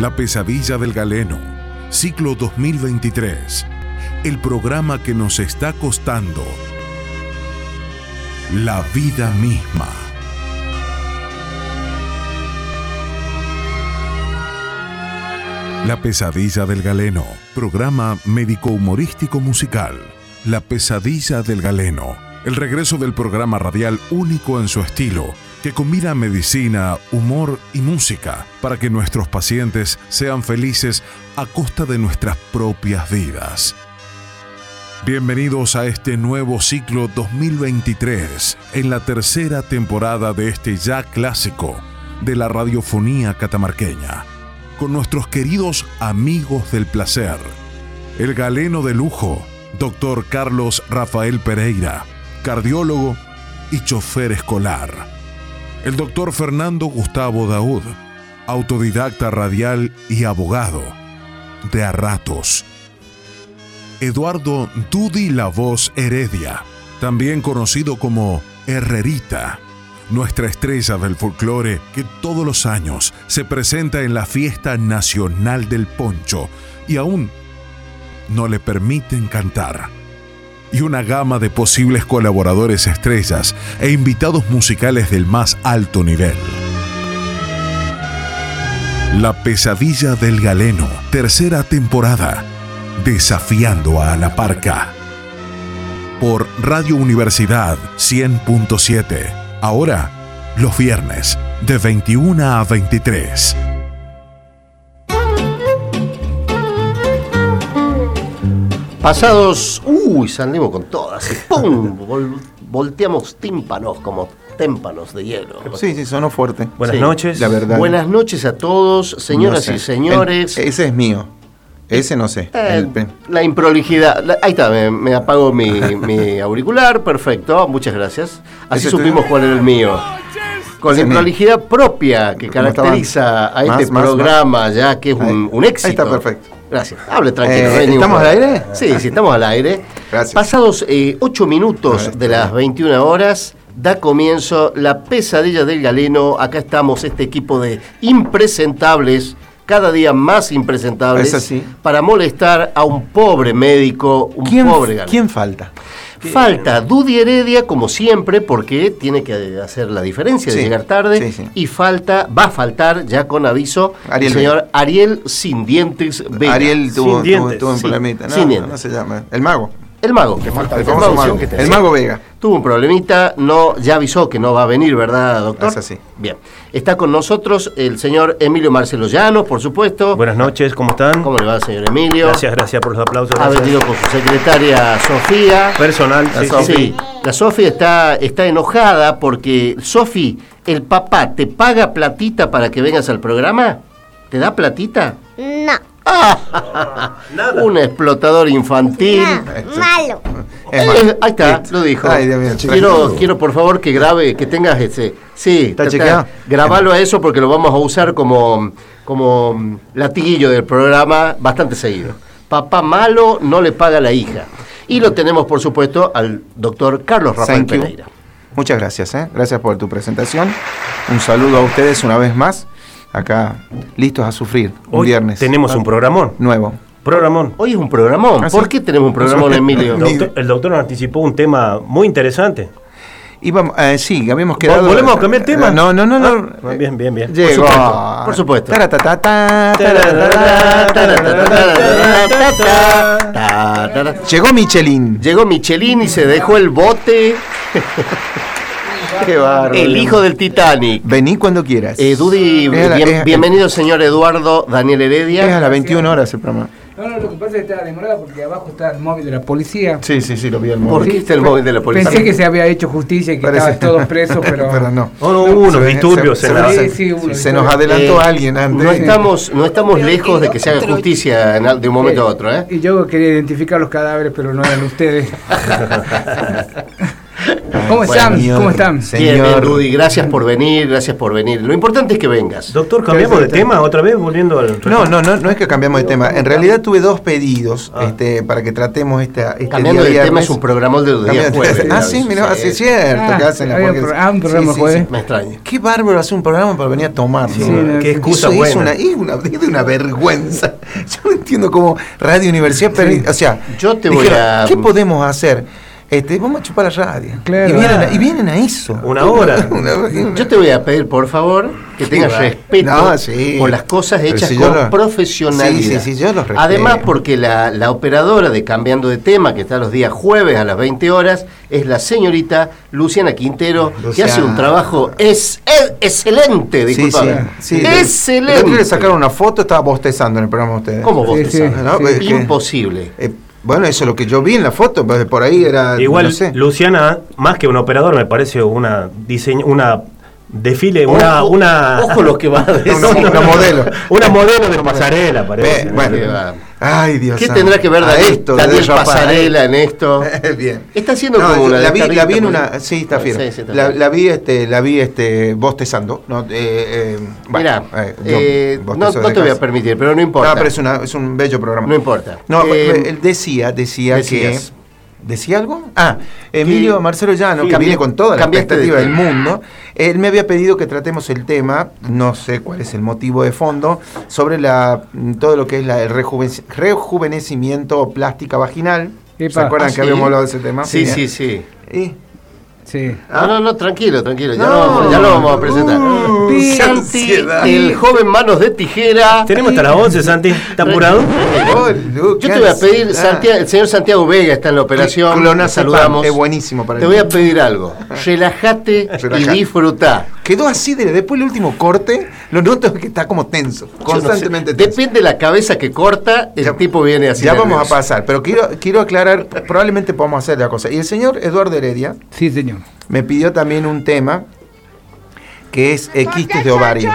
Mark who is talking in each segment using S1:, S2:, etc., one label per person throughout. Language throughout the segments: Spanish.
S1: La pesadilla del galeno, ciclo 2023. El programa que nos está costando la vida misma. La pesadilla del galeno, programa médico-humorístico musical. La pesadilla del galeno, el regreso del programa radial único en su estilo, que combina medicina, humor y música para que nuestros pacientes sean felices a costa de nuestras propias vidas. Bienvenidos a este nuevo ciclo 2023, en la tercera temporada de este ya clásico de la radiofonía catamarqueña, con nuestros queridos amigos del placer, el galeno de lujo, doctor Carlos Rafael Pereira, cardiólogo y chofer escolar, el doctor Fernando Gustavo Daud, autodidacta radial y abogado, de a ratos, Eduardo Dudi La Voz Heredia, también conocido como Herrerita, nuestra estrella del folclore que todos los años se presenta en la fiesta nacional del poncho y aún no le permiten cantar. Y una gama de posibles colaboradores estrellas e invitados musicales del más alto nivel. La pesadilla del galeno, tercera temporada Desafiando a la Parca. Por Radio Universidad 100.7. Ahora, los viernes, de 21 a 23.
S2: Pasados. Uy, salimos con todas. ¡Pum! Vol- volteamos tímpanos como témpanos de hielo.
S3: Sí, sí, sonó fuerte.
S4: Buenas
S2: Sí.
S4: noches.
S3: La verdad.
S2: Buenas noches a todos, señoras
S3: No sé.
S2: y señores.
S3: El- ese es mío. Ese no sé.
S2: Eh,
S3: El
S2: la improlijidad. la- ahí está, me, me apago mi, mi auricular. Perfecto, muchas gracias. Así
S3: Ese
S2: supimos cuál era el mío. Con la improlijidad propia que caracteriza a este
S3: Más, más,
S2: programa, ya que es un, éxito.
S3: Ahí está perfecto.
S2: Gracias. Hable tranquilo.
S3: Eh, ¿estamos al aire?
S2: Sí, sí, estamos al aire.
S3: Gracias.
S2: Pasados eh, ocho minutos
S3: A ver.
S2: de las 21 horas, da comienzo la pesadilla del galeno. Acá estamos, este equipo de impresentables, cada día más impresentables,
S3: Es así.
S2: para molestar a un pobre médico, un
S3: ¿Quién,
S2: pobre galeno.
S3: ¿Quién falta?
S2: Falta Dudi Heredia, como siempre, porque tiene que hacer la diferencia de
S3: Sí,
S2: llegar tarde.
S3: sí, sí.
S2: Y falta, va a faltar, ya con aviso,
S3: Ariel
S2: el señor Ariel Sin Dientes Vega.
S4: Sin
S3: Ariel tuvo, tuvo,
S4: dientes.
S3: tuvo un
S2: Sí,
S3: problemita. No,
S2: sin
S3: no,
S2: dientes.
S3: no se llama. El mago.
S2: El mago.
S3: El
S2: El
S3: famoso
S2: mago, que te-
S3: El mago Vega.
S2: Tuvo un problemita, no, ya avisó que no va a venir, ¿verdad, doctor?
S3: Es así.
S2: Bien. Está con nosotros el señor Emilio Marcelo Llanos, por supuesto.
S4: Buenas noches, ¿cómo están?
S2: ¿Cómo le va, señor Emilio?
S4: Gracias, gracias por los aplausos.
S2: Ha venido con su secretaria Sofía.
S4: Personal,
S3: La
S4: sí,
S3: Sofi.
S4: sí.
S2: Sí, la Sofi está, está enojada porque, Sofi, ¿el papá te paga platita para que vengas al programa? ¿Te da platita?
S5: No,
S4: Nada.
S2: Un explotador infantil.
S5: no, malo.
S3: Es
S2: Eh, ahí está, lo dijo.
S3: Ay, Dios mío,
S2: quiero, quiero por favor que grabe, que tengas ese. Sí,
S3: ¿Está chequeado?
S2: Grabalo a eso porque lo vamos a usar como, como latiguillo del programa bastante seguido. Papá malo no le paga a la hija. Y lo tenemos, por supuesto, al doctor Carlos Rafael
S3: Thank you.
S2: Pereira.
S3: Muchas gracias, ¿eh? Gracias por tu presentación. Un saludo a ustedes una vez más. Acá, listos a sufrir. Un viernes.
S4: tenemos un programón.
S3: Nuevo.
S4: Programón.
S2: Hoy es un programón.
S3: ¿Ah,
S2: ¿Por
S3: sí?
S2: qué tenemos un programón, Emilio?
S4: El doctor, el doctor nos anticipó un tema muy interesante.
S3: Íbamos, eh, sí, habíamos quedado.
S4: ¿Volvemos a cambiar tema?
S3: No, no, no. no.
S4: Ah, bien, bien, bien.
S3: Llegó.
S2: Por supuesto, por supuesto.
S3: Llegó Michelin.
S2: Llegó Michelin y se dejó el bote.
S3: Qué.
S2: El hijo del Titanic.
S3: Vení cuando quieras.
S2: Eh,
S3: la-
S2: bien-
S3: es-
S2: bienvenido señor Eduardo Daniel
S3: Es a
S2: Heredia.
S3: las 21 horas el programa.
S6: No, no, lo que pasa es que estaba demorado porque abajo está el móvil de la policía.
S3: Sí, sí, sí, lo vi el
S2: ¿Por qué está el móvil de la policía?
S6: Pensé que se había hecho justicia y que
S3: Parece-
S6: estaban todos presos, pero...
S3: Pero no.
S4: Oh, no, hubo unos disturbios
S3: se-
S4: en
S3: se-
S4: la...
S6: Sí,
S3: se-
S6: sí, uno,
S3: Se
S6: sí.
S3: nos adelantó
S2: Eh,
S3: alguien antes.
S2: No estamos, no estamos lejos de que se haga justicia de un momento a otro, ¿eh?
S6: Y yo quería identificar los cadáveres, pero no eran ustedes. ¿Cómo están?
S3: Señor,
S6: ¿Cómo están?
S3: señor.
S2: Bien, Dudy, gracias por venir, gracias por venir. Lo importante es que vengas.
S4: Doctor, cambiamos de tema otra vez, volviendo al.
S3: No, no, no, no es que cambiamos de tema. En realidad tuve dos pedidos este, para que tratemos esta, este
S2: Cambiando
S3: día
S2: de tema es un programón de los días
S3: Cambiando de-
S2: jueves.
S3: Ah, sí, mira, sí, es cierto.
S6: Ah,
S3: que hacen porque-
S6: pro- ah, un programa jueves.
S2: Me extraña.
S3: Qué bárbaro hacer un programa para venir a tomar.
S6: Sí,
S3: ¿no?
S4: Qué excusa
S3: Eso es
S4: buena.
S3: una, es una, es de una vergüenza. Yo no entiendo cómo Radio Universidad, pero, o sea,
S2: Yo te voy
S3: dijeron,
S2: a-
S3: ¿Qué podemos hacer? Este, vamos a chupar la radio.
S6: Claro.
S3: Y, vienen a, y vienen a eso.
S4: Una hora.
S3: Una-
S2: Yo te voy a pedir, por favor, que tengas respeto
S3: No, sí.
S2: por las cosas hechas
S3: si
S2: con
S3: lo-
S2: profesionalidad.
S3: Sí, sí, sí, yo los respeto.
S2: Además, porque la, la operadora de Cambiando de Tema, que está los días jueves a las 20 horas, es la señorita Luciana Quintero, que
S3: Luciana.
S2: hace un trabajo es, es- excelente,
S3: Sí, sí,
S2: disculpame.
S3: sí.
S2: Excelente.
S3: Día le sacaron una foto, estaba bostezando en el programa de ustedes.
S2: ¿Cómo vos
S6: Sí,
S2: te
S6: sí,
S2: sabes?
S3: No,
S6: sí.
S3: es que-
S2: Imposible.
S3: Eh, bueno, eso es lo que yo vi en la foto, pues, por ahí era.
S4: Igual,
S3: no sé.
S4: Luciana, más que un operador, me parece una diseño, una desfile, una,
S2: Ojo-
S4: una,
S2: ojo lo que va a decir.
S3: Una- una modelo.
S4: una modelo de pasarela,
S3: Ve,
S4: parece.
S3: bueno.
S2: Que va.
S3: Ay, Dios
S2: ¿Qué
S3: santo.
S2: tendrá que ver Daniel,
S3: esto de
S2: Daniel? Pasarela en esto?
S3: Bien.
S2: Está haciendo
S3: No,
S2: como una
S3: la vi, la vi en una, sí, está fiera.
S2: Sí, sí,
S3: la, vi, este, la vi, este, bostezando. No, eh, eh, bueno, eh,
S2: eh, no, no
S3: de
S2: te voy a permitir, pero no importa.
S3: No, pero es, una, es un bello programa.
S2: No importa.
S3: No,
S2: Eh,
S3: él decía, decía
S2: decías.
S3: que. ¿Decía algo? Ah, Emilio
S2: Que-
S3: Marcelo Llano,
S2: Sí,
S3: que viene
S2: cambié-
S3: con toda la expectativa del mundo, él me había pedido que tratemos el tema, no sé cuál es el motivo de fondo, sobre la todo lo que es la, el rejuven- rejuvenecimiento plástica vaginal. ¿Se acuerdan
S2: Ah,
S3: que
S2: sí.
S3: habíamos hablado de ese tema?
S2: Sí, sí, sí.
S3: Y-
S6: Sí.
S2: No, no, no, tranquilo, tranquilo. Ya,
S3: No.
S2: lo, vamos, ya lo vamos a presentar.
S3: Uh,
S2: Santi, el joven manos de tijera.
S4: Tenemos hasta las 11, Santi. ¿Está apurado?
S3: Oh,
S2: Yo te voy a pedir. Santiago- el señor Santiago Vega está en la operación. Lo saludamos.
S3: es buenísimo para
S2: Te voy a pedir algo. Relájate y disfruta.
S3: Quedó así, de, después del último corte, lo noto que está como tenso,
S2: no sé,
S3: constantemente tenso.
S2: Depende de la cabeza que corta, el
S3: Ya-
S2: tipo viene así.
S3: Ya vamos a pasar, pero quiero, quiero aclarar, probablemente podamos hacer la cosa. Y el señor Eduardo Heredia
S6: Sí, señor.
S3: me pidió también un tema que es quistes de ovario.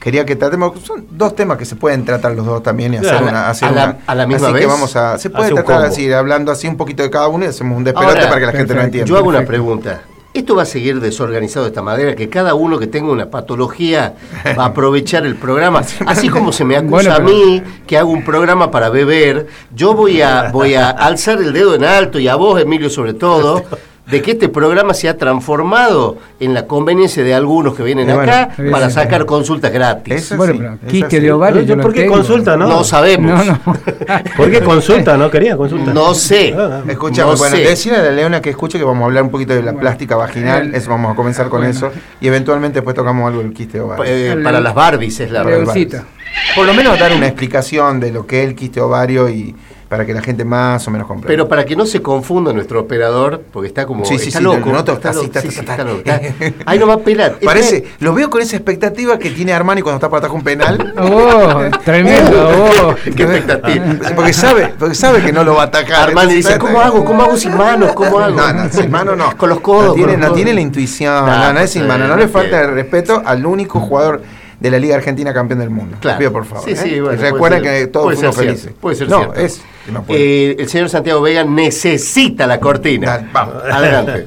S3: Quería que tratemos, son dos temas que se pueden tratar los dos también y hacer
S2: Claro.
S3: una, hacer
S2: ¿A la-
S3: una-
S2: a la misma
S3: así que
S2: vez?
S3: vamos a, se puede tratar así, hablando así un poquito de cada uno y hacemos un despelote
S2: Ahora,
S3: para que la gente lo
S6: perfecto.
S3: entienda.
S2: Yo hago una pregunta. ¿Esto va a seguir desorganizado de esta manera? ¿Que cada uno que tenga una patología va a aprovechar el programa? Así como se me acusa
S6: Bueno,
S2: a mí que hago un programa para beber, yo voy a, voy a alzar el dedo en alto y a vos, Emilio, sobre todo, de que este programa se ha transformado en la conveniencia de algunos que vienen
S3: bueno,
S2: acá para
S6: bien.
S2: sacar consultas gratis.
S3: Eso
S6: Bueno,
S3: sí,
S6: pero
S3: es
S6: quiste
S3: así.
S6: de ovario.
S4: Yo, ¿Por qué
S6: tengo.
S4: consulta, no?
S2: No sabemos.
S6: No, no.
S4: ¿Por qué consulta? ¿No quería consulta?
S2: No sé.
S4: Ah.
S3: Escuchame,
S2: No
S3: bueno,
S2: sé.
S3: decirle a la Leona que escuche que vamos a hablar un poquito de la
S6: Bueno.
S3: plástica vaginal,
S6: El-
S3: eso vamos a comenzar con
S6: bueno.
S3: eso, y eventualmente después tocamos algo del quiste de ovario.
S2: Eh, para las Barbies es la
S6: Leoncita.
S3: Por lo menos dar una explicación de lo que es el quiste ovario y para que la gente más o menos comprenda.
S2: Pero para que no se confunda nuestro operador, porque está como.
S3: Sí, sí,
S2: está
S3: sí,
S2: loco.
S3: lo
S2: está
S3: así,
S2: loco,
S3: está,
S2: sí,
S3: está,
S2: sí,
S3: está.
S2: está loco, está- Ahí no va a pelar.
S3: Parece, lo veo con esa expectativa que tiene Armani cuando está para atajar un penal.
S6: Oh, tremendo. oh.
S2: Qué expectativa.
S3: Porque sabe, porque sabe que no lo va a atacar.
S2: Armani dice, ¿cómo hago? ¿Cómo hago sin manos? ¿Cómo hago?
S3: No, no, sin mano no.
S2: Con los codos.
S3: No tiene, no
S2: codos.
S3: tiene la intuición,
S2: Ah,
S3: no, no es sin
S2: sí,
S3: mano. No le
S2: no
S3: falta el respeto al único jugador de la Liga Argentina campeón del mundo.
S2: Claro.
S3: Te pido por favor.
S2: Sí, sí,
S3: ¿eh?
S2: bueno,
S3: recuerden
S2: ser-
S3: que todos
S2: ser
S3: felices.
S2: cierto, puede ser
S3: no,
S2: cierto.
S3: es. no puede.
S2: Eh, el señor Santiago Vega necesita la cortina.
S3: Dale, vamos.
S2: Adelante.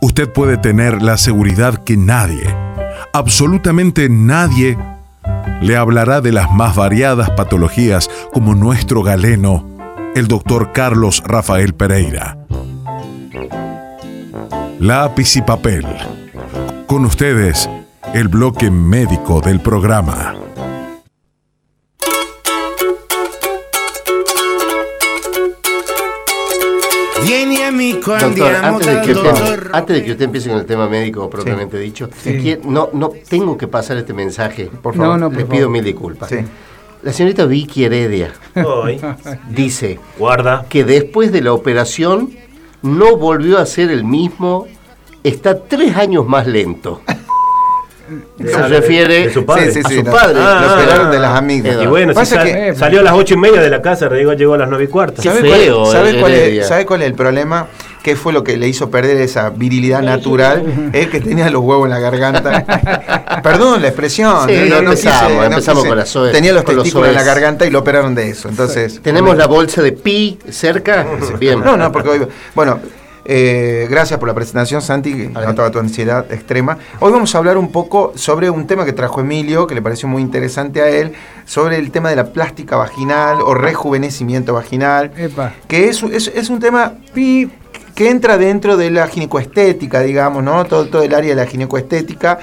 S1: usted puede tener la seguridad que nadie, absolutamente nadie, le hablará de las más variadas patologías como nuestro galeno, el doctor Carlos Rafael Pereira. Lápiz y papel. Con ustedes, el bloque médico del programa.
S2: Doctor, antes de, que usted, antes de que usted empiece con el tema médico propiamente dicho,
S6: Sí.
S2: no, no tengo que pasar este mensaje.
S3: Por favor.
S6: No, no,
S2: Le
S6: por
S2: pido
S6: favor.
S2: mil disculpas.
S3: Sí.
S2: La señorita Vicky Heredia
S4: Ay,
S2: dice
S4: guarda.
S2: que después de la operación no volvió a ser el mismo, está tres años más lento. Se refiere
S4: de su padre.
S3: Sí, sí,
S2: a
S3: sí,
S2: su
S3: lo-
S2: padre.
S3: Lo
S4: Ah,
S3: operaron de las amigas.
S2: Eduardo.
S4: Y bueno, si sal-
S3: que-
S4: salió a las ocho y media de la casa, llegó, llegó a las nueve y cuarto.
S2: Qué
S3: ¿Sabe
S2: feo,
S3: cuál, sabe cuál es, sabe cuál es el problema? qué fue lo que le hizo perder esa virilidad natural, es que tenía los huevos en la garganta. Perdón la expresión.
S2: Sí,
S3: no- no
S2: empezamos,
S3: quise- no
S2: empezamos
S3: quise.
S2: con las OEs,
S3: Tenía los testículos en la garganta y lo operaron de eso. Entonces,
S2: ¿Tenemos la bolsa de pi cerca? Bien.
S3: no, no, porque hoy. Bueno, eh, gracias por la presentación, Santi. que Notaba tu ansiedad extrema. Hoy vamos a hablar un poco sobre un tema que trajo Emilio, que le pareció muy interesante a él, sobre el tema de la plástica vaginal o rejuvenecimiento vaginal,
S6: Epa.
S3: que es, es, es un tema que entra dentro de la ginecoestética, digamos, ¿no? Todo, todo el área de la ginecoestética.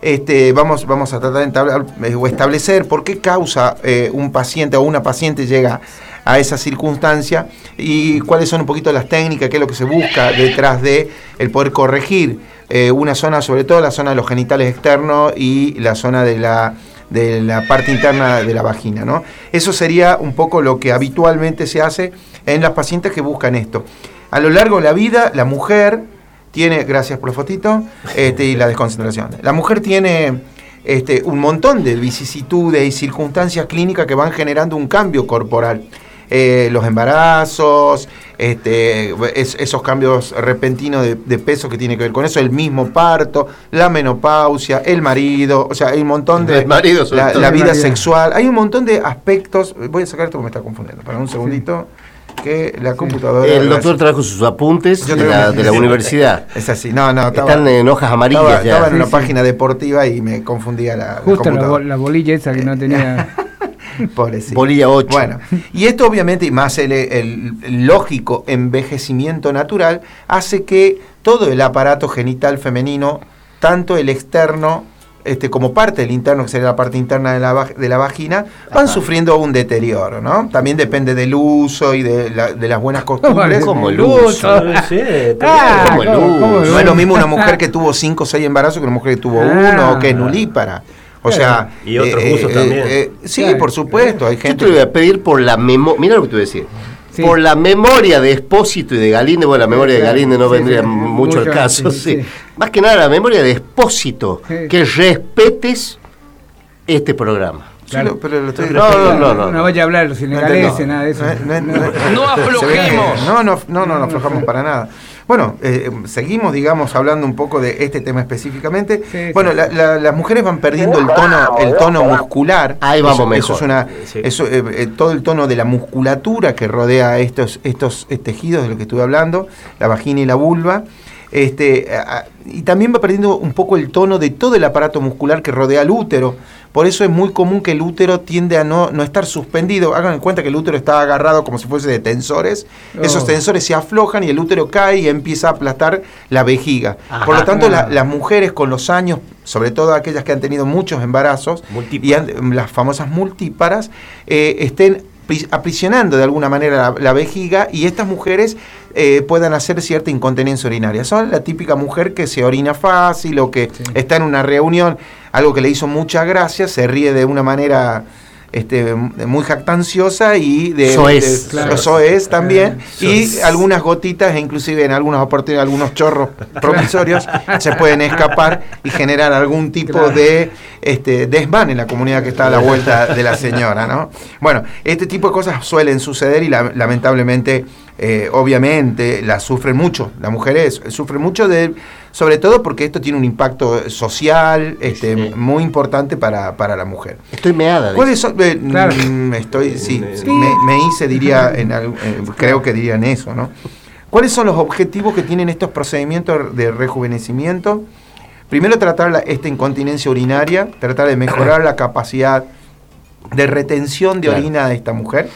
S3: Este, vamos, vamos a tratar de entablar, eh, o establecer por qué causa eh, un paciente o una paciente llega a esa circunstancia y cuáles son un poquito las técnicas, qué es lo que se busca detrás de el poder corregir eh, una zona, sobre todo la zona de los genitales externos y la zona de la de la parte interna de la vagina, ¿no? Eso sería un poco lo que habitualmente se hace en las pacientes que buscan esto. A lo largo de la vida, la mujer tiene, gracias por la fotito, este, y la desconcentración. La mujer tiene este, un montón de vicisitudes y circunstancias clínicas que van generando un cambio corporal. Eh, los embarazos, este, es- esos cambios repentinos de, de peso que tiene que ver con eso, el mismo parto, la menopausia, el marido, o sea, hay un montón de...
S2: El marido, sobre
S3: la,
S2: todo.
S3: la
S6: El
S3: vida
S6: marido.
S3: sexual, hay un montón de aspectos. Voy a sacar esto porque me está confundiendo. Para un segundito, que la computadora...
S2: El doctor trajo sus apuntes de la, de la universidad.
S3: Es así, no, no, estaba,
S2: Están en hojas amarillas
S3: estaba,
S2: ya.
S3: estaba en una
S6: Sí, sí.
S3: página deportiva y me confundía la, la
S6: Justo la,
S3: computadora.
S6: bol- la bolilla esa que no tenía.
S3: Pobrecito.
S2: Bolilla 8.
S3: Bueno, y esto obviamente, y más el, el- lógico envejecimiento natural, hace que todo el aparato genital femenino, tanto el externo este, como parte del interno, que sería la parte interna de la, de la vagina, van sufriendo un deterioro, ¿no? También depende del uso y de, la- de las buenas costumbres.
S2: Como el uso.
S4: Sí,
S6: Ah,
S2: Como el
S6: ¿cómo-
S2: luz.
S6: cómo el
S3: No es lo mismo una mujer que tuvo 5 o 6 embarazos que una mujer que tuvo
S6: Ah.
S3: uno o que es nulípara. O sea,
S4: Y otros usos también.
S3: sí,
S6: Claro.
S3: por supuesto, hay
S2: Yo
S3: gente
S2: te lo voy a pedir por la memoria. Mira lo que te voy a decir.
S6: Sí.
S2: Por la memoria de Espósito y de Galinde, bueno, la memoria de
S6: claro.
S2: Galinde no
S6: Sí,
S2: vendría
S6: sí,
S2: mucho al caso,
S6: sí,
S2: sí.
S6: sí.
S2: Más que nada la memoria de Espósito,
S6: Sí.
S2: que respetes este programa.
S3: Sí, lo- pero lo estoy
S2: No, no, no, no.
S6: No vaya a hablar los senegaleses, nada de eso.
S3: No, no, no, aflojemos. No, no, no, no, no aflojamos para nada. Bueno, eh, seguimos, digamos, hablando un poco de este tema específicamente.
S6: Sí,
S3: bueno,
S6: sí.
S3: la- la- las mujeres van perdiendo el tono, el tono muscular.
S2: Ahí vamos
S3: eso,
S2: mejor.
S3: Eso es una,
S4: Sí.
S3: eso, eh, eh, todo el tono de la musculatura que rodea estos, estos eh, tejidos de los que estuve hablando, la vagina y la vulva. Este, y también va perdiendo un poco el tono de todo el aparato muscular que rodea al útero. Por eso es muy común que el útero tiende a no, no estar suspendido. Hagan en cuenta que el útero está agarrado como si fuese de tensores.
S6: Oh.
S3: Esos tensores se aflojan y el útero cae y empieza a aplastar la vejiga.
S2: Ajá.
S3: Por lo tanto, la-
S6: Ah.
S3: las mujeres con los años, sobre todo aquellas que han tenido muchos embarazos, y han- las famosas multíparas, eh, estén aprisionando de alguna manera la, la vejiga y estas mujeres eh, puedan hacer cierta incontinencia urinaria. Son la típica mujer que se orina fácil o que
S6: Sí.
S3: está en una reunión, algo que le hizo mucha gracia, se ríe de una manera este, muy jactanciosa y de,
S2: Soez.
S3: de-
S6: Claro.
S3: soez también
S6: Eh,
S3: y
S4: soez.
S3: algunas gotitas e inclusive en algunas oportunidades algunos chorros provisorios se pueden escapar y generar algún tipo
S6: Claro.
S3: de este, desmán en la comunidad que está a la vuelta de la señora, ¿no? Bueno, este tipo de cosas suelen suceder y la- lamentablemente, eh, obviamente, las sufren mucho. Las mujeres sufren mucho de, sobre todo porque esto tiene un impacto social este,
S2: Sí.
S3: muy importante para, para la mujer.
S2: Estoy meada.
S3: ¿Cuáles son? eh,
S6: Claro.
S3: mm, estoy, sí,
S4: Sí.
S3: me, me hice, diría, en eh, creo que dirían eso, ¿no? ¿Cuáles son los objetivos que tienen estos procedimientos de rejuvenecimiento? Primero, tratar la- esta incontinencia urinaria, tratar de mejorar la capacidad de retención de
S2: Claro.
S3: orina de esta mujer.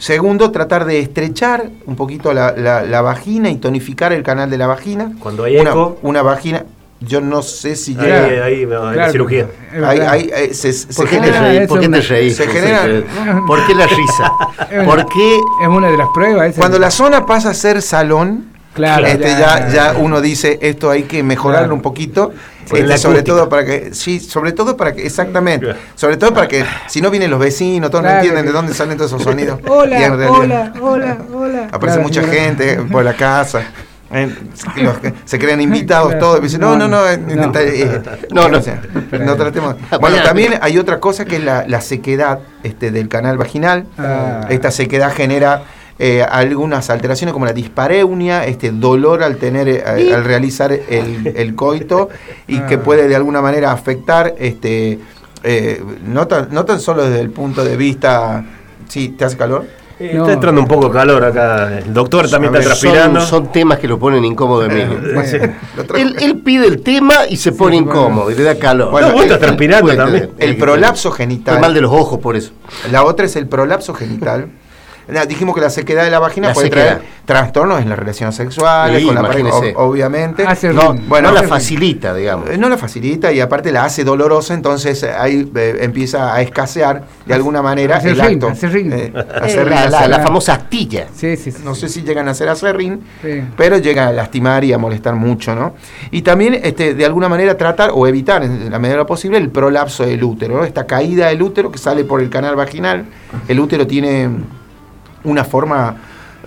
S3: Segundo, tratar de estrechar un poquito la, la- la vagina y tonificar el canal de la vagina.
S4: Cuando hay
S3: una,
S4: eco,
S3: una vagina, yo no sé si
S4: ahí,
S3: llega.
S4: ahí, me va a
S6: Claro,
S4: cirugía.
S3: hay- eh, se, se
S2: ¿Por qué te
S3: genera-
S2: ¿Por qué te reís?
S3: se genera-
S2: ¿Por qué la risa?
S6: Es una-
S2: ¿Por qué?
S6: Es una de las pruebas. esa.
S3: Cuando la zona pasa a ser salón,
S6: Claro,
S3: este, ya, ya uno dice esto hay que mejorarlo
S6: Claro.
S3: un poquito, este, sobre todo para que, sí, sobre todo para que, exactamente,
S4: Claro.
S3: sobre todo para que si no vienen los vecinos, todos no entienden
S6: que-
S3: de dónde salen todos esos sonidos.
S6: Hola, hola, hola, hola.
S3: Aparece
S6: Claro,
S3: mucha gente por la casa. eh, los que se creen invitados
S6: Claro.
S3: todos y dicen no no no, eh,
S6: No.
S3: eh,
S2: No, no.
S3: o sea, no tratemos bueno también hay otra cosa que es la, la sequedad este del canal vaginal
S6: Ah.
S3: esta sequedad genera eh, algunas alteraciones como la dispareunia, este dolor al tener eh, al realizar el, el coito y que
S6: Ah.
S3: puede de alguna manera afectar este eh, no, tan, no tan solo desde el punto de vista sí, ¿te hace calor?
S4: Eh,
S6: No.
S4: Está entrando un poco de calor acá. El doctor también está transpirando.
S2: Son, son temas que lo ponen incómodo Emilio.
S3: Bueno, trajo-
S2: Él, él pide el tema y se pone
S6: bueno.
S2: incómodo y le da calor.
S3: Bueno,
S4: No, vos estás transpirando también.
S3: el
S2: eh,
S3: prolapso genital
S2: mal de los ojos por eso.
S3: La otra es el prolapso genital. Dijimos que la sequedad de la vagina
S2: La
S3: puede
S2: sequedad.
S3: traer trastornos en las relaciones sexuales,
S2: Sí,
S3: con la pareja, obviamente.
S6: Hace
S2: No,
S3: bueno,
S2: no la facilita, digamos.
S3: Eh, No la facilita y aparte la hace dolorosa, entonces ahí eh, empieza a escasear de alguna manera
S6: Hace
S3: el
S6: rin,
S3: acto.
S6: hace rin.
S3: Eh,
S2: Eh,
S3: rin,
S2: la, famosa astilla.
S6: Sí, sí, sí.
S3: No sé si llegan a hacer acerrín,
S6: Sí.
S3: pero llega a lastimar y a molestar mucho, ¿no? Y también, este, de alguna manera, tratar o evitar, en la medida de lo posible, el prolapso del útero, ¿no? Esta caída del útero que sale por el canal vaginal. El útero tiene una forma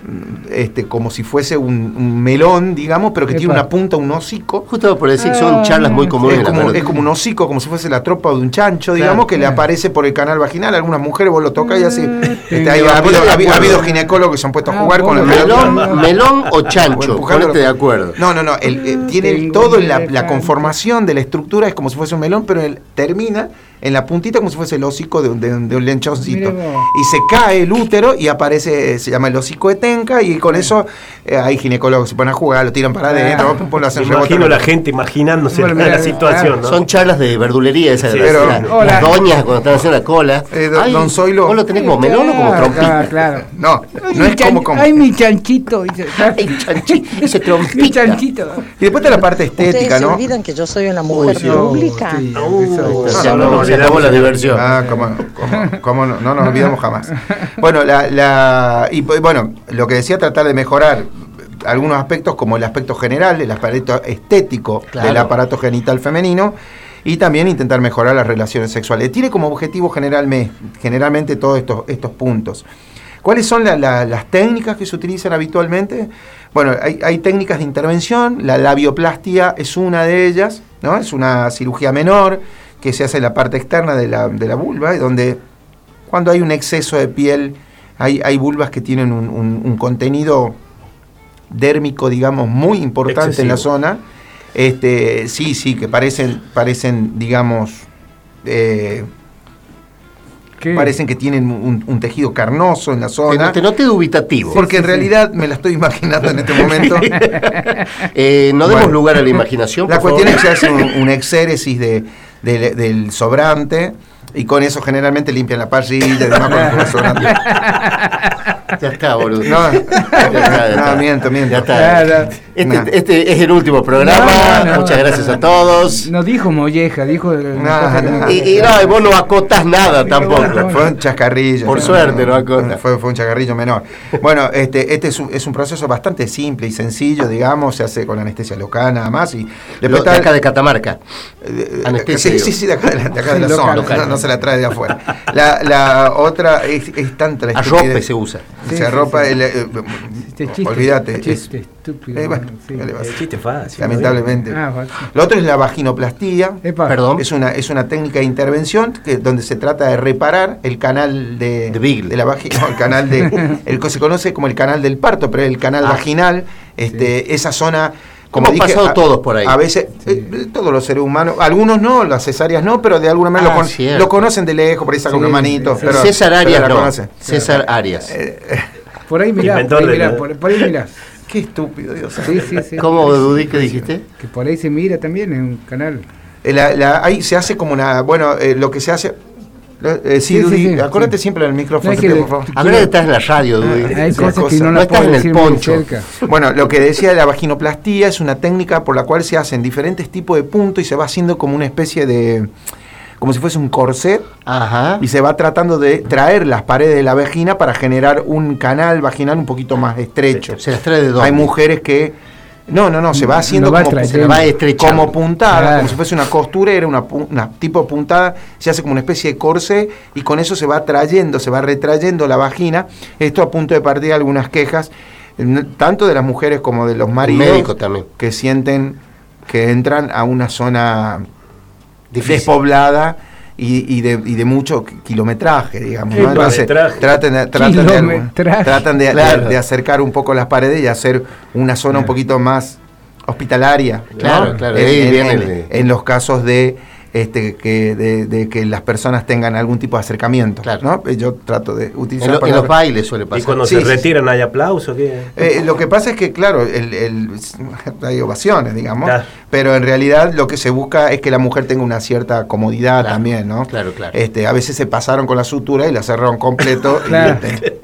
S3: mm, este, como si fuese un, un melón, digamos, pero que tiene una punta, un hocico.
S2: Justo por decir, son
S6: Ah,
S2: charlas muy comunes.
S3: Es como,
S2: pelota.
S3: es como un hocico, como si fuese la tropa de un chancho,
S2: Claro,
S3: digamos, que le aparece por el canal vaginal. Algunas mujeres vos lo tocas y así. Este,
S6: tengo-
S3: hay- ha, habido, ha habido- ha habido
S2: acuerdo.
S3: ginecólogos que se han puesto a
S6: Ah,
S3: jugar con pelota.
S2: Melón, melón o chancho, ponete de acuerdo.
S3: No, no, no. el- eh, tiene todo la, conformación de la estructura, es como si fuese un melón, pero el- termina en la puntita como si fuese el hocico de, un- de un- de un lenchoncito. Y se cae el útero y aparece, se llama el hocico de tenca, y con eso eh, hay ginecólogos que se ponen a jugar, lo tiran para adentro, pum, lo hacen
S4: Me imagino la gente imaginándose
S6: Bueno,
S4: la, situación, ¿no?
S2: Son charlas de verdulería esas
S4: Sí,
S2: de las-
S3: pero-
S2: las,
S6: Hola.
S2: las doñas cuando están haciendo la cola.
S3: Eh, don-
S2: Ay,
S3: don Zoilo.
S2: ¿Vos lo tenés como melón o como trompita?
S6: Claro, claro.
S3: No,
S6: Ay,
S3: no
S6: mi
S3: es
S6: chan-
S3: como como.
S6: Ay, mi chanchito.
S2: Ay, chanchi, ese
S6: Mi
S2: trompita.
S6: chanchito.
S3: Y después está la parte estética,
S7: Ustedes se
S3: ¿no?
S7: olvidan que yo soy una mujer
S2: sí.
S7: pública.
S2: Se, acabó- acabó la diversión.
S3: Ah, cómo, cómo- cómo no, no nos olvidamos jamás. Bueno, la, la- y pues, bueno, lo que decía, tratar de mejorar algunos aspectos como el aspecto general, el aspecto estético
S2: Claro.
S3: del aparato genital femenino y también intentar mejorar las relaciones sexuales. Tiene como objetivo generalme- generalmente todos estos, estos puntos. ¿Cuáles son la- la- las técnicas que se utilizan habitualmente? Bueno, hay, hay técnicas de intervención, la labioplastia es una de ellas, ¿no? Es una cirugía menor que se hace en la parte externa de la, de la vulva, y donde cuando hay un exceso de piel, hay, hay vulvas que tienen un, un- un contenido dérmico, digamos, muy importante en la zona. Este, sí, sí, que parecen, parecen digamos, eh,
S6: ¿Qué?
S3: parecen que tienen un, un tejido carnoso en la zona.
S2: te noté dubitativo.
S3: porque en
S6: sí, sí.
S3: realidad me la estoy imaginando en este momento.
S2: Eh, no demos
S3: Bueno.
S2: lugar a la imaginación.
S3: La
S2: por
S3: cuestión
S2: favor.
S3: es que se hace un, un exéresis de, del- sobrante y con eso generalmente limpian la parrilla y demás con el sobrante.
S2: Ya está, boludo.
S3: No,
S2: Ya está, ya
S3: no,
S2: está.
S3: miento, miento.
S2: Ya está.
S6: Claro.
S2: Este,
S3: No.
S2: este es el último programa.
S6: No, no,
S2: Muchas gracias a todos.
S6: No dijo molleja, dijo.
S2: Y, y no, y vos no acotas nada tampoco.
S3: Fue un chascarrillo.
S2: Por
S3: ¿no?
S2: suerte, no acota.
S3: Fue, fue un chascarrillo menor. Bueno, este, este es, un, es un proceso bastante simple y sencillo, digamos, se hace con anestesia local nada más. Y
S2: Lo- de acá de Catamarca.
S3: Eh,
S2: Anestesia,
S3: Sí, sí, sí, de acá de la, de acá de la
S6: Local,
S3: zona,
S6: local.
S3: Se la trae de afuera. La, la otra es, es tanta la
S2: Arrope se usa.
S6: Sí,
S3: se arropa,
S6: sí.
S3: el, eh,
S6: Este chiste,
S3: olvídate.
S6: chiste
S3: es-
S6: estúpido.
S3: eh, bueno,
S6: sí.
S4: El chiste fácil.
S3: lamentablemente.
S6: Ah.
S3: Lo otro es la vaginoplastia.
S6: Epa.
S2: Perdón.
S3: Es una, es una técnica de intervención que, donde se trata de reparar el canal de,
S2: De Beagle.
S3: la vagina, no, el canal de, el que se conoce como el canal del parto, pero el canal
S2: Ah.
S3: vaginal, este, esa zona, como
S2: Hemos
S3: dije,
S2: pasado
S3: a-
S2: todos por ahí.
S3: A veces, eh, todos los seres humanos, algunos no, las cesáreas no, pero de alguna manera
S2: Ah,
S3: lo, con-
S2: cierto.
S3: lo conocen de lejos, por ahí sacan
S6: Sí,
S3: una manito.
S6: sí.
S3: pero-
S2: César Arias no.
S3: conocen.
S2: César Arias.
S6: Por ahí mirá, por ahí mirá, por, por ahí mirá.
S3: Qué estúpido, Dios.
S6: Sí, sí, sí.
S2: ¿Cómo, Dudí, qué dijiste?
S6: Que por ahí se mira también en un canal.
S3: Eh, la- la- ahí se hace como una, bueno, eh, lo que se hace... eh, sí,
S6: Sí,
S3: Dudy,
S6: sí,
S3: acuérdate
S6: sí.
S3: siempre del micrófono,
S6: No,
S3: te
S6: que
S3: por favor.
S2: Ahora estás en la radio.
S6: Hay que
S3: cosa.
S6: no
S2: estás en el poncho.
S3: Bueno, lo que decía de la vaginoplastía es una técnica por la cual se hacen diferentes tipos de puntos y se va haciendo como una especie de, como si fuese un corset
S2: Ajá.
S3: y se va tratando de traer las paredes de la vagina para generar un canal vaginal un poquito más estrecho.
S2: Se las trae de dónde.
S3: Hay mujeres que no, no, no, se va haciendo
S6: va
S3: como,
S6: trayendo.
S2: Se la va estrechando.
S3: como puntada,
S6: Claro.
S3: como si fuese una costurera, una, pu- una tipo de puntada, se hace como una especie de corse y con eso se va trayendo, se va retrayendo la vagina. Esto a punto de partir algunas quejas, tanto de las mujeres como de los maridos,
S2: también.
S3: que sienten que entran a una zona
S2: Difícil.
S3: despoblada y, y de, y de mucho ki- kilometraje, digamos. ¿no? Entonces
S4: Kilometraje.
S3: tratan, de, tratan, de, tratan de- de-
S2: Claro.
S3: de acercar un poco las paredes y hacer una zona un poquito más hospitalaria. ¿no?
S2: Claro, claro,
S3: En, en- en los casos de este que de, de que las personas tengan algún tipo de acercamiento.
S2: Claro.
S3: ¿no? Yo trato de utilizar
S2: En, lo- en
S3: palabras-
S2: los bailes suele
S4: Y
S2: pasar.
S4: cuando
S3: Sí,
S4: se
S3: sí.
S4: retiran hay aplausos. ¿qué?
S3: Eh, lo que pasa es que, claro, el, el- hay ovaciones, digamos,
S2: Ah.
S4: Claro.
S3: pero en realidad lo que se busca es que la mujer tenga una cierta comodidad
S2: Claro,
S3: también, ¿no?
S2: claro, claro.
S3: Este, a veces se pasaron con la sutura y la cerraron completo.
S6: Claro.
S3: Y, este,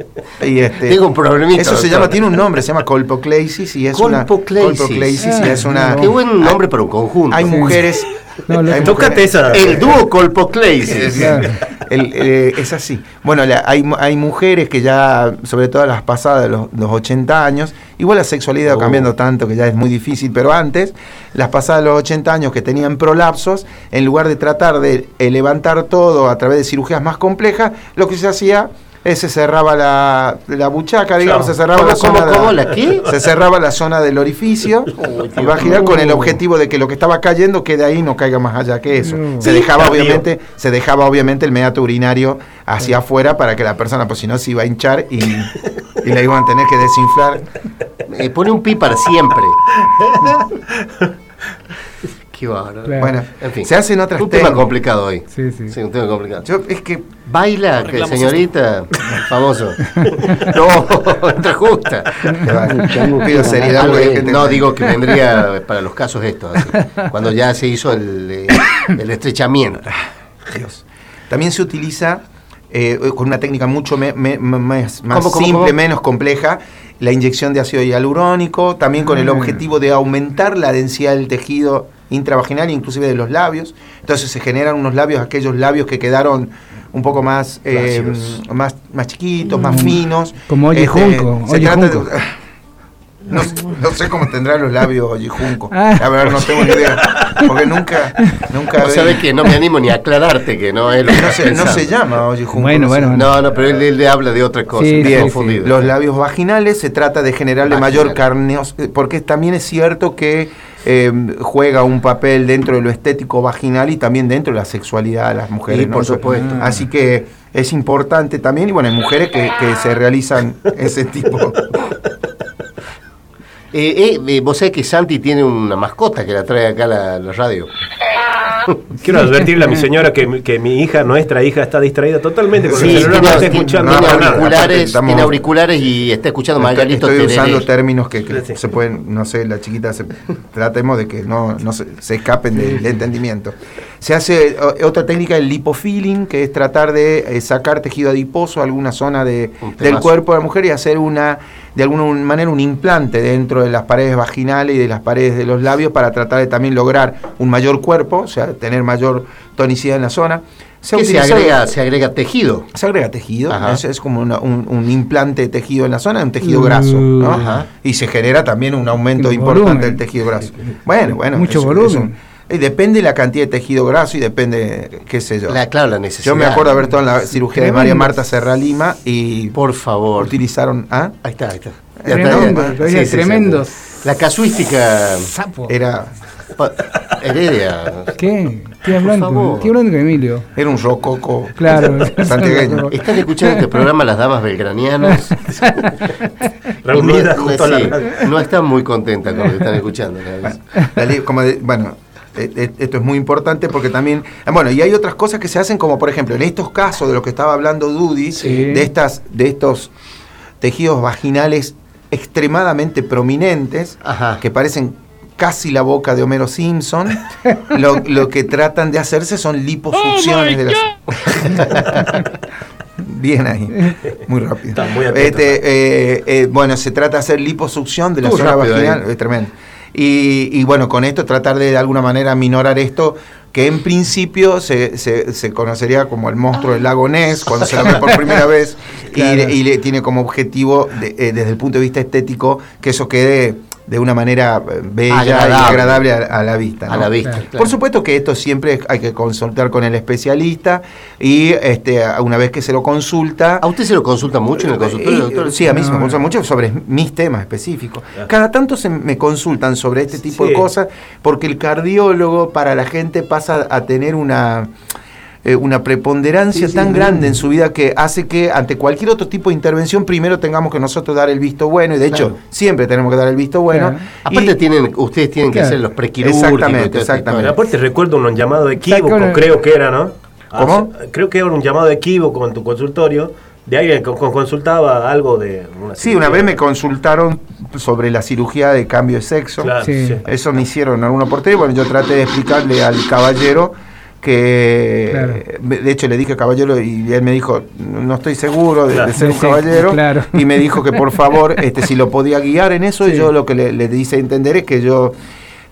S3: y, este,
S2: Tengo un problemita,
S3: Eso se llama, tiene un nombre, se llama colpocleisis y es una
S2: Colpocleisis.
S3: colpocleisis y
S6: Ah,
S3: es una.
S2: Qué buen nombre para un conjunto.
S3: Hay mujeres.
S6: No, lo-
S3: hay
S4: Tócate esa.
S2: El dúo colpocleisis.
S6: Claro.
S3: Eh, es así. Bueno, la- hay, hay mujeres que ya, sobre todo las pasadas de los, los 80 años, igual la sexualidad
S2: Oh.
S3: va cambiando tanto que ya es muy difícil, pero antes, las pasadas de los 80 años que tenían prolapsos, en lugar de tratar de eh, levantar todo a través de cirugías más complejas, lo que se hacía es se cerraba la, la buchaca, digamos, se cerraba
S2: ¿Cómo,
S3: la zona
S2: cómo,
S3: de-
S2: cómo? ¿La qué?
S3: se cerraba la zona del orificio
S2: Dios
S3: vaginal con el objetivo de que lo que estaba cayendo quede ahí y no caiga más allá que eso.
S6: No.
S3: Se dejaba obviamente, se dejaba obviamente el meato urinario hacia afuera para que la persona, pues si no se iba a hinchar y, y la iban a tener que desinflar.
S2: Eh, pone un pi para siempre. Qué bárbaro.
S6: Claro.
S3: Bueno,
S2: En fin.
S3: se hacen otras
S2: Un tema
S3: técnicas.
S2: complicado hoy.
S6: Sí, sí.
S2: Sí, un tema complicado.
S3: Yo, es que
S2: Baila, que señorita, famoso. No, entra justa.
S3: pido seriedad porque
S2: no, digo que vendría para los casos estos, así, cuando ya se hizo el, eh, el estrechamiento.
S3: Dios. También se utiliza eh, con una técnica mucho me- me- me- más, más
S2: ¿Cómo, cómo,
S3: simple,
S2: cómo?
S3: menos compleja, la inyección de ácido hialurónico, también con el
S6: Ah.
S3: objetivo de aumentar la densidad del tejido intravaginal, inclusive de los labios. Entonces se generan unos labios, aquellos labios que quedaron un poco más, eh, más, más chiquitos, más finos.
S6: Mm. Como Oji Junco,
S3: Se trata
S6: Junco.
S3: de... No, no sé cómo tendrá los labios Oji Junco.
S6: Ah.
S3: A ver, no tengo ni idea. Porque nunca, nunca
S2: O
S3: vi-
S2: sabes que no me animo ni a aclararte que no es lo que
S3: no se, no se llama Oji Junco.
S6: Bueno,
S3: no
S6: bueno,
S2: No, no, pero él, él le habla de otra cosa.
S6: Sí,
S2: estoy
S6: sí, sí.
S2: confundido.
S3: Los labios vaginales se trata de generarle
S2: Vaginal.
S3: mayor carneos, eh, porque también es cierto que eh, juega un papel dentro de lo estético vaginal y también dentro de la sexualidad de las mujeres.
S2: Sí,
S3: ¿no?
S2: por supuesto.
S3: Así que es importante también, y bueno, hay mujeres que, que se realizan ese tipo.
S2: Eh, eh, eh, vos sabés que Santi tiene una mascota que la trae acá a la, la radio.
S4: Quiero advertirle a mi señora que, mi- que mi hija, nuestra hija, está distraída totalmente con
S2: Sí,
S4: el celular, no está escuchando
S2: tiene
S3: no,
S4: nada.
S3: aparte
S2: auriculares,
S3: estamos-
S2: tiene auriculares y está escuchando Margarito
S3: Estoy
S2: Tereré.
S3: usando términos que, que
S4: Sí.
S3: se pueden, no sé, la chiquita, se- tratemos de que no, no se, se escapen del entendimiento. Se hace otra técnica, el lipofilling, que es tratar de eh, sacar tejido adiposo a alguna zona de, del cuerpo de la mujer y hacer una, de alguna manera, un implante dentro de las paredes vaginales y de las paredes de los labios para tratar de también lograr un mayor cuerpo, o sea, tener mayor tonicidad en la zona. ha
S2: ¿Qué se agrega? Se agrega tejido.
S3: se agrega tejido, es, es como una- un, un implante de tejido en la zona, un tejido graso, ¿no?
S2: Ajá.
S3: Y se genera también un aumento
S6: El
S3: importante
S6: volumen.
S3: del tejido graso. Bueno, bueno.
S6: Mucho
S3: es-
S6: volumen.
S3: es un- y depende de la cantidad de tejido graso y depende, qué sé yo.
S2: La, claro, la necesidad.
S3: yo me acuerdo haber estado en la cirugía de
S6: Tremendo.
S3: María Marta Serra Lima y
S2: Por favor.
S3: utilizaron, ¿ah?
S2: Ahí está, ahí está. Ya
S6: Tremendo, todavía tremendos.
S2: La casuística
S6: Sapo.
S3: Era,
S2: heredia.
S6: ¿Qué? Estoy hablando,
S2: favor.
S6: estoy hablando con Emilio.
S3: era un rococo
S6: Claro.
S3: santiagueño.
S2: ¿Están escuchando este programa las damas belgranianas?
S4: Reunidas
S2: no,
S4: junto a la
S2: sí,
S4: radio.
S2: no están muy contentas con lo que están escuchando.
S3: La como de- bueno, esto es muy importante porque también, ah, bueno, y hay otras cosas que se hacen como por ejemplo en estos casos de lo que estaba hablando Dudy,
S6: Sí.
S3: de estas, de estos tejidos vaginales extremadamente prominentes
S2: Ajá.
S3: que parecen casi la boca de Homero Simpson, lo, lo que tratan de hacerse son liposucciones de las Bien ahí, muy rápido.
S4: Está muy atento.
S3: Este, eh, eh, bueno, se trata de hacer liposucción de la zona vaginal,
S2: ahí.
S3: es tremendo. Y, y bueno, con esto tratar de de alguna manera minorar esto, que en principio se, se- se conocería como el monstruo del lago Ness, cuando se lo ve por primera vez, y,
S6: Claro.
S3: le- y le tiene como objetivo, de- eh, desde el punto de vista estético, que eso quede de una manera eh, bella
S2: Agradable.
S3: y agradable a, a la vista.
S2: A la vista.
S6: Claro.
S2: claro.
S3: Por supuesto que esto siempre hay que consultar con el especialista y este, una vez que se lo consulta...
S2: ¿A usted se lo consulta mucho en el consultorio,
S3: Eh,
S2: doctor?
S3: Sí, a mí se me
S6: No.
S3: consulta mucho sobre mis temas específicos.
S4: Claro.
S3: Cada tanto se me consultan sobre este tipo
S4: Sí.
S3: de cosas porque el cardiólogo para la gente pasa a tener una eh, una preponderancia
S6: Sí,
S3: tan grande en su vida que hace que ante cualquier otro tipo de intervención primero tengamos que nosotros dar el visto bueno y de hecho siempre tenemos que dar el visto bueno.
S6: Claro.
S2: Aparte
S3: Y-
S2: tienen, ustedes tienen que hacer los prequirúrgicos.
S3: Exactamente, exactamente.
S4: Aparte recuerdo un llamado de equívoco, creo que era, ¿no?
S3: ¿Cómo?
S4: Ah, Creo que era un llamado de equívoco en tu consultorio de alguien que con- consultaba algo de una
S3: Sí, una vez me consultaron sobre la cirugía de cambio de sexo.
S4: Claro,
S6: Sí.
S4: sí.
S3: Eso me hicieron alguna portería. Bueno, yo traté de explicarle al caballero que,
S6: Claro.
S3: de hecho, le dije al caballero y él me dijo, no estoy seguro de, ser un
S6: Sí,
S3: caballero.
S6: claro.
S3: Y me dijo que por favor, este, si lo podía guiar en eso. Y yo lo que le, le hice entender es que yo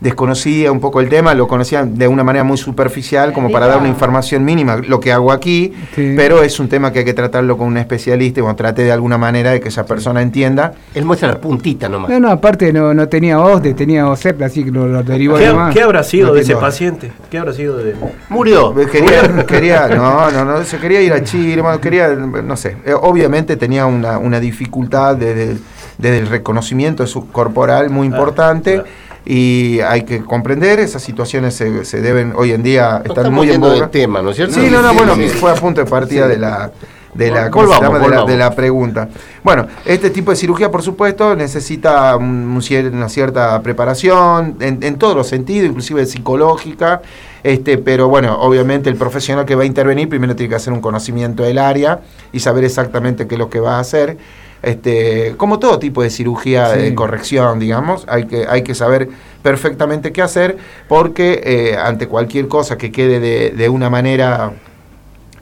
S3: desconocía un poco el tema, lo conocía de una manera muy superficial, como para dar una información mínima, lo que hago aquí,
S6: Sí.
S3: pero es un tema que hay que tratarlo con un especialista y bueno, traté de alguna manera de que esa persona entienda.
S2: Él muestra la puntita nomás.
S6: No, no, aparte no, no tenía OSDE, tenía OSEP, así que lo, lo derivó
S4: ¿Qué,
S6: nomás.
S4: qué habrá sido
S3: No
S4: de ese paciente? ¿Qué habrá sido de.?
S2: Murió.
S3: Quería, quería, no, no, no, se quería ir a Chile, bueno, quería, no sé, eh, obviamente tenía una, una dificultad desde, el- desde el reconocimiento de su corporal muy
S4: Ah,
S3: importante
S4: claro.
S3: Y hay que comprender, esas situaciones se, se deben, hoy en día están muy en boga.
S2: tema, ¿no es cierto?
S3: Sí, no, no, bueno, fue a punto de partida
S2: Sí.
S3: de la de la, ¿cómo se llama? De la, de la pregunta. Bueno, este tipo de cirugía, por supuesto, necesita un- una cierta preparación en, en todos los sentidos, inclusive psicológica, este, pero bueno, obviamente el profesional que va a intervenir primero tiene que hacer un conocimiento del área y saber exactamente qué es lo que va a hacer. Este, como todo tipo de cirugía
S6: Sí.
S3: de corrección, digamos, hay que, hay que saber perfectamente qué hacer porque eh, ante cualquier cosa que quede de, de una manera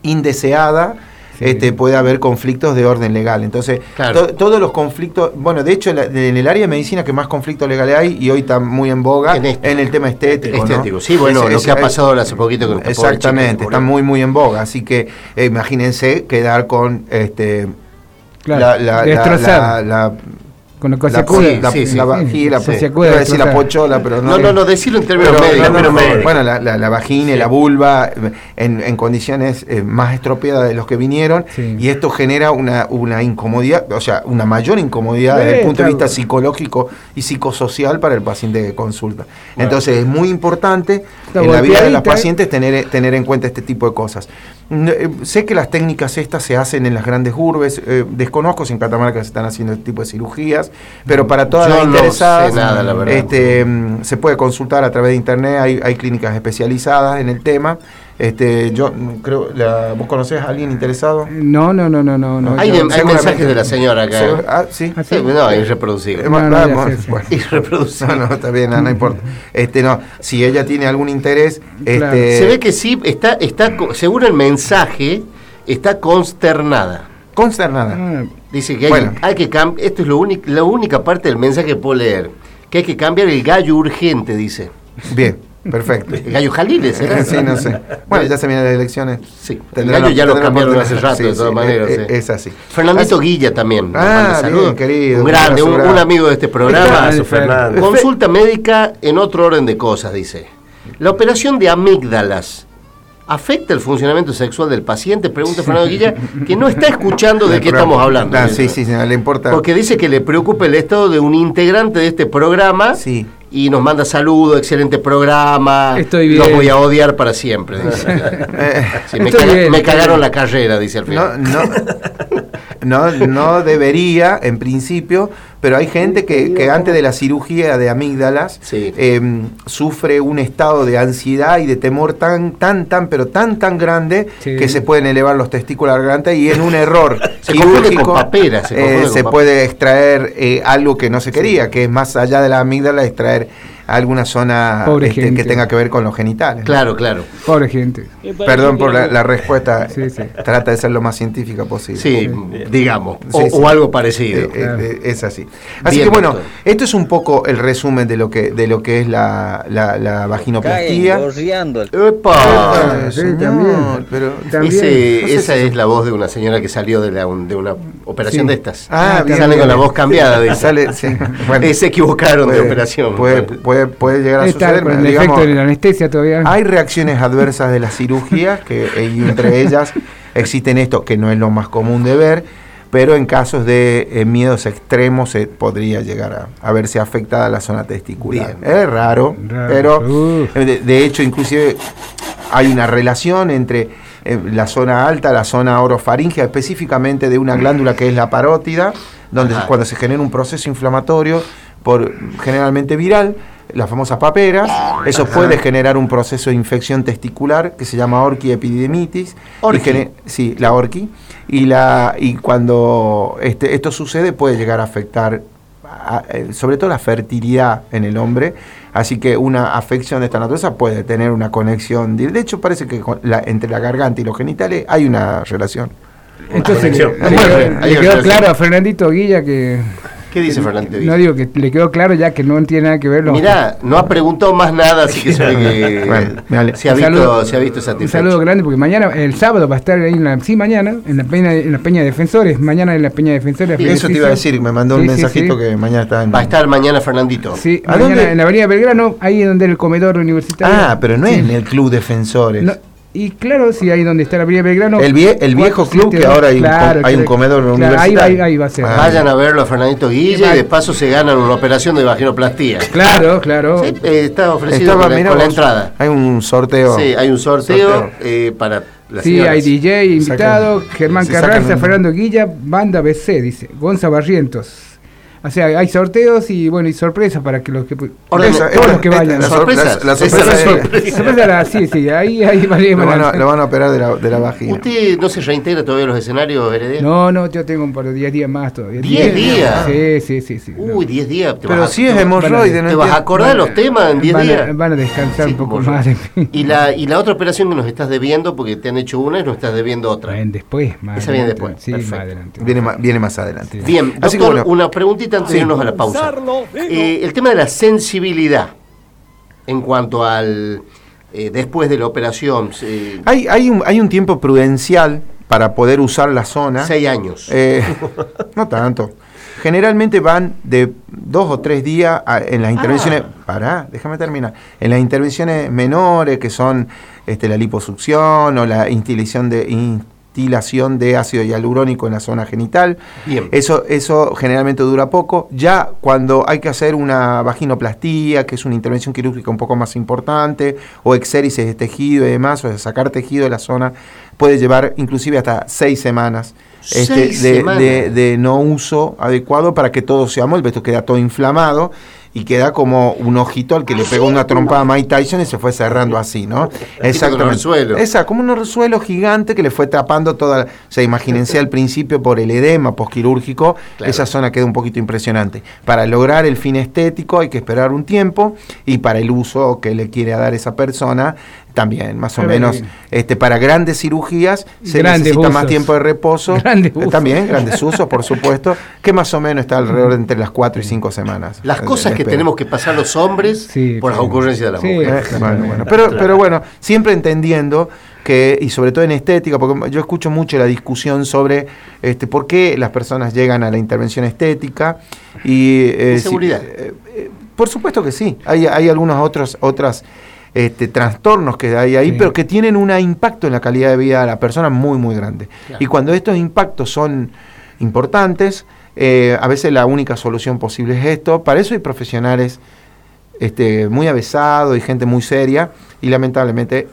S3: indeseada,
S6: Sí.
S3: este, puede haber conflictos de orden legal. Entonces,
S2: Claro.
S3: to- todos los conflictos, bueno, de hecho, en, la- en el área de medicina que más conflictos legales hay, y hoy está muy en boga,
S2: En
S3: en,
S2: este.
S3: el tema estético. ¿no?
S2: Estético. Sí, bueno, lo que ha pasado hace poquito con
S3: Exactamente, está muy, muy en boga. Así que eh, imagínense quedar con este,
S6: Claro,
S3: la, la, la,
S6: destrozar.
S3: la- la-
S6: con lo que se
S3: la-
S6: acuda.
S3: la-
S2: sí, sí.
S3: la vagina,
S6: Sí,
S3: la-
S6: se acuda
S3: decir la pochola, pero no.
S2: No, no, no, decirlo en términos
S3: Pero,
S2: médicos.
S3: bueno, la, la- la vagina y la vulva en, en condiciones eh, más estropeadas de los que vinieron
S6: Sí.
S3: y esto genera una, una incomodidad, o sea, una mayor incomodidad
S6: Sí,
S3: desde el punto de vista psicológico y psicosocial para el paciente que consulta. Entonces es muy importante
S6: Está
S3: en la vida de los
S6: ¿eh?
S3: pacientes tener, tener en cuenta este tipo de cosas. Eh, sé que las técnicas estas se hacen en las grandes urbes, eh, desconozco si en Catamarca se están haciendo este tipo de cirugías, pero para todas
S2: Yo
S3: las
S2: no
S3: interesadas,
S2: sé nada, la verdad.
S3: este, mm, se puede consultar a través de internet, hay, hay clínicas especializadas en el tema. Este, yo creo, la, ¿vos conocés a alguien interesado?
S6: No, no, no, no, no. no
S2: Hay,
S6: yo-
S2: hay
S3: seguramente.
S2: mensajes de la señora acá.
S3: Se- ah, sí.
S6: Ah,
S2: Sí, no, es irreproducible.
S3: Eh,
S6: No, no,
S3: ah,
S6: ya
S3: bueno,
S6: sí.
S2: Irreproducible.
S3: No, no, está bien, no, no importa. Este, no, si ella tiene algún interés,
S6: Claro.
S3: este,
S2: Se ve que sí, está, está, según el mensaje, está consternada.
S3: consternada.
S6: Ah,
S2: Dice que hay,
S3: Bueno.
S2: hay que cambiar, esto es lo único, la única parte del mensaje que puedo leer, que hay que cambiar el gallo urgente, dice.
S3: Bien, perfecto.
S2: El gallo Jaliles, ¿será?
S3: Sí, no sé. Bueno, ya se vienen las elecciones.
S2: Sí, el
S3: Tendrán
S2: gallo ya lo cambiaron hace rato,
S3: Sí,
S2: de todas
S3: sí,
S2: maneras.
S3: es,
S2: sí.
S3: es así.
S2: Fernandito
S3: Así-
S2: Guilla también.
S3: Ah, bien,
S2: saludos.
S3: querido,
S2: Un grande, un, un amigo de este programa.
S4: Fernando.
S2: Consulta médica en otro orden de cosas, dice. La operación de amígdalas afecta el funcionamiento sexual del paciente, pregunta Fernando Guilla, que no está escuchando de qué estamos hablando.
S3: Ah, sí, sí, sí, no le importa.
S2: Porque dice que le preocupa el estado de un integrante de este programa
S3: Sí.
S2: Y nos manda saludos, excelente programa.
S6: Estoy
S2: Los
S6: bien.
S2: voy a odiar para siempre. dice. Sí, me, caga-
S6: bien,
S2: me
S6: estoy
S2: cagaron
S6: bien.
S2: la carrera, dice al final.
S3: no, no, no, no debería, en principio, pero hay gente que, que antes de la cirugía de amígdalas
S2: Sí.
S3: eh, sufre un estado de ansiedad y de temor tan, tan, tan, pero tan, tan grande
S6: Sí.
S3: que se pueden elevar los testículos a la garganta y en un error
S2: Se
S3: quirúrgico
S2: con papera, se
S3: eh,
S2: confunde con
S3: se
S2: papera.
S3: puede extraer eh, algo que no se quería, que es más allá de la amígdala, extraer alguna zona
S6: Pobre
S3: este,
S6: gente.
S3: que tenga que ver con los genitales.
S2: Claro, claro.
S6: Pobre gente.
S3: Perdón por la, la respuesta.
S6: Sí, sí.
S3: Trata de ser lo más científica posible.
S2: Sí, digamos.
S3: Sí,
S2: o,
S3: sí.
S2: o algo parecido.
S3: Eh, eh,
S6: Claro.
S3: eh, es así. Así
S2: Bien,
S3: que bueno,
S2: doctor.
S3: esto es un poco el resumen de lo que, de lo que es la, la, la vaginoplastía.
S2: ¡Epa!
S6: Sí, también.
S3: pero-
S6: También.
S2: Ese-
S3: No sé
S2: esa
S3: si-
S2: es la voz de una señora que salió de, la, un- de una operación
S6: Sí.
S2: de estas.
S3: Ah,
S6: Ah,
S3: bien,
S2: Sale
S3: bien,
S2: con la voz cambiada. dice.
S3: Sale, sí. Bueno,
S2: Eh, se equivocaron de
S3: puede-
S2: operación.
S3: Puede, puede, puede llegar a
S6: Está
S3: suceder.
S6: con el
S3: digamos,
S6: efecto de la anestesia todavía.
S3: Hay reacciones adversas de la cirugía, que, eh, y entre ellas existen esto, que no es lo más común de ver, pero en casos de eh, miedos extremos se podría llegar a, a verse afectada la zona testicular.
S2: Bien.
S3: Es raro,
S6: Raro.
S3: pero eh, de, de hecho inclusive hay una relación entre eh, la zona alta, la zona orofaringea, específicamente de una glándula que es la parótida, donde
S2: Ajá.
S3: cuando se genera un proceso inflamatorio, por generalmente viral, las famosas paperas, eso puede generar un proceso de infección testicular que se llama orquiepididemitis. y
S2: Orqui.
S3: sí, la orqui. Y, la, y cuando este, esto sucede puede llegar a afectar a- eh, sobre todo la fertilidad en el hombre, así que una afección de esta naturaleza puede tener una conexión. De de hecho, parece que con la- entre la garganta y los genitales hay una relación.
S6: Entonces, le, le- quedó claro a Fernandito Guilla que.
S2: ¿Qué dice Fernando?
S6: No digo que le quedó claro ya que no tiene nada que ver.
S2: Mirá, no ha preguntado más nada, así que se ve que
S3: Bueno,
S2: se, ha
S6: Un
S2: visto,
S6: saludo-
S2: se ha visto
S6: Un
S2: satisfecho.
S6: saludo grande porque mañana, el sábado va a estar ahí en la, sí, mañana, en la Peña, en la Peña de Defensores, mañana en la Peña de Defensores.
S2: Bien,
S3: Eso te iba a decir, me mandó un
S6: Sí, sí,
S3: mensajito
S6: sí.
S3: que mañana está en...
S2: Va a estar mañana Fernandito.
S6: Sí,
S3: ¿A
S6: mañana
S3: dónde?
S6: en la Avenida Belgrano, ahí donde el comedor universitario.
S3: Ah, pero no
S6: Sí.
S3: es en el Club Defensores.
S6: No, y claro, sí, ahí donde está la Avenida Belgrano.
S3: El vie- el viejo club que ahora hay un hay un comedor
S6: Claro, ahí,
S3: universitario.
S6: ahí, ahí va a ser.
S3: Ah.
S2: Vayan a verlo a Fernandito Guille y de paso se ganan una operación de vaginoplastía.
S6: Claro, claro.
S2: Sí, eh, está ofrecido
S3: Estaba,
S2: con, la, con entrada.
S3: Hay un sorteo.
S2: Sí, hay un sorteo,
S3: Sorteo.
S2: eh, para las
S6: Sí,
S2: señoras.
S6: hay DJ invitado,
S3: Sacan-
S6: Germán Carranza,
S3: un-
S6: Fernando Guilla, Banda BC, dice, Gonza Barrientos. O sea, hay sorteos y bueno, y sorpresas para que los que
S2: Orden-
S6: todos los que vayan.
S3: la, sor-
S2: Sorpresas.
S3: la- la
S2: Esa
S3: sorpresa
S2: es la
S3: es-
S2: sorpresa.
S6: Sorpresa la- sí, sí, ahí, ahí vale,
S3: lo, van a,
S6: vale.
S3: lo van a operar de la, de la vagina.
S2: ¿Usted no se reintegra todavía los escenarios, Heredia?
S6: No, no, yo tengo un par de 10 días más todavía.
S2: ¿Diez días?
S6: Sí, sí, sí. sí.
S2: Uy, 10 días. te
S3: Pero
S2: vas
S3: si es hemorroide, no
S2: ¿Te vas a acordar de los temas en 10
S6: van,
S2: días?
S6: Van a descansar
S2: Sí,
S6: un poco más.
S2: Y la, y la otra operación que nos estás debiendo, porque te han hecho una y nos estás debiendo otra.
S6: Después, más
S2: Esa viene después,
S6: Sí, más adelante.
S3: Viene, más, viene más adelante.
S2: Bien,
S3: Así
S2: doctor, una preguntita antes de irnos a la pausa. Eh, el tema de la sensibilidad en cuanto al eh, después de la operación, eh,
S3: Hay, hay, un, hay un tiempo prudencial para poder usar la zona.
S2: seis años.
S3: Eh, no tanto. Generalmente van de dos o tres días a- en las intervenciones.
S2: Ah.
S3: Pará, déjame terminar. En las intervenciones menores, que son este, la liposucción o la instilación de, instilación de ácido hialurónico en la zona genital.
S2: Bien.
S3: Eso, eso generalmente dura poco. Ya cuando hay que hacer una vaginoplastía, que es una intervención quirúrgica un poco más importante, o exéresis de tejido y demás, o de sacar tejido de la zona, puede llevar inclusive hasta seis semanas. este, de,
S2: semanas.
S3: de- de no uso adecuado para que todo se amuelve. Esto queda todo inflamado y queda como un ojito al que le pegó una trompada a Mike Tyson y se fue cerrando así, ¿no?
S2: un resuelo.
S3: Esa, como un resuelo gigante que le fue tapando toda. O sea, imagínense al principio por el edema posquirúrgico,
S2: Claro.
S3: esa zona queda un poquito impresionante. Para lograr el fin estético hay que esperar un tiempo y para el uso que le quiere dar esa persona también, más o
S6: Pero
S3: menos.
S6: bien.
S3: Este, para grandes cirugías se
S6: Grandes
S3: necesita más tiempo de reposo.
S6: Grandes
S3: Eh,
S6: usos.
S3: También, grandes usos, por supuesto, que más o menos está alrededor de entre las 4 y 5 semanas.
S2: Las
S3: Eh,
S2: cosas que tenemos que pasar los hombres
S6: Sí,
S2: por las ocurrencias de las
S6: Sí.
S3: Eh,
S2: mujeres.
S3: bueno, bueno. Pero, pero bueno, siempre entendiendo que, y sobre todo en estética, porque yo escucho mucho la discusión sobre este, por qué las personas llegan a la intervención estética y... eh, si- eh, eh, por supuesto que sí, hay, hay algunos otros, otras este, trastornos que hay ahí,
S6: Sí.
S3: pero que tienen un impacto en la calidad de vida de la persona muy, muy grande.
S2: Claro.
S3: Y cuando estos impactos son importantes, eh, a veces la única solución posible es esto. Para eso hay profesionales este, muy avesados y gente muy seria, y lamentablemente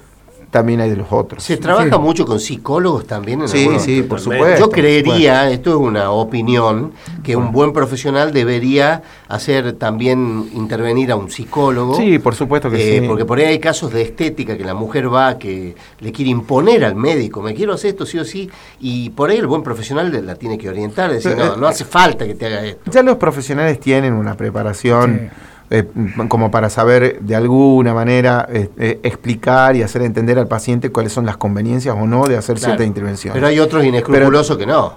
S3: también hay de los otros.
S2: Se trabaja
S6: Sí.
S2: mucho con psicólogos también en
S3: Sí,
S2: algunos-
S3: sí, por
S4: Totalmente.
S3: supuesto.
S2: Yo creería, esto es una opinión, que un buen profesional debería hacer también intervenir a un psicólogo.
S3: Sí, por supuesto que
S2: Eh,
S3: sí.
S2: Porque por ahí hay casos de estética que la mujer va, que le quiere imponer al médico, me quiero hacer esto sí o sí, y por ahí el buen profesional le- la tiene que orientar, decir,
S3: Pero,
S2: no,
S3: eh,
S2: no hace falta que te haga esto.
S3: Ya los profesionales tienen una preparación eh, como para saber de alguna manera eh, eh, explicar y hacer entender al paciente cuáles son las conveniencias o no de hacer
S2: Claro.
S3: cierta intervención.
S2: Pero hay otros inescrupulosos que no.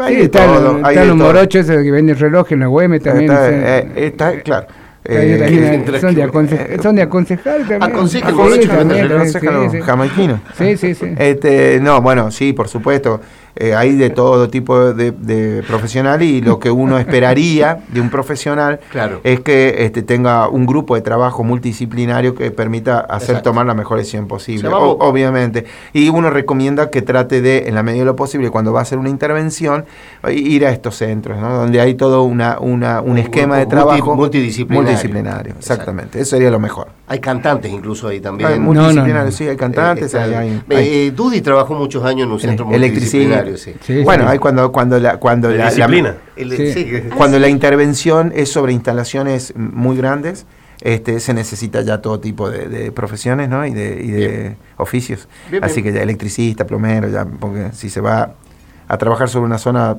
S3: Hay
S6: Sí,
S3: de
S6: están
S3: todo,
S6: los
S3: todo.
S6: morochos esos que venden reloj en la UEM también.
S3: Está,
S6: o sea,
S3: eh, está- claro.
S6: también-
S3: Eh,
S6: también son, de aconse- son de aconsejar también.
S2: Aconseja el
S6: Sí,
S2: vende.
S6: Sí, sí, sí.
S3: Este, no, bueno, sí, por supuesto. Eh, hay de todo tipo de, de profesional y lo que uno esperaría de un profesional
S2: Claro.
S3: es que este, tenga un grupo de trabajo multidisciplinario que permita hacer
S2: Exacto.
S3: tomar la mejor decisión posible,
S2: O
S3: obviamente. Y uno recomienda que trate de, en la medida de lo posible, cuando va a hacer una intervención, ir a estos centros, ¿no? donde hay todo una, una- un esquema de trabajo
S2: multidisciplinario.
S3: multidisciplinario, exactamente. Eso sería lo mejor.
S2: Hay cantantes incluso ahí también.
S3: Hay
S6: no,
S3: multidisciplinario,
S6: no.
S3: sí, hay cantantes,
S2: Eh,
S3: hay,
S2: está-
S3: hay-
S2: eh,
S3: hay-
S2: Dudy trabajó muchos años en un centro
S3: electricidad.
S2: Multidisciplinario, sí.
S6: Sí,
S3: bueno,
S6: sí.
S3: hay cuando, cuando la, cuando la- la-
S4: disciplina.
S2: El-
S6: Sí.
S2: sí, que-
S3: cuando la intervención es sobre instalaciones muy grandes, este, se necesita ya todo tipo de, de profesiones ¿no? y de, y de oficios.
S2: Bien,
S3: Así
S2: bien.
S3: que ya electricista, plomero, ya, porque si se va a trabajar sobre una zona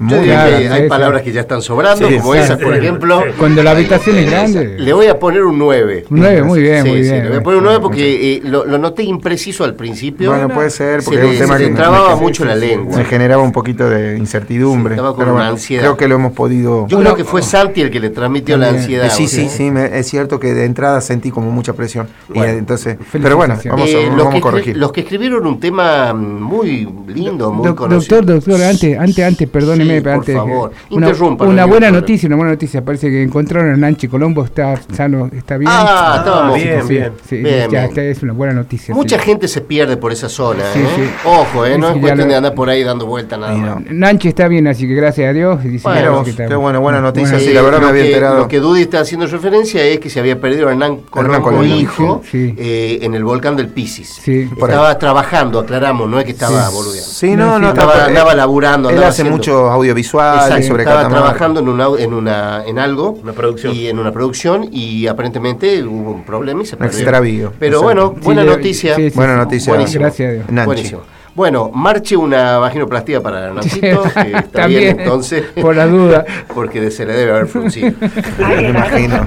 S3: muy
S6: Claro,
S2: que hay
S6: sí.
S2: palabras que ya están sobrando,
S3: Sí,
S2: como esa, por ejemplo.
S6: Cuando la habitación es grande.
S2: Le voy a poner un 9.
S6: Un 9, muy bien,
S2: Sí,
S6: muy
S2: sí,
S6: bien.
S2: le voy a poner un 9 porque eh, lo, lo noté impreciso al principio.
S3: Bueno, puede ser,
S2: Se
S3: porque es un tema
S2: se
S3: que me-
S2: trababa
S3: me-
S2: mucho la lengua.
S3: me generaba un poquito de incertidumbre.
S2: Sí, estaba con
S3: pero
S2: una
S3: bueno,
S2: ansiedad.
S3: Creo que lo hemos podido...
S2: Yo creo que fue Santi el que le transmitió la ansiedad.
S3: Eh, sí,
S2: ¿o
S3: sí, sí, me- es cierto que de entrada sentí como mucha presión. Y,
S2: Bueno.
S3: eh, entonces, pero bueno, vamos, a-
S2: Eh,
S3: vamos a corregir.
S2: los que escribieron un tema muy lindo, muy conocido.
S6: doctor, doctor, antes, antes, antes, perdóneme,
S2: Sí, por
S6: antes,
S2: favor.
S6: una,
S2: Interrumpa,
S6: una buena
S2: problema.
S6: noticia, una buena noticia. Parece que encontraron a Nanchi Colombo, está sano, está bien.
S2: Ah, estábamos.
S4: bien,
S6: Sí,
S4: bien.
S6: sí,
S2: Bien,
S6: ya
S2: bien.
S6: está, es una buena noticia.
S2: Mucha
S6: sí.
S2: gente se pierde por esa zona.
S6: Sí,
S2: ¿eh?
S6: sí.
S2: Ojo, ¿eh? no
S6: Sí,
S2: es cuestión
S6: lo-
S2: de andar por ahí dando vueltas nada más.
S6: Nanchi está bien, así que gracias a Dios. y dice
S2: Bueno,
S6: que
S3: qué
S6: bien.
S3: buena, buena noticia. Sí, la verdad me había
S2: que,
S3: enterado.
S2: Lo que Dudy está haciendo referencia es que se había perdido a Hernán Colombo, hijo, eh, en el volcán del Pisis.
S6: Sí.
S3: Por ahí.
S2: Estaba trabajando, aclaramos, no es que estaba boludeando.
S3: Sí, no, no,
S2: Estaba- andaba laburando,
S3: Él
S2: andaba
S3: hace
S2: haciendo-
S3: mucho audiovisual
S2: Exacto,
S3: sobre
S2: estaba
S3: Catamarca.
S2: trabajando en, una, en, una, en algo.
S4: Una producción.
S2: Y en una producción y aparentemente hubo un problema y se perdió.
S3: extravío.
S2: Pero
S3: Exacto.
S2: bueno,
S6: Sí,
S2: buena noticia.
S6: sí, sí,
S3: Buena noticia.
S2: Buenísimo.
S6: Gracias a Dios.
S3: Nanchi.
S2: Buenísimo. Bueno, marche una vaginoplastia para Nancito, que está bien
S6: También,
S2: entonces.
S6: por la duda.
S2: Porque de- se le debe haber fruncido.
S3: Me imagino.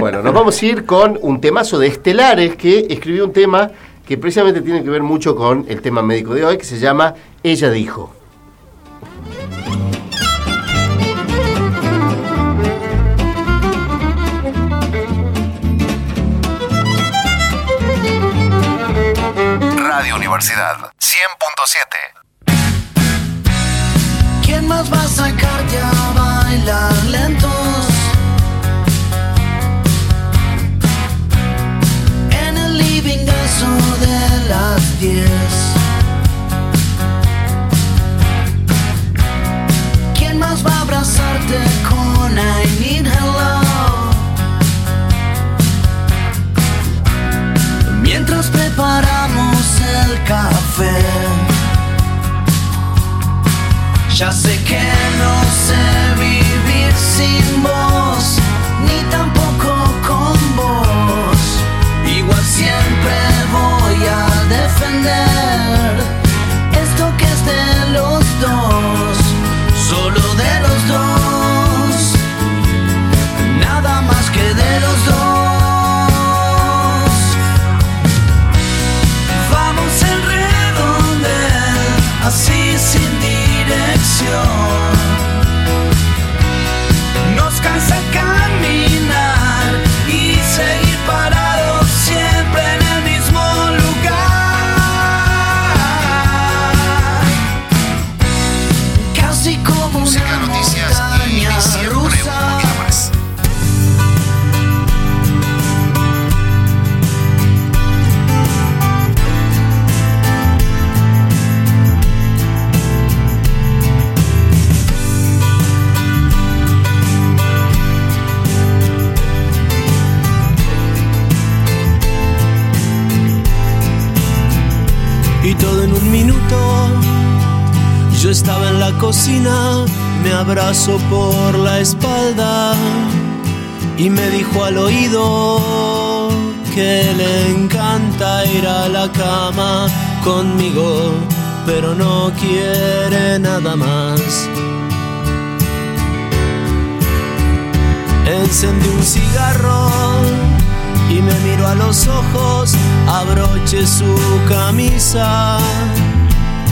S2: Bueno, nos vamos a ir con un temazo de Estelares que escribió un tema que precisamente tiene que ver mucho con el tema médico de hoy, que se llama Ella dijo.
S7: Radio Universidad 100.7.
S5: ¿Quién más va a sacarte a bailar lentos? En el living de las 10. ¿Quién más va a abrazarte con I need hello? Mientras preparamos el café. Ya sé que no sé Yo estaba en la cocina, me abrazó por la espalda y me dijo al oído que le encanta ir a la cama conmigo, pero no quiere nada más. Encendí un cigarro y me miró a los ojos, abroché su camisa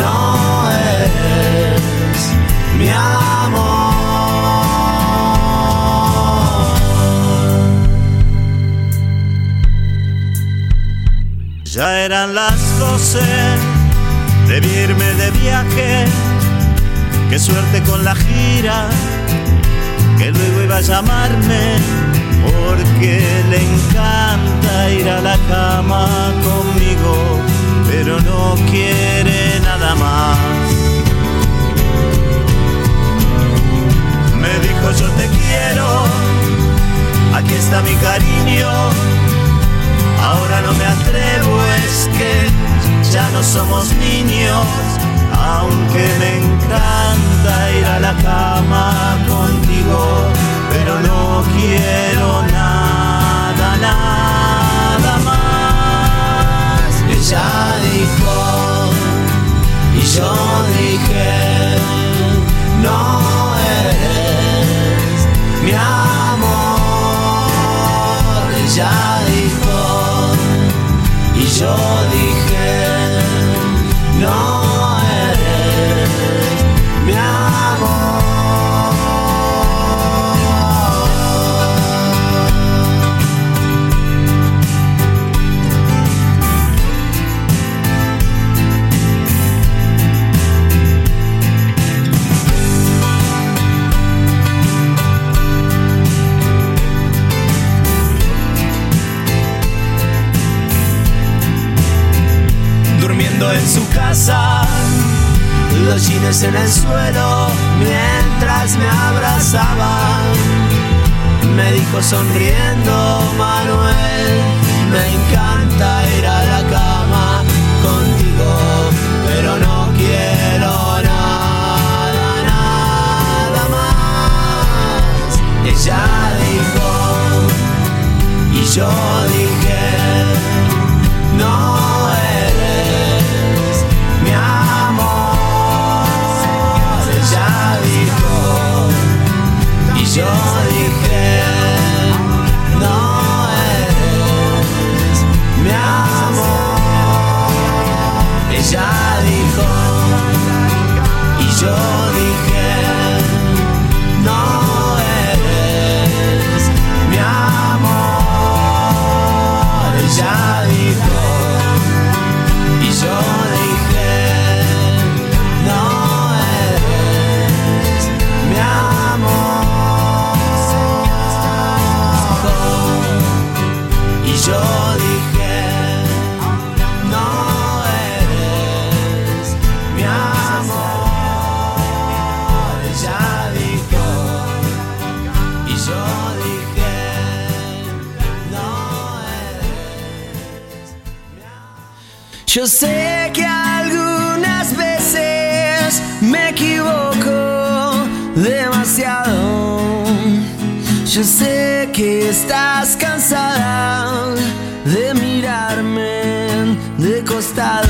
S5: no eres mi amor. Ya eran las doce, debí irme de viaje. Qué suerte con la gira, que luego iba a llamarme, porque le encanta ir a la cama conmigo, pero no quiere nada más. Me dijo yo te quiero, aquí está mi cariño. Ahora no me atrevo, es que ya no somos niños, aunque me encanta ir a la cama contigo, pero no quiero nada, nada. Ella dijo, y yo dije, no eres mi amor. Ella dijo, y yo dije, casa, los jeans en el suelo mientras me abrazaban. Me dijo sonriendo Manuel, me encanta ir a la cama contigo, pero no quiero nada, nada más. Ella dijo, y yo dije, no yo dije, no eres mi amor. Ella dijo, y yo dije, no eres mi amor. Ella dijo, y yo Yo sé que algunas veces me equivoco demasiado. Yo sé que estás cansada de mirarme de costado.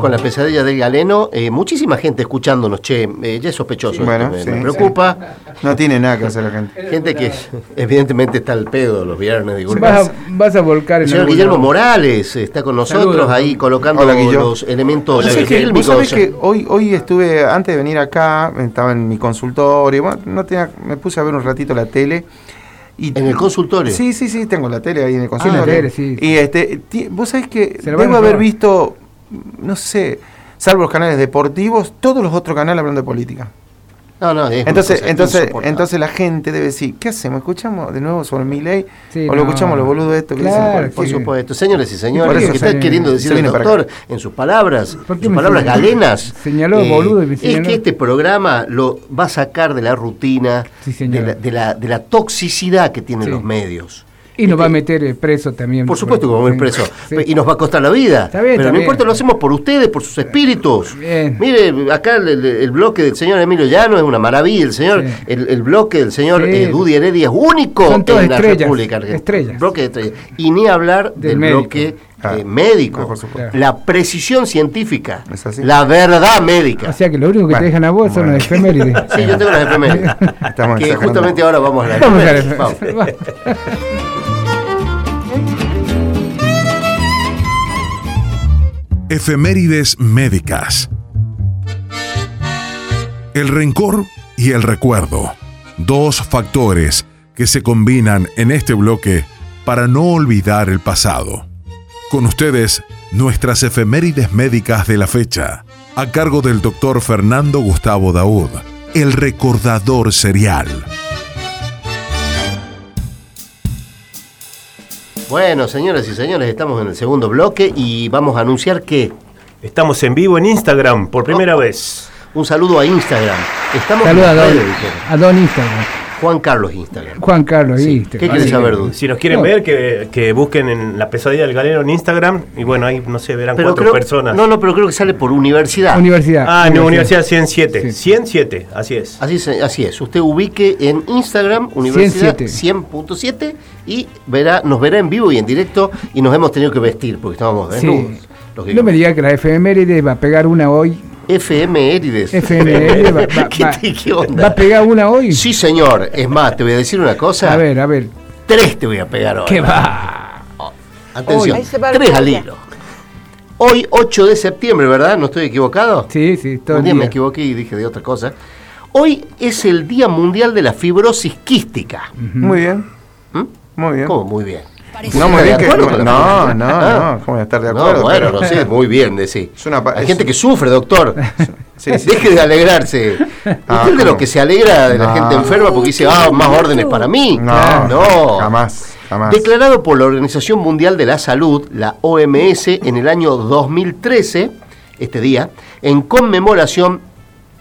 S2: Seguimos con la pesadilla del galeno. Eh, muchísima gente escuchándonos, che, eh, ya es sospechoso.
S3: Bueno,
S2: esto, me,
S3: sí,
S2: me preocupa.
S3: No tiene nada que hacer la gente.
S2: Gente que evidentemente está al pedo los viernes, digo.
S6: Vas a, vas a volcar
S2: El señor Guillermo. Morales está con nosotros
S6: Saludos.
S2: ahí colocando
S3: Hola,
S2: los elementos
S3: Vos sabés que, vos sabés que hoy, hoy estuve, antes de venir acá, estaba en mi consultorio, bueno, no tenía, me puse a ver un ratito la tele. Y,
S2: ¿En el consultorio?
S3: Sí, sí, sí, tengo la tele ahí en el consultorio.
S6: la tele, sí.
S3: Y este, vos sabés que debo haber visto, no sé, salvo los canales deportivos, todos los otros canales hablando de política.
S2: No, no, es
S3: Entonces,
S2: cosa
S3: entonces, entonces la gente debe decir, ¿qué hacemos? ¿Escuchamos de nuevo sobre mi ley?
S6: Sí,
S3: ¿O lo escuchamos los boludos de esto que
S6: Claro,
S3: dicen?
S2: Por supuesto. Señores y señores,
S3: por eso
S2: ¿qué está queriendo decir el doctor en sus palabras?
S6: ¿Por qué
S2: Sus palabras
S6: señaló?
S2: galenas.
S6: Señaló, boludo, y me
S2: Es que este programa lo va a sacar de la rutina,
S6: Sí,
S2: de, la, de, la, de la toxicidad que tienen
S6: Sí.
S2: los medios.
S6: Y nos va a meter eh, preso también.
S2: Por supuesto que vamos a ir preso.
S6: Sí.
S2: Y nos va a costar la vida.
S6: Está bien,
S2: pero
S6: está
S2: no
S6: bien.
S2: importa, lo hacemos por ustedes, por sus espíritus.
S6: Bien.
S2: Mire, acá el, el- el bloque del señor Emilio Llano es una maravilla. El señor,
S6: Sí.
S2: el, el bloque del señor
S6: Sí.
S2: eh, Dudy Heredia es único
S6: Son todas
S2: en la
S6: estrellas,
S2: República Argentina.
S6: estrellas.
S2: Bloque de estrellas. Y ni hablar del,
S6: Del médico.
S2: bloque
S3: Ah,
S2: eh, médico.
S3: ah, por supuesto.
S2: La precisión científica.
S3: ¿Es así?
S2: La verdad médica.
S6: O sea que lo único que
S3: Bueno,
S6: te dejan a vos son las efemérides.
S2: Sí, yo tengo las efemérides.
S3: Estamos
S2: que justamente ahora vamos a las
S6: Vamos
S2: efemérides.
S1: Médicas. El rencor y el recuerdo. Dos factores que se combinan en este bloque para no olvidar el pasado. Con ustedes, nuestras efemérides médicas de la fecha, a cargo del doctor Fernando Gustavo Daud, el recordador serial.
S2: Bueno, señoras y señores, estamos en el segundo bloque y vamos a anunciar que
S4: Estamos en vivo en Instagram por primera vez.
S2: un saludo a Instagram. Estamos
S6: Saluda a Don, a Don Instagram.
S2: Juan Carlos Instagram.
S6: Juan Carlos
S2: Sí.
S6: Instagram.
S2: ¿Qué quieres saber?
S4: Si nos quieren
S6: No.
S4: ver, que, que busquen en la pesadilla del galero en Instagram. Y bueno, ahí no sé, verán cuatro
S2: creo,
S4: personas.
S2: No, no, pero creo que sale por universidad.
S6: Universidad.
S4: Ah, no, Universidad 107.
S6: Sí.
S4: 107, así es.
S2: Así es, así es. Usted ubique en Instagram, Universidad
S6: 107.
S2: 100.7 y verá, nos verá en vivo y en directo y nos hemos tenido que vestir porque estábamos
S6: Sí.
S2: desnudos.
S6: No me diga que la efeméride va a pegar una hoy.
S2: FM Érides.
S6: FML va, va-
S2: ¿Qué,
S6: va-
S2: qué onda?
S6: va a pegar una hoy.
S2: Sí, señor. Es más, te voy a decir una cosa.
S6: A ver, a ver.
S2: Tres te voy a pegar ahora.
S6: ¿Qué va?
S2: Atención.
S8: Va el
S2: Tres al hilo. Hoy, 8 de septiembre, ¿verdad? ¿No estoy equivocado?
S6: Sí, sí, todo
S2: Un
S6: el
S2: día me equivoqué y dije de otra cosa. Hoy es el Día Mundial de la Fibrosis Quística.
S3: Muy bien,
S2: ¿Mm?
S3: muy bien.
S2: ¿Cómo? Muy bien.
S3: No, muy
S2: ¿Está
S3: bien que- no,
S2: fibrosis?
S3: no,
S2: Ah.
S3: no, ¿cómo voy a estar de
S2: No,
S3: acuerdo?
S2: bueno,
S3: Pero-
S2: no sé, muy bien, de sí.
S3: Es una
S2: Hay
S3: es-
S2: gente que sufre, doctor.
S3: Sí, sí.
S2: Deje de alegrarse.
S3: Ah,
S2: Usted es de lo que se alegra de la
S3: No.
S2: gente enferma porque dice, ah, más órdenes para mí.
S3: No,
S2: no.
S3: jamás, jamás.
S2: Declarado por la Organización Mundial de la Salud, la OMS, en el año 2013, este día, en conmemoración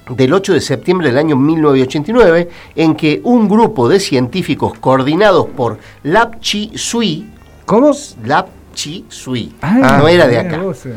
S2: del 8 de septiembre del año 1989, en que un grupo de científicos coordinados por Lap Chi Sui,
S6: ¿Cómo?
S2: Lap Chi Sui,
S6: Ah,
S2: no era de acá,
S6: eh.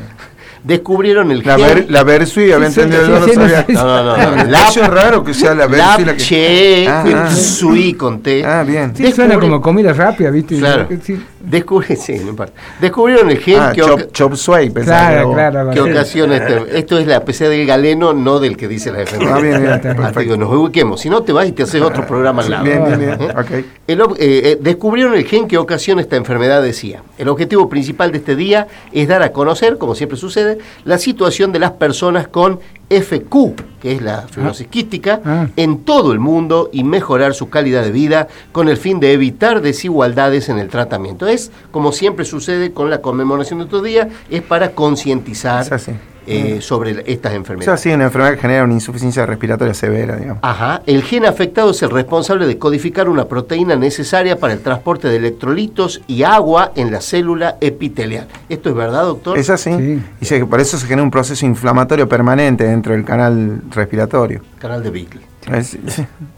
S2: Descubrieron el
S3: La,
S2: gen-
S3: ver, la Versui, había
S6: Sí, sí,
S3: entendido,
S6: sí,
S3: yo no sabía.
S2: No, no, no, no.
S3: La, eso es raro que sea la Versui la que...
S2: Che,
S3: Ah, ah.
S2: Sui con T.
S3: Ah, bien.
S6: Sí, suena como comida rápida, ¿viste?
S2: Claro.
S6: Sí.
S2: Descubrí- sí, no importa. Descubrieron el gen
S3: Ah,
S2: que,
S3: chop, chop suey,
S6: Claro, claro.
S2: que ocasiona este. Esto es la PC del galeno, no del que dice la enfermedad.
S3: Ah, bien, bien, perfecto.
S2: nos ubiquemos. Si no, te vas y te haces otro programa al lado.
S3: Bien, bien, bien.
S2: ¿Eh?
S3: Ok.
S2: El eh, eh, descubrieron el gen que ocasiona esta enfermedad, decía. El objetivo principal de este día es dar a conocer, como siempre sucede, la situación de las personas con FQ, que es la fibrosis quística,
S6: Ah.
S2: en todo el mundo y mejorar su calidad de vida con el fin de evitar desigualdades en el tratamiento. Es, como siempre sucede con la conmemoración de estos días, es para concientizar. Eh, sobre estas
S3: Es
S2: enfermedades.
S3: así, una enfermedad que genera una insuficiencia respiratoria severa, digamos.
S2: Ajá, el gen afectado es el responsable de codificar una proteína necesaria para el transporte de electrolitos y agua en la célula epitelial. ¿Esto es verdad, doctor?
S3: Es así.
S6: Sí.
S3: Y se- por eso se genera un proceso inflamatorio permanente dentro del canal respiratorio.
S2: Canal de.
S3: Es-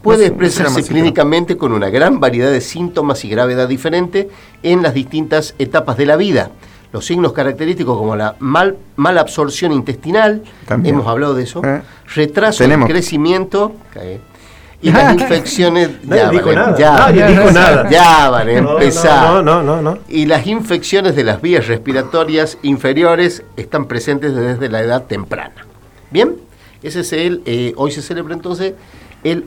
S2: Puede expresarse
S3: sí,
S2: clínicamente con una gran variedad de síntomas y gravedad diferente en las distintas etapas de la vida. Los signos característicos como la mal, malabsorción intestinal,
S3: También.
S2: hemos hablado de eso,
S3: Eh.
S2: retraso
S3: Tenemos.
S2: del crecimiento, cae, Y las infecciones. Ya van a- empezar.
S4: No, no, no.
S2: Y las infecciones de las vías respiratorias inferiores están presentes desde la edad temprana. Bien, ese es el. eh, hoy se celebra entonces el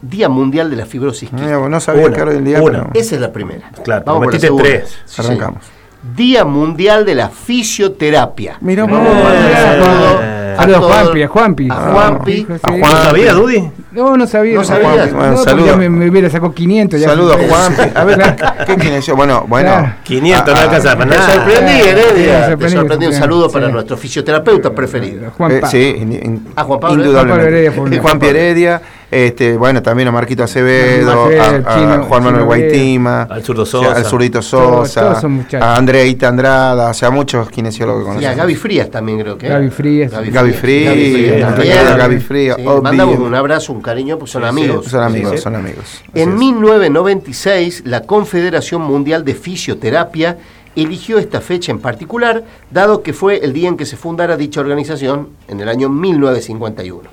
S2: Día Mundial de la Fibrosis
S3: Mira, no sabía
S4: Una,
S3: que era el día,
S4: una.
S3: pero
S2: Esa es la primera.
S4: Claro,
S2: Vamos por la segunda.
S4: tres.
S2: Sí,
S3: arrancamos.
S2: Día Mundial de la Fisioterapia.
S3: Mira,
S2: Vamos a
S4: Eh,
S2: saludo
S4: eh.
S2: a
S6: Saludos,
S2: todo-
S6: Juanpi, a Juanpi.
S2: A Juanpi.
S3: A
S6: sí.
S3: Juan.
S4: ¿No sabía, Dudy?
S6: No, no sabía.
S2: No sabía.
S6: Juanpi.
S3: Bueno,
S6: no,
S3: saludos.
S6: ya me, me hubiera sacado 500. Ya
S3: Saludos,
S6: Sí.
S3: Juan. A ver, ¿qué kinesio? Bueno, bueno.
S6: Claro.
S4: 500 no
S3: Ah,
S4: alcanza para
S2: Te
S4: nada.
S2: sorprendí,
S6: Sí,
S2: Heredia. Te
S6: sorprendí,
S2: sorprendí. Un saludo
S6: sí.
S2: para nuestro fisioterapeuta preferido.
S6: Juan
S3: Eh, sí, in- in-
S2: Ah, Juan Pablo-
S3: indudablemente.
S6: Juan Heredia fue un-
S3: Juan Pablo Heredia, este, bueno, también a Marquito Acevedo, a, a
S6: Chino-
S3: Juan Manuel Guaitima,
S4: Al zurdo
S3: o sea,
S4: Sosa.
S3: al zurdito Sosa,
S6: todos
S3: a Andreita Andrada, o sea, muchos kinesiólogos que
S2: Y a. Gaby Frías también creo que.
S6: Gaby Frías.
S3: Gaby Frías, Gaby Frías, obvio.
S2: Mandamos un abrazo, un cariño, pues son amigos.
S3: Son amigos,
S4: Sí, sí.
S3: son amigos. Así
S2: En
S3: es.
S2: 1996, la Confederación Mundial de Fisioterapia eligió esta fecha en particular, dado que fue el día en que se fundara dicha organización, en el año 1951,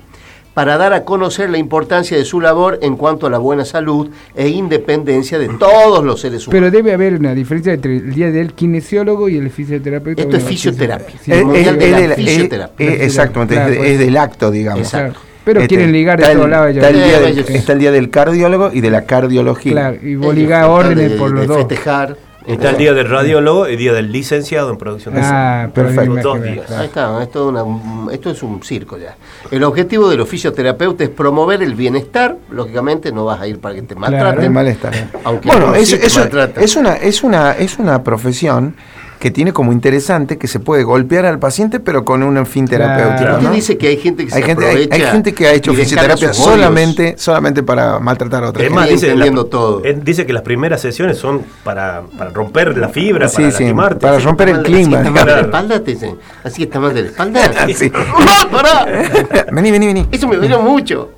S2: para dar a conocer la importancia de su labor en cuanto a la buena salud e independencia de todos los seres humanos.
S6: Pero debe haber una diferencia entre el día del kinesiólogo y el fisioterapeuta.
S2: Esto es
S6: Bueno,
S2: fisioterapia.
S6: sí,
S3: Es-
S2: de la Fisioterapia.
S3: exactamente,
S6: Claro,
S3: es, de-
S6: pues.
S3: es del acto, digamos.
S2: Exacto.
S6: Claro. Pero
S3: Este,
S6: quieren ligar de todos
S3: el-
S6: lados.
S3: Está el, día del,
S2: ellos-
S3: está el día del cardiólogo y de la cardiología.
S6: Claro, y vos ligás órdenes
S2: de-
S6: por los
S2: de
S6: dos.
S2: festejar.
S4: Está el día del radiólogo y el día del licenciado en producción de
S6: Ah,
S3: Perfecto.
S4: Dos días.
S6: claro.
S2: Ahí está, esto, es una- esto es un circo ya. El objetivo de los fisioterapeutas es promover el bienestar. Lógicamente no vas a ir para que te maltraten.
S3: El malestar.
S2: Aunque
S3: bueno, es,
S2: sí te
S3: es-
S2: maltratan.
S3: es una, es, una, es una profesión que tiene como interesante que se puede golpear al paciente, pero con un fin
S6: Claro.
S3: terapéutico.
S2: ¿Usted
S3: ¿no?
S2: dice que hay gente que
S3: Hay
S2: se
S3: gente, hay,
S2: aprovecha
S3: hay gente que ha hecho fisioterapia solamente, solamente para maltratar a otra
S4: Es
S3: gente.
S4: más, dice, la-
S2: entendiendo todo.
S4: él dice que las primeras sesiones son para, para romper la fibra,
S3: Sí,
S4: para
S3: sí,
S4: lastimarte.
S3: para romper el
S2: Así
S3: clima.
S2: está mal de la
S4: Claro.
S2: espalda, te dicen. Así está mal de la espalda.
S3: Sí.
S2: ¡No, pará!
S3: vení, vení, vení.
S2: Eso me duele mucho.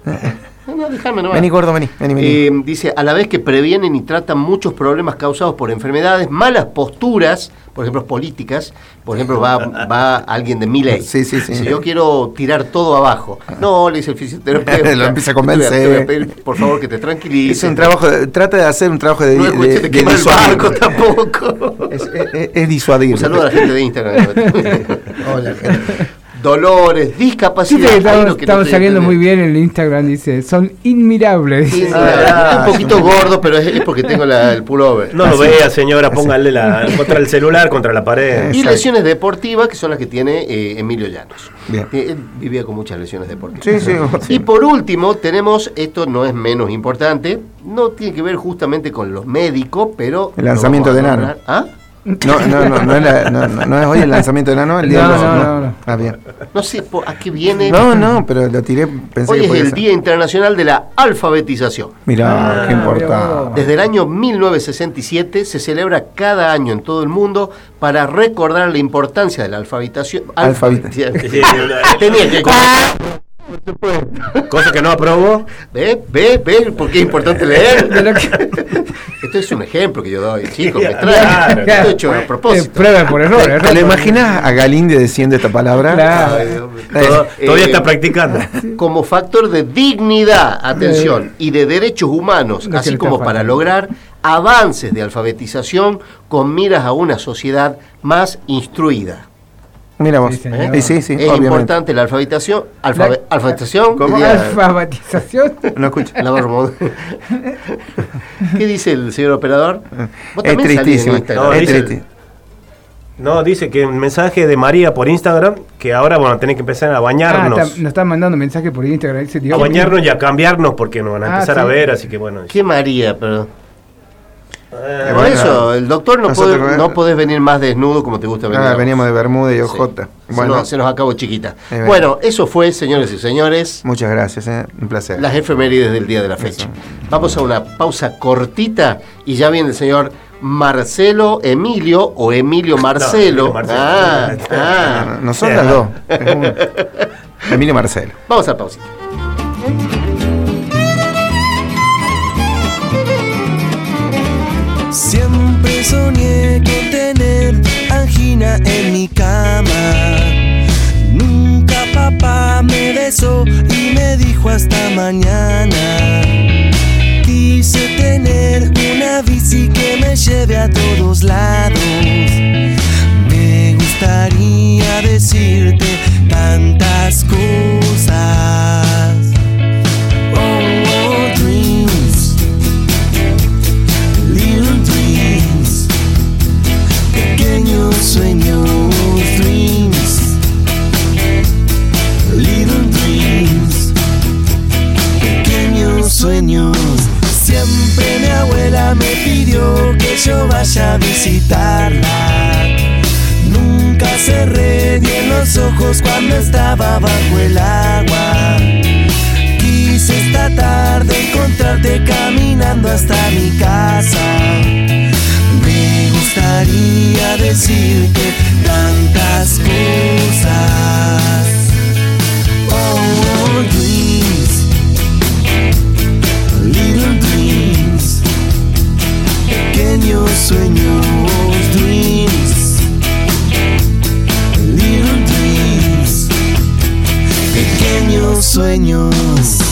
S2: No, no, déjame nomás.
S3: Vení, gordo, vení, vení, vení.
S2: Eh, dice, a la vez que previenen y tratan muchos problemas causados por enfermedades, malas posturas, por ejemplo, políticas, por ejemplo, va, va alguien de mi ley.
S3: Sí, sí, sí.
S2: Si yo quiero tirar todo abajo. No, le dice el fisioterapeuta.
S3: Lo empieza a
S2: te voy
S3: convencer.
S2: te voy a pedir, por favor, que te tranquilices.
S3: es un trabajo, de- trata de hacer un trabajo de,
S2: No es
S3: de-
S2: el barco tampoco.
S3: Es, es- es disuadir.
S2: Un saludo a la gente de Instagram. Hola, gente. Dolores,
S6: Sí,
S2: discapacidad. Ahí
S6: estamos,
S2: que no
S6: estamos
S2: te
S6: saliendo muy bien en el Instagram, dice, son inmirables.
S2: Sí, mira, un poquito gordo, pero es, es porque tengo la- el pullover.
S4: No lo vea, señora, póngale la, contra el celular, contra la pared.
S2: Y
S3: Exacto.
S2: lesiones deportivas, que son las que tiene eh, Emilio Llanos.
S3: Bien.
S2: Eh, Él vivía con muchas lesiones deportivas.
S3: Sí, sí.
S2: Y por último, tenemos, esto no es menos importante, no tiene que ver justamente con los médicos, pero...
S3: El lanzamiento de
S2: nombrar. ¿Ah?
S3: No, no, no, no es, la- no, no- no es hoy el lanzamiento de Nano, el día
S6: No,
S3: del-
S6: no, no, no.
S3: Ah, bien.
S2: No sé a qué viene.
S3: No, no, pero lo tiré, pensé
S2: Hoy
S3: que
S2: es el
S3: ser.
S2: Día Internacional de la Alfabetización.
S3: Mirá,
S6: Ah,
S3: qué importa.
S2: Desde el año 1967 se celebra cada año en todo el mundo para recordar la importancia de la alfabetización.
S3: Alfabeta.
S4: Sí,
S2: Tenía que
S4: Cosa que no aprobó.
S2: ¿Ve? ¿Ve? ¿Ve? ¿Por qué es importante leer?
S6: Que-
S2: Esto es un ejemplo que yo doy, chicos, me
S4: Claro,
S2: traen.
S6: claro.
S2: Hecho a
S6: Eh,
S2: propósito.
S6: prueba por error,
S3: ¿Te, lo imaginas a Galinde diciendo esta palabra?
S6: Claro.
S2: Ay.
S4: Todo-
S2: Eh,
S4: todavía está practicando.
S2: como factor de dignidad, atención, y de derechos humanos, así como para lograr avances de alfabetización con miras a una sociedad más instruida.
S3: Mira vos.
S6: Sí, señor.
S3: Sí, sí, sí,
S2: es
S3: obviamente.
S2: importante la alfabetización, alfabe-
S6: La-
S2: alfabetización,
S3: ¿Cómo?
S6: Alfabetización.
S3: No escucha.
S2: ¿Qué dice el señor operador? Vos
S3: Es tristísimo.
S2: Instagram.
S4: No,
S3: es
S4: dice-
S3: triste.
S4: No, dice que un mensaje de María por Instagram, que ahora, bueno, tenés que empezar a
S6: Ah,
S4: bañarnos.
S6: está- nos están mandando mensajes por Instagram. Dice,
S4: a bañarnos y a cambiarnos porque nos van a
S6: Ah,
S4: empezar
S6: sí.
S4: a ver, así que bueno.
S2: ¿Qué María? Pero...
S4: Eh,
S2: Por
S3: bueno,
S2: eso, el doctor no, puede- no podés venir más desnudo como te gusta venir.
S3: Ah, veníamos de Bermuda y
S2: Sí.
S3: OJ.
S2: Se,
S3: Bueno,
S2: nos, se nos acabó chiquita. Bueno, eso fue, señores y señores,
S3: muchas gracias, eh, un placer.
S2: las efemérides del día de la fecha. Vamos a una pausa cortita y ya viene el señor Marcelo Emilio o Emilio Marcelo.
S4: Emilio Marcelo.
S2: Ah,
S3: No,
S2: ah.
S3: no, no son las dos. Emilio Marcelo.
S2: Vamos a la pausita.
S5: soñé con tener angina en mi cama. Nunca papá me besó y me dijo hasta mañana. Quise tener una bici que me lleve a todos lados. Me gustaría decirte tantas cosas. Que yo vaya a visitarla. Nunca cerré bien los ojos cuando estaba bajo el agua. Quise esta tarde encontrarte caminando hasta mi casa. Me gustaría decirte tantas cosas. Oh, dreams, pequeños sueños, dreams, little dreams, pequeños sueños.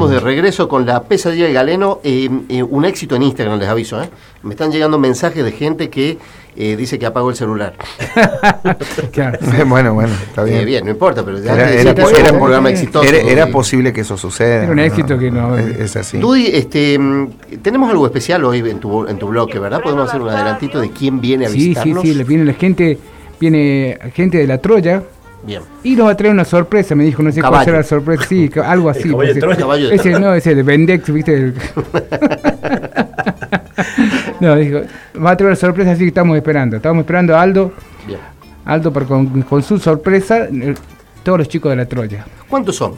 S2: Estamos de regreso con la pesadilla del galeno, eh, eh, un éxito en Instagram, les aviso. ¿eh? Me están llegando mensajes de gente que eh, dice que apagó el celular.
S6: Claro.
S3: bueno, bueno, está
S2: Eh,
S3: bien.
S2: bien, no importa, pero ya
S3: Era,
S2: te
S3: era
S2: decía que
S3: po-
S2: somos
S3: era-
S2: un programa exitoso.
S3: era- posible que eso suceda.
S6: Era un éxito que no-
S3: Es, es así.
S2: Dudy, este, mm, tenemos algo especial hoy en tu, en tu bloque, ¿verdad? Podemos hacer un adelantito de quién viene a
S6: Sí, sí,
S2: visitarnos.
S6: sí, le viene la gente, viene gente de la Troya
S2: Bien.
S6: y nos va a traer una sorpresa, me dijo, no sé cuál
S2: Caballo.
S6: será la sorpresa, sí, algo así.
S4: El caballo de
S6: porque-
S4: Troya.
S2: Caballo de
S6: ese no, ese de Vendex, ¿viste? El- no, dijo, va a traer una sorpresa, así que estamos esperando. Estamos esperando a Aldo,
S2: Bien.
S6: Aldo para con, con su sorpresa, todos los chicos de la Troya.
S2: ¿Cuántos son?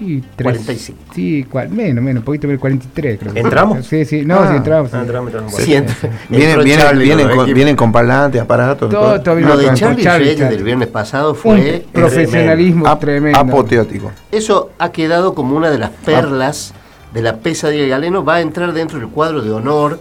S6: Y
S2: 45.
S6: Sí, cual- menos, menos, un poquito menos, 43 creo. que-
S4: ¿Entramos?
S6: Sí, sí, no,
S3: Ah.
S6: sí, entramos. sí.
S4: Ah, entramos, entramos.
S2: Sí, ent-
S3: Vienen,
S2: con
S3: vienen con parlantes, aparatos.
S6: Todo,
S2: Lo de Charlie,
S6: Charlie,
S2: del viernes pasado
S6: Un
S2: fue...
S6: profesionalismo
S3: Ap-
S6: tremendo.
S3: Apoteótico.
S2: Eso ha quedado como una de las perlas de la pesadilla del galeno. Va a entrar dentro del cuadro de honor.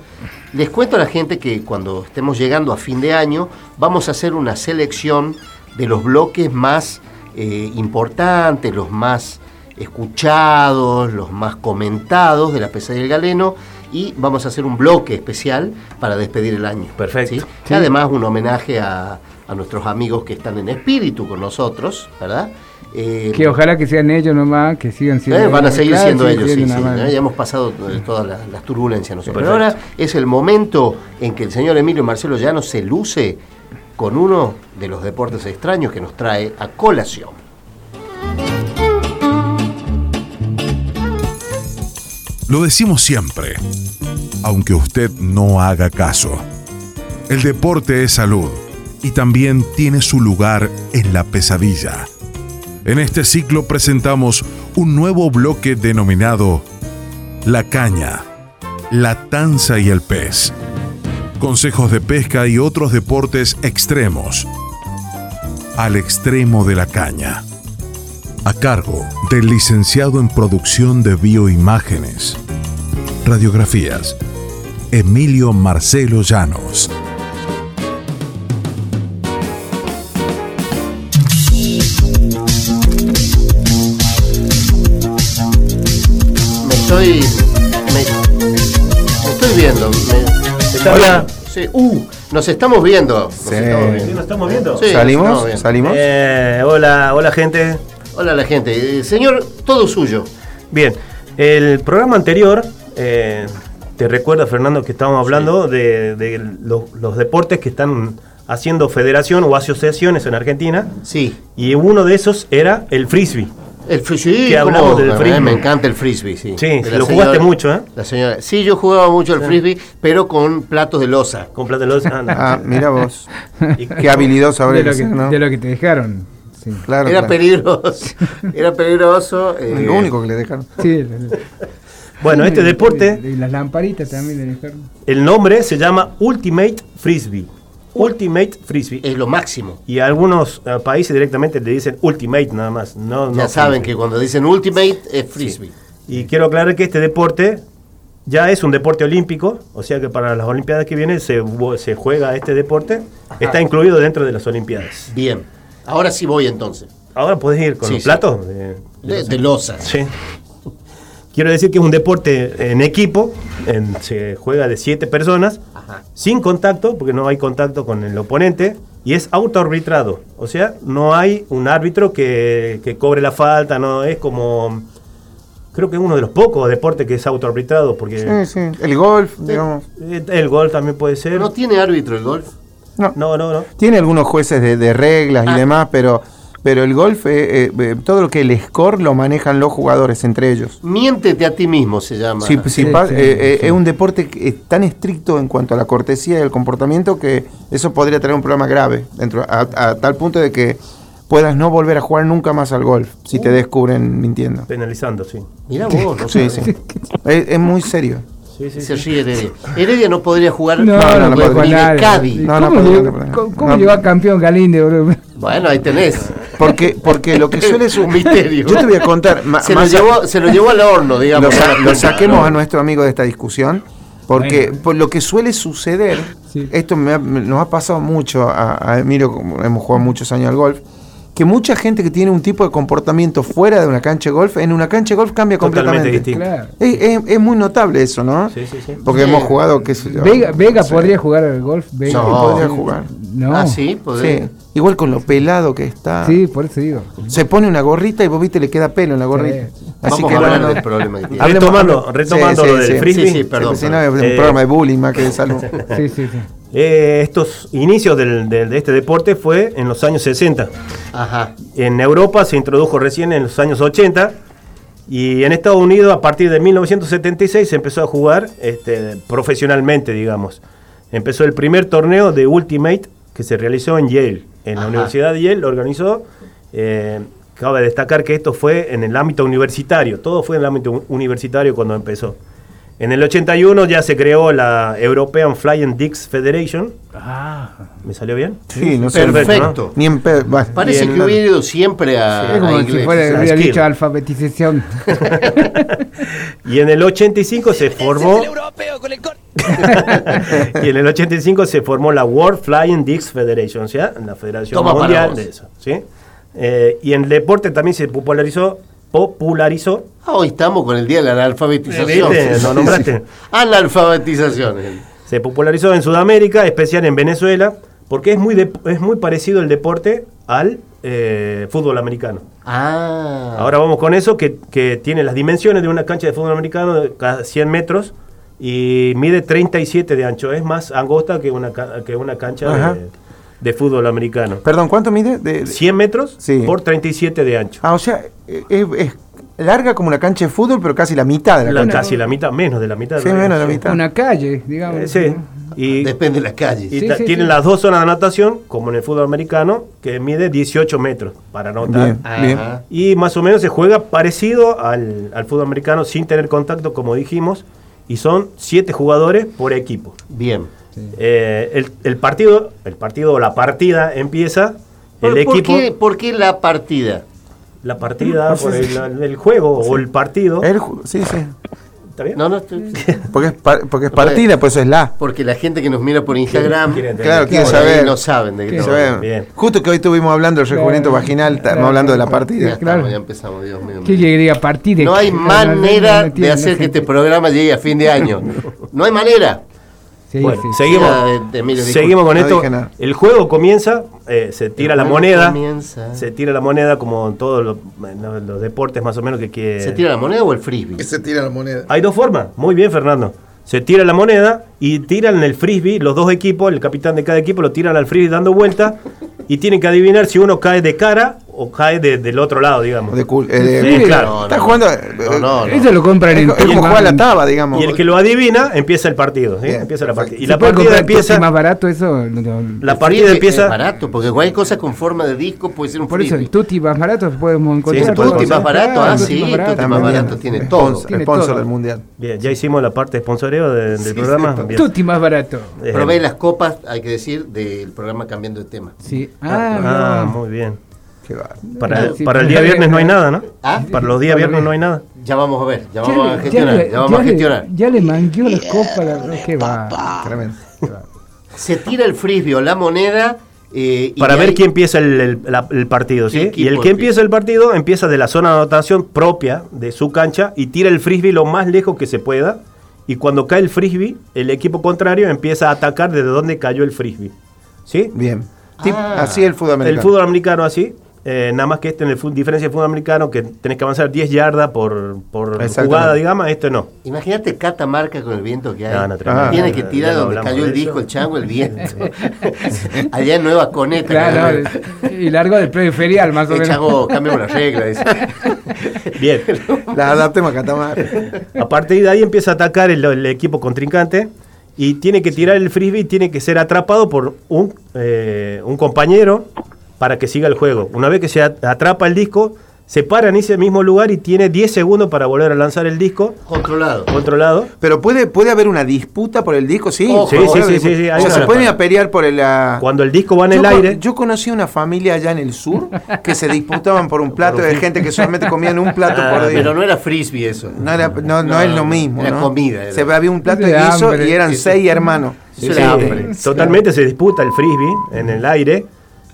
S2: Les cuento a la gente que cuando estemos llegando a fin de año, vamos a hacer una selección de los bloques más eh, importantes, los más escuchados, los más comentados de la pesadilla del galeno. Y vamos a hacer un bloque especial para despedir el año.
S4: Perfecto.
S2: ¿sí? Y además un homenaje a, a nuestros amigos que están en espíritu con nosotros, ¿verdad? Eh,
S6: Que ojalá que sean ellos nomás, que sigan siendo
S2: eh, van a seguir
S6: claro,
S2: siendo ellos, sí,
S6: siendo
S2: sí. ¿eh? ya hemos pasado eh, todas las, las turbulencias nosotros. Pero ahora es el momento en que el señor Emilio Marcelo Llano se luce con uno de los deportes extraños que nos trae a colación.
S1: Lo decimos siempre, aunque usted no haga caso. El deporte es salud y también tiene su lugar en la pesadilla. En este ciclo presentamos un nuevo bloque denominado La caña, la tanza y el pez. Consejos de pesca y otros deportes extremos. Al extremo de la caña a cargo del licenciado en producción de bioimágenes. Radiografías, Emilio Marcelo Llanos.
S2: Me estoy. Me, estoy viendo. Hola. Sí, uh, nos estamos viendo. Nos estamos viendo. ¿Sí, nos estamos viendo?
S3: ¿Salimos?
S4: ¿Salimos? Hola, hola gente.
S2: Hola la gente. Eh, señor, todo suyo.
S4: Bien, el programa anterior, eh, te recuerda Fernando que estábamos hablando de, de los, los deportes que están haciendo federación o asociaciones en Argentina
S2: Sí.
S4: y uno de esos era el frisbee.
S2: El frisbee.
S4: Que hablamos
S2: ¿cómo?
S4: del frisbee.
S2: Me encanta el frisbee, sí.
S4: Sí,
S2: De
S4: lo jugaste mucho, ¿eh?
S2: La señora. Sí, yo jugaba mucho el frisbee, pero con platos de losa.
S4: Con plata de los- ah, no.
S3: Ah, mira vos.
S4: Y-
S3: Qué habilidoso
S6: de, lo
S3: que ser, ¿no?
S6: de lo que te dejaron. Sí,
S3: Claro,
S2: Era
S3: claro.
S2: peligroso. Era peligroso. eh,
S3: Lo único que le dejaron.
S6: Sí,
S4: Bueno, este deporte,
S6: Y, las lamparitas también le dejaron.
S4: el nombre se llama Ultimate Frisbee. Ultimate Frisbee.
S2: Es lo máximo.
S4: Y algunos eh, países directamente le dicen Ultimate nada más. No,
S2: Ya
S4: no
S2: saben
S4: Frisbee.
S2: que cuando dicen ultimate es frisbee.
S4: Y quiero aclarar que este deporte ya es un deporte olímpico, o sea que para las Olimpiadas que vienen se, se juega este deporte. Está incluido dentro de las Olimpiadas.
S2: Bien. Ahora sí voy entonces.
S4: Ahora puedes ir con
S2: Sí,
S4: los
S2: sí.
S4: platos. de-
S2: De, de losas.
S4: Sí. Quiero decir que es un deporte en equipo, en- se juega de siete personas,
S2: Ajá.
S4: sin contacto, porque no hay contacto con el oponente, y es autoarbitrado. O sea, no hay un árbitro que, que cobre la falta, no es como. Creo que es uno de los pocos deportes que es autoarbitrado, porque
S3: Sí, sí. El golf, digamos.
S4: eh, el gol también puede ser.
S2: ¿No tiene árbitro el golf?
S3: No.
S4: No, no, no.
S3: Tiene algunos jueces de, de reglas
S2: Ah.
S3: y demás, pero, pero el golf, eh, eh, eh, todo lo que el score lo manejan los jugadores entre ellos.
S2: Miéntete a ti mismo se llama.
S3: Sí, sí,
S6: Sí,
S3: pa-
S6: sí,
S3: eh,
S6: sí.
S3: Es un deporte que es tan estricto en cuanto a la cortesía y el comportamiento que eso podría tener un problema grave, dentro, a, a tal punto de que puedas no volver a jugar nunca más al golf si
S6: Uh.
S3: te descubren mintiendo.
S4: Penalizando, sí.
S2: Mira vos, no
S3: Sí, sí. Es, es muy serio.
S4: Sí, sí,
S2: Se ríe Heredia. Heredia no podría jugar
S6: No,
S3: no,
S6: no,
S2: ni de. Cádiz.
S3: No, no
S6: ¿Cómo, llegó,
S3: no puede.
S6: cómo- cómo
S3: No.
S6: llegó a campeón Galinde, boludo?
S2: Bueno, ahí tenés.
S3: Porque, porque lo que suele
S2: Es un misterio.
S3: Yo te voy a contar. ma-
S2: Se lo, llevó, se lo llevó al horno, digamos.
S3: lo, sa- lo saquemos a nuestro amigo de esta discusión, porque
S6: Bueno.
S3: por lo que suele suceder,
S6: Sí.
S3: esto me ha- me- nos ha pasado mucho a, a Emilio, como hemos jugado muchos años al golf, que mucha gente que tiene un tipo de comportamiento fuera de una cancha de golf, en una cancha de golf cambia
S4: Totalmente
S3: completamente.
S6: Claro.
S3: Es, es- es muy notable eso, ¿no?
S4: Sí, sí, sí.
S3: Porque hemos jugado, qué sé yo.
S6: Vega, Vega
S3: Sí.
S6: podría jugar al golf. Vega.
S3: Sí,
S2: No.
S3: podría jugar.
S6: No.
S2: Ah, sí, podría.
S3: Sí. Igual con lo pelado que está.
S6: Sí, por eso digo.
S3: Se pone una gorrita y vos viste le queda pelo en la gorrita.
S6: Sí.
S3: Así
S2: Vamos
S3: que
S2: a hablar
S3: bueno,
S2: del problema que tiene.
S3: Hablemos-
S4: Retomando, retomando
S3: Sí,
S4: lo
S3: sí,
S4: del
S3: sí.
S4: frisbee.
S2: Sí, sí, perdón.
S3: Si no, es un
S4: Eh,
S3: programa de bullying más que de salud.
S6: Sí, sí, sí.
S4: Eh, estos inicios del- del- de este deporte fue en los años 60.
S2: Ajá.
S4: En Europa se introdujo recién en los años 80 y en Estados Unidos a partir de 1976 se empezó a jugar este, profesionalmente, digamos. Empezó el primer torneo de Ultimate que se realizó en Yale, en la
S2: Ajá.
S4: Universidad de Yale, lo organizó. eh, cabe destacar que esto fue en el ámbito universitario, todo fue en el ámbito universitario cuando empezó. En el 81 ya se creó la European Flying Dicks Federation. ¿Me salió bien?
S3: Sí, no sé.
S2: Perfecto.
S3: Ni en pe- va.
S2: Parece
S4: Bien,
S2: que hubiera ido siempre a,
S6: es como
S2: a
S6: si fuera, hubiera
S4: skill.
S6: dicho alfabetización.
S4: Y en el 85 se formó. y en el 85 se formó la World Flying Dicks Federation, o sea, la Federación
S2: Toma
S4: Mundial de eso. ¿sí? Eh, y en el deporte también se popularizó, popularizó.
S2: Ah, hoy estamos con el día de la analfabetización.
S4: ¿Viste? ¿No nombraste?
S2: Analfabetización.
S4: Se popularizó en Sudamérica, especial en Venezuela, porque es muy, de- es muy parecido el deporte al eh, fútbol americano.
S2: Ah.
S4: Ahora vamos con eso, que, que tiene las dimensiones de una cancha de fútbol americano de cada 100 metros y mide 37 de ancho. Es más angosta que una, que una cancha
S3: Ajá.
S4: de, de fútbol americano.
S3: Perdón, ¿cuánto mide? De- de-
S4: 100 metros
S3: Sí.
S4: por 37 de ancho.
S3: Ah, o sea, eh, es, es larga como una cancha de fútbol, pero casi la mitad de la,
S4: La-
S3: cancha.
S4: casi la mitad, menos de la mitad.
S3: Sí,
S4: ¿no?
S3: menos de la mitad.
S6: Una calle, digamos.
S4: Eh, sí. Y,
S2: Depende de las calles.
S4: y
S6: Sí, sí,
S4: tienen
S6: sí.
S4: las dos zonas de natación, como en el fútbol americano, que mide 18 metros para anotar.
S3: Bien,
S2: Ajá.
S3: bien.
S4: Y más o menos se juega parecido al, al fútbol americano sin tener contacto, como dijimos, y son siete jugadores por equipo.
S2: Bien.
S4: Eh, el, el partido, el partido o la partida empieza,
S2: ¿Por,
S4: el
S2: por
S4: equipo,
S2: qué, por qué la partida?
S4: la partida,
S3: No
S4: por el, el juego o el partido,
S3: El sí, sí.
S4: ¿Está bien?
S2: No, no, estoy-
S3: Porque es, par- porque es partida, pues eso es la.
S2: porque la gente que nos mira por Instagram,
S4: Quiere.
S3: Claro, quiere
S2: por
S3: saber.
S2: no saben de qué.
S4: Bien.
S3: Justo que hoy estuvimos hablando del recubrimiento
S6: Claro.
S3: vaginal, estamos
S6: Claro.
S3: hablando de la
S2: Ya,
S3: partida.
S2: estamos,
S6: Claro.
S2: ya empezamos, Dios mío.
S6: ¿Qué llegaría a partir de
S2: No hay manera de hacer que este programa llegue a fin de año. No hay manera.
S6: Sí,
S4: Bueno,
S6: sí.
S4: seguimos,
S2: Ya, de- de- Emilio, disculpe.
S4: seguimos con
S3: No
S4: esto.
S3: nada.
S4: El juego comienza, eh, se tira
S2: El
S4: la moneda,
S2: comienza.
S4: se tira la moneda como en todos los, deportes más o menos que quiere.
S2: ¿Se tira la moneda o el frisbee?
S3: se tira la moneda.
S4: Hay dos formas, muy bien Fernando. Se tira la moneda y tiran el frisbee, los dos equipos, el capitán de cada equipo lo tiran al frisbee dando vuelta y tienen que adivinar si uno cae de cara o cae de- del otro lado, digamos.
S3: De cul- eh, de-
S4: Sí,
S6: Sí,
S4: claro.
S2: No,
S3: Está
S2: no,
S3: jugando.
S2: No, no, no.
S6: Eso lo compran en
S3: es como jugar la taba, digamos.
S4: Y el que lo adivina empieza el partido, ¿sí?
S3: Bien,
S4: empieza la partida. Y
S6: ¿Se
S4: la partida empieza
S6: más barato eso? No, no.
S4: la partida empieza
S2: Es barato, porque cualquier cosa con forma de disco puede ser un
S6: Por eso, el Tutti más barato podemos encontrar.
S4: puede
S6: todo.
S2: Tutti más barato, ah, sí,
S6: más
S2: Tutti
S6: barato.
S2: más barato tiene todo.
S3: Sponsor,
S6: Tiene
S3: sponsor
S6: todo.
S3: del mundial.
S4: Bien, ya hicimos la parte de sponsoreo de- del programa.
S6: Tutti más barato.
S4: Eh,
S2: Probé las copas, hay que decir, del programa Cambiando de Tema.
S6: Sí.
S4: ah,
S6: Ah, no.
S4: muy bien. Para,
S6: Sí,
S4: para el día viernes no hay nada, ¿no?
S2: ¿Ah?
S4: Para los días viernes no hay nada.
S2: Ya vamos a ver, ya vamos a
S6: ya
S2: gestionar,
S6: le-
S2: ya vamos
S6: ya
S2: a
S6: le-. Ya le mangueó las copas. la- Qué va.
S3: Tremendo.
S2: Se tira el frisbee o la moneda eh, y
S4: Para ver
S2: hay-
S4: quién empieza el, el- la- el partido, ¿sí?
S2: ¿Qué
S4: Y el que
S2: empieza?
S4: el partido empieza de la zona de anotación propia de su cancha y tira el frisbee lo más lejos que se pueda. Y cuando cae el frisbee, el equipo contrario empieza a atacar desde donde cayó el frisbee. ¿Sí?
S3: Bien.
S2: Ah.
S3: así el fútbol americano.
S4: El fútbol americano así. Eh, nada más que este en el diferencia del fútbol americano que tenés que avanzar 10 yardas por, por jugada, digamos, esto no.
S2: Imagínate Catamarca con el viento que hay.
S4: No, no, tremendo.
S2: Tiene que tirar
S4: no
S2: donde cayó el disco, el chango, el viento. Allá en Nueva Coneta.
S6: Claro, y largo del premio ferial, más o
S2: el
S6: menos.
S2: chango, cambiamos la regla. dice.
S4: Bien.
S3: La adaptemos a Catamar.
S4: A partir de ahí empieza a atacar el, el equipo contrincante y tiene que tirar el frisbee y tiene que ser atrapado por un, eh, un compañero para que siga el juego. Una vez que se at- atrapa el disco, se para en ese mismo lugar y tiene 10 segundos para volver a lanzar el disco
S2: Controlado.
S4: controlado.
S3: Pero puede, puede haber una disputa por el disco, sí.
S2: Ojo,
S4: Sí, sí, sí, sí, sí,
S3: O sea, se pueden ir a pelear por el. ah,
S4: Cuando el disco va en
S3: yo,
S4: el aire,
S3: yo conocí una familia allá en el sur que se disputaban por un plato de gente que solamente comían un plato
S4: Ah,
S3: por día.
S2: Pero no era frisbee eso.
S3: No, era- no, no
S2: No,
S3: es lo mismo.
S2: era
S3: ¿no?
S2: comida, era.
S3: Se había un plato de guiso y eran seis hermanos.
S4: Totalmente se disputa el frisbee en el aire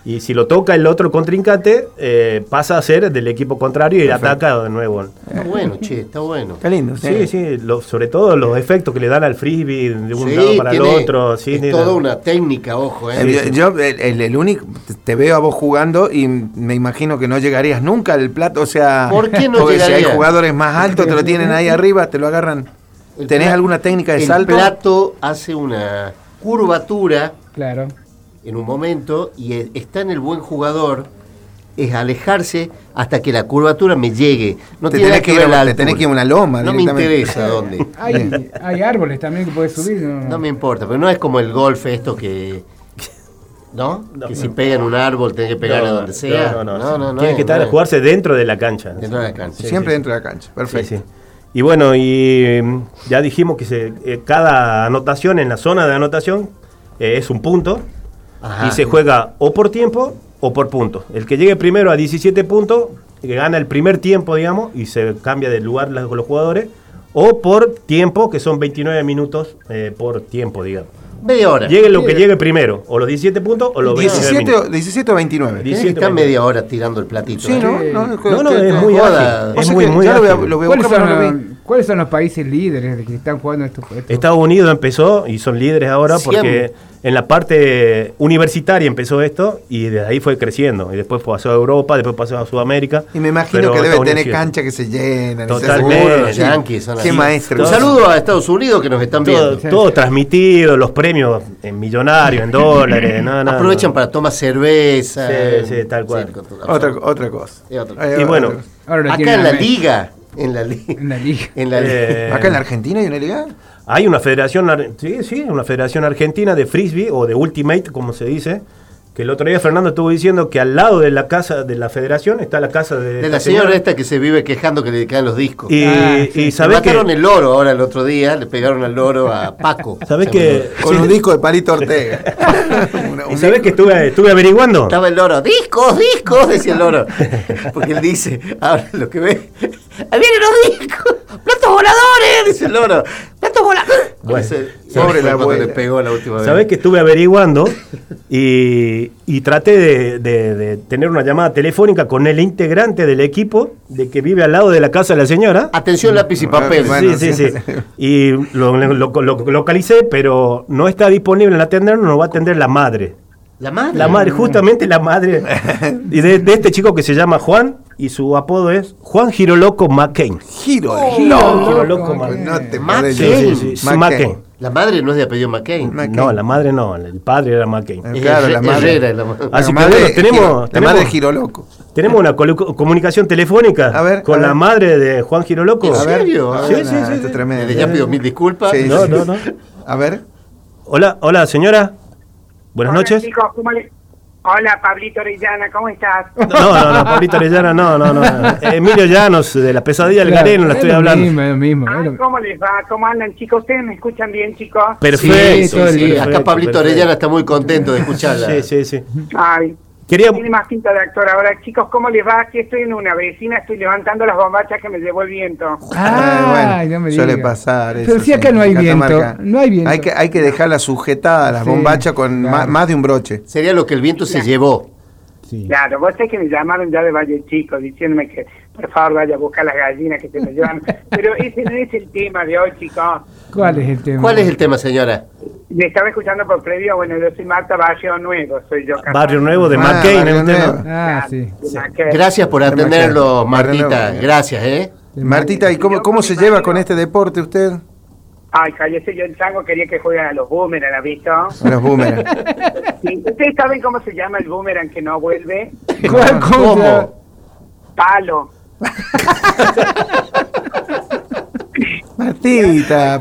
S4: y si lo toca el otro contrincante eh, pasa a ser del equipo contrario y ataca de nuevo.
S2: Está bueno, che, está bueno.
S3: Está lindo.
S4: Sí, sí, lo- sobre todo los efectos que le dan al frisbee de un
S2: Sí,
S4: lado para
S2: tiene-
S4: el otro. Sí,
S2: es
S4: tiene-
S2: toda una técnica, ojo.
S3: ¿eh? Yo, yo, el, el- el único, te veo a vos jugando y me imagino que no llegarías nunca al plato, o sea,
S2: ¿Por qué no
S3: porque si
S2: llegaría?
S3: hay jugadores más altos, te lo tienen ahí arriba, te lo agarran.
S2: El
S3: ¿Tenés alguna técnica de
S2: el
S3: salto?
S2: plato hace una curvatura
S6: Claro.
S2: En un momento y e- está en el buen jugador es alejarse hasta que la curvatura me llegue. No
S3: Te
S2: tiene
S3: tenés que ir a-
S2: la
S3: te
S2: altura.
S3: tenés que ir a una loma
S2: No me interesa dónde.
S6: Hay, hay árboles también que puedes subir. No,
S2: No me importa, pero no es como el golf esto que... ¿No?
S4: No,
S2: que
S4: no.
S2: si pega en un árbol tenés que pegar
S4: No,
S2: a donde sea.
S4: No, no,
S2: no, no, no
S4: Tiene
S2: es-
S4: que estar
S2: no
S4: a jugarse dentro de la cancha.
S2: dentro de la cancha.
S3: Siempre
S4: sí.
S3: dentro de la cancha, perfecto.
S4: Sí, sí. Y bueno, y mm, ya dijimos que se, eh, cada anotación en la zona de anotación eh, es un punto
S2: Ajá.
S4: y se juega o por tiempo o por puntos. El que llegue primero a 17 puntos, que gana el primer tiempo, digamos, y se cambia de lugar las- los jugadores, o por tiempo, que son 29 minutos eh, por tiempo, digamos.
S2: Media hora.
S4: Llegue lo que llegue primero, o los 17 puntos o los 29
S3: 17, o-
S4: minutos.
S3: 17 o 29.
S2: Tienes que
S4: 17,
S2: estar
S4: 20.
S2: media hora tirando el platito.
S3: Sí,
S2: ¿eh?
S3: ¿no? No,
S4: No, no, es muy
S2: joda.
S4: ágil.
S3: O
S4: Es
S3: sea
S4: muy, muy
S3: ya lo voy a-
S4: ágil.
S3: lo voy a
S6: ¿Cuáles
S3: buscar,
S6: ¿Cuáles son los países líderes de que están jugando estos? estos-
S4: Estados Unidos empezó y son líderes ahora porque en la parte universitaria empezó esto y desde ahí fue creciendo. Y después pasó a Europa, después pasó a Sudamérica.
S3: Y me imagino
S4: pero
S3: que debe
S4: Estados
S3: tener
S4: Unidos sí.
S3: cancha que se llenan.
S4: Totalmente.
S2: Los. Yankees son
S3: Qué maestro.
S2: Un saludo a Estados Unidos que nos están
S4: Todo,
S2: viendo.
S4: todo transmitido, los premios en millonarios, en dólares. no, no,
S2: Aprovechan
S4: no.
S2: para tomar cerveza.
S4: Sí, sí, tal cual.
S3: Otra, otra cosa.
S2: Y otra.
S3: Eh,
S4: Y bueno.
S6: Ahora
S2: Acá en la liga. En la, li-
S6: En la liga.
S2: en la liga.
S4: Eh,
S3: ¿Acá en la Argentina hay una liga?
S4: Hay una federación, sí, sí, una federación argentina de frisbee o de ultimate, como se dice, Que el otro día Fernando estuvo diciendo que al lado de la casa de la federación está la casa de,
S2: De la señora esta que se vive quejando que le caen los discos.
S4: Y,
S6: Ah,
S4: y
S2: Le
S4: que,
S2: mataron el loro ahora el otro día, le pegaron al loro a Paco.
S4: ¿sabés que,
S3: Con
S4: sí,
S3: un disco de Palito Ortega. Una-
S4: y sabés que estuve, estuve averiguando?
S2: Estaba el loro, discos, discos, decía el loro. Porque él dice, ahora lo que ve, ahí vienen los discos, platos voladores, dice el loro,
S4: Bueno,
S2: Ese-
S3: pobre la abuela.
S2: le pegó la última vez.
S4: Sabés que estuve averiguando y, y traté de, de- de tener una llamada telefónica con el integrante del equipo de que vive al lado de la casa de la señora.
S2: Atención, lápiz y papel.
S3: Bueno,
S4: sí, sí,
S3: sí.
S4: sí. Y lo, lo- lo- lo localicé, pero no está disponible en atender, nos va a atender la madre.
S2: La madre.
S4: La madre, justamente la madre y de, de este chico que se llama Juan y su apodo es Juan Giroloco McCain.
S3: Giro.
S4: No, Giro loco, man.
S3: no te
S2: McCain.
S3: podés
S4: Sí,
S3: decir.
S4: sí, sí,
S3: McCain.
S4: McCain.
S2: La madre no es de apellido McCain.
S3: McCain.
S4: No, la madre no, el padre era McCain.
S3: Eh, Claro, la madre.
S2: Herrera es la madre.
S4: Así
S3: La
S4: que
S3: madre
S4: bueno, tenemos-
S3: Giro- La
S4: tenemos-
S3: madre Giro Loco.
S4: Tenemos una comunicación telefónica
S3: A ver,
S4: con
S3: a
S4: la madre de Juan Giroloco.
S2: ¿En
S3: A ver,
S2: serio?
S3: a ver,
S4: Sí, sí, sí,
S3: esto tremendo.
S2: Ya pido mil disculpas.
S3: Sí,
S4: No,
S3: sí.
S4: no, no.
S3: A ver.
S4: Hola, hola señora. Buenas
S8: Hola,
S4: noches.
S8: chicos, ¿cómo le- Hola, Pablito Orellana, ¿cómo estás?
S4: No, no, no, Pablito Arellana, no, no, no. Emilio Llanos, de la pesadilla del
S6: Claro,
S4: Gareno, la
S6: es
S4: estoy
S6: lo
S4: hablando.
S6: Mismo, es lo mismo, es
S8: Ay,
S6: lo-
S8: ¿Cómo les va? ¿Cómo andan, chicos? ¿Ustedes me escuchan bien, chicos?
S4: Perfecto.
S6: Sí,
S2: Sí, acá Pablito
S4: perfecto.
S2: Orellana está muy contento de escucharla.
S4: Sí, sí, sí.
S8: Ay,
S4: Quería,
S8: tiene más pinta de actor ahora. Chicos, ¿cómo les va? Aquí estoy en una vecina, estoy levantando las bombachas que me llevó el viento.
S6: Ay,
S3: Ay,
S6: no me
S3: suele
S6: digas.
S3: pasar.
S6: Pero
S3: eso,
S6: si acá no hay viento, no hay viento.
S3: Hay que, hay que dejarla sujetada a las
S6: Sí,
S3: bombachas con
S6: claro.
S3: ma- más de un broche.
S2: Sería lo que el viento se llevó.
S6: Sí.
S8: Claro, vos sé que me llamaron ya de Valle Chico diciéndome que por favor vaya a buscar las gallinas que se me llevan. Pero ese no es el tema de hoy, chicos.
S6: ¿Cuál es el tema?
S2: ¿Cuál es el tema, señora?
S8: Me estaba escuchando por previo, bueno, yo soy Marta Barrio Nuevo, soy yo.
S4: Barrio Nuevo de
S3: Ah,
S4: McCain.
S6: Ah, sí.
S2: Gracias por atenderlo. Martita. Gracias, ¿eh?
S3: Martita, ¿y cómo, cómo se lleva con este deporte usted?
S8: Ay, cállese, yo el chango quería que jueguen a los boomerang, ¿has visto?
S3: A los boomerang.
S8: Sí, ¿Ustedes saben cómo se llama el boomerang que no vuelve?
S6: ¿Cuál, cómo?
S2: ¿Cómo?
S8: Palo.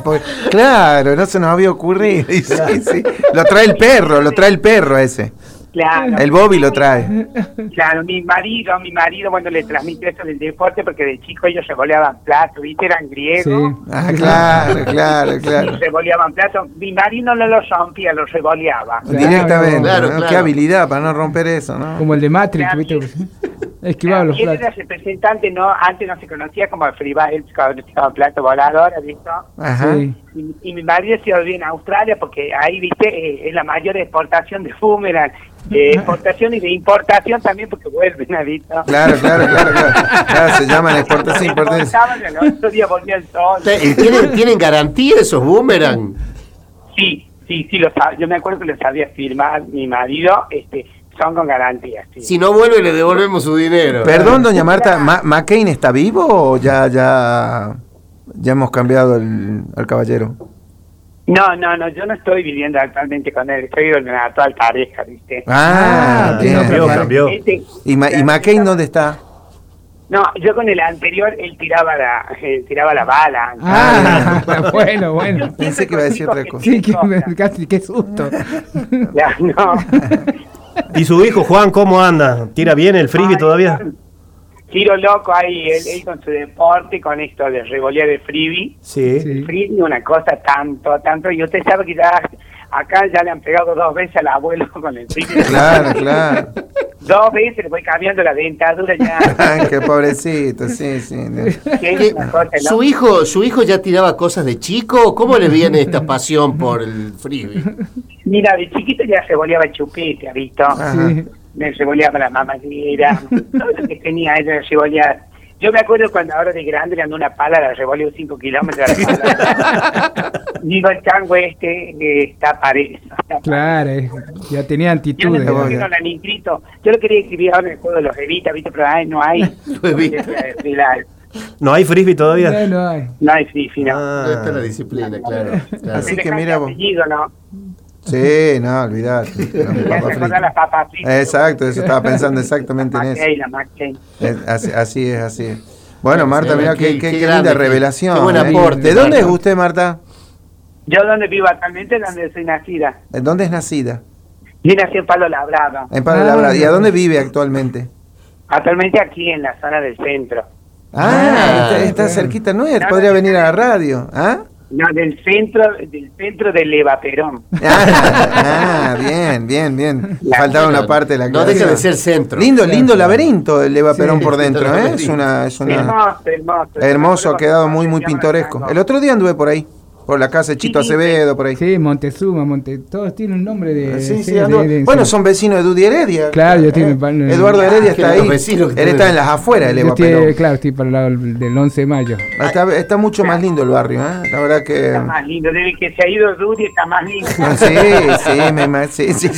S3: Pues, claro, no se nos había ocurrido. Lo trae el perro, lo trae el perro ese.
S8: Claro.
S3: El Bobby lo trae.
S8: Claro, mi marido, mi marido, bueno, le transmitió eso del deporte porque de chico ellos revoleaban plato, ¿viste? Eran griegos.
S6: Sí.
S3: Ah, claro, claro, claro.
S8: revoleaban plato. Mi marido no lo rompía, lo revoleaba.
S3: Directamente.
S2: Claro,
S3: ¿no?
S2: claro.
S3: Qué habilidad para no romper eso, ¿no?
S6: Como el de Matrix,
S8: Claro.
S6: ¿viste? Esquivaba los
S8: Y él era
S6: platos.
S8: representante, no, antes no se conocía como el se llama plato volador, ¿has visto?
S3: Ajá.
S6: Sí.
S8: Y, y mi marido se volvió en Australia porque ahí, viste, eh, es la mayor exportación de boomerang, de exportación y de importación también porque vuelven, ¿has visto?
S3: Claro, claro, claro, claro. Claro, se llaman exportación, importación.
S8: Importaban, y al otro día volvía el sol.
S2: ¿Y ¿Tienen, ¿Tienen garantía esos boomerang?
S8: Sí, sí, sí, lo sab- yo me acuerdo que lo sabía firmar mi marido, este, son con garantía, sí.
S2: Si no vuelve, le devolvemos su dinero.
S3: Perdón, doña Marta, ¿Ma- ¿McCain está vivo o ya, ya, ya hemos cambiado el, al caballero?
S8: No, no, no, yo no estoy viviendo actualmente con él, estoy con la actual pareja, ¿viste?
S3: Ah,
S6: Ah,
S3: bien.
S4: Cambió,
S6: otra
S4: cambió.
S8: Este,
S3: ¿Y, Ma- y McCain dónde está?
S8: no, yo con el anterior, él tiraba la, él tiraba la bala.
S6: Ah, bueno, bueno.
S3: Pensé que iba a decir otra cosa.
S6: Sí, que, casi, qué susto.
S8: Ya, no.
S4: ¿Y su hijo Juan cómo anda? ¿Tira bien el frisbee
S8: Ay,
S4: todavía?
S8: Tiro loco ahí, él, él con su deporte, con esto de revolear el freebie.
S4: Sí.
S8: El freebie una cosa tanto, tanto, y usted sabe que ya acá ya le han pegado dos veces al abuelo con el freebie.
S3: Claro, claro.
S8: Dos veces le voy cambiando la dentadura ya.
S3: Ay, qué pobrecito, sí, sí.
S2: ¿Su hijo, ¿Su hijo ya tiraba cosas de chico? ¿Cómo le viene esta pasión por el freebie?
S8: Mira, de chiquito ya se el chupete, ¿ha visto?
S3: Ajá.
S6: Sí.
S8: Me revoleaba la mamadera, todo lo que tenía ella revolear. Yo me acuerdo cuando ahora de grande le andó una pala, la revoleo 5 kilómetros a la pala. Digo, el chango este eh, está parejo.
S6: Claro, eh, ya tenía
S8: Yo
S6: antitudes.
S8: no,
S6: ya.
S8: no la ni inscrito. Yo lo quería escribir ahora en el juego de los evitas, ¿viste? Pero ay, no hay.
S4: ¿No hay frisbee todavía?
S6: No, no hay.
S8: no hay fifi, no.
S4: Ah.
S2: No está la disciplina, claro. claro.
S3: Así que mira vos.
S8: apellido, ¿no?
S3: Sí, no, olvidate.
S8: Las papas fritas.
S3: Exacto, eso estaba pensando exactamente en eso.
S8: La.
S3: Es- así, así es, así es. Bueno, Marta, mira
S2: qué-
S3: qué, linda revelación.
S2: qué buen
S3: ¿eh?
S2: aporte,
S3: ¿De dónde es usted, Marta?
S8: Yo donde vivo actualmente es donde soy nacida.
S3: ¿En dónde es nacida?
S8: Yo nací en Palo Labrado.
S3: En Palo
S6: Ah.
S3: Labrado. ¿Y a dónde vive actualmente?
S8: Actualmente aquí en la zona del centro.
S3: Ah, está,
S2: Ah,
S3: está cerquita, ¿no es? Podría venir a la radio. ¿Ah?
S8: No, del centro, del centro de Levaperón.
S3: Ah, ah, bien, bien, bien. Faltaba una parte de la
S2: No deja de ser centro.
S3: Lindo, lindo laberinto el Eva Perón
S2: Sí,
S3: por dentro, ¿eh? Es una, es una
S8: Hermoso, hermoso.
S3: hermoso, ha quedado muy, muy pintoresco. El otro día anduve por ahí, por la casa de Chito
S8: Sí,
S3: Acevedo, por ahí.
S6: Sí, Montezuma, Monte, todos tienen un nombre de.
S3: Sí, sí,
S6: de-
S3: anduve-
S6: de-
S3: Bueno, son vecinos de Dudy Heredia.
S6: Claro, yo
S3: ¿eh? Eduardo Heredia
S2: que
S3: está
S2: los
S3: ahí. Él está en las afueras del Eva
S6: estoy,
S3: Perón.
S6: claro, estoy para el lado del del 11 de mayo.
S3: Está, está mucho más lindo el barrio, ¿eh? La verdad que...
S8: Está más lindo. Desde que se ha ido Dudy está más lindo.
S3: Sí, sí, me, sí.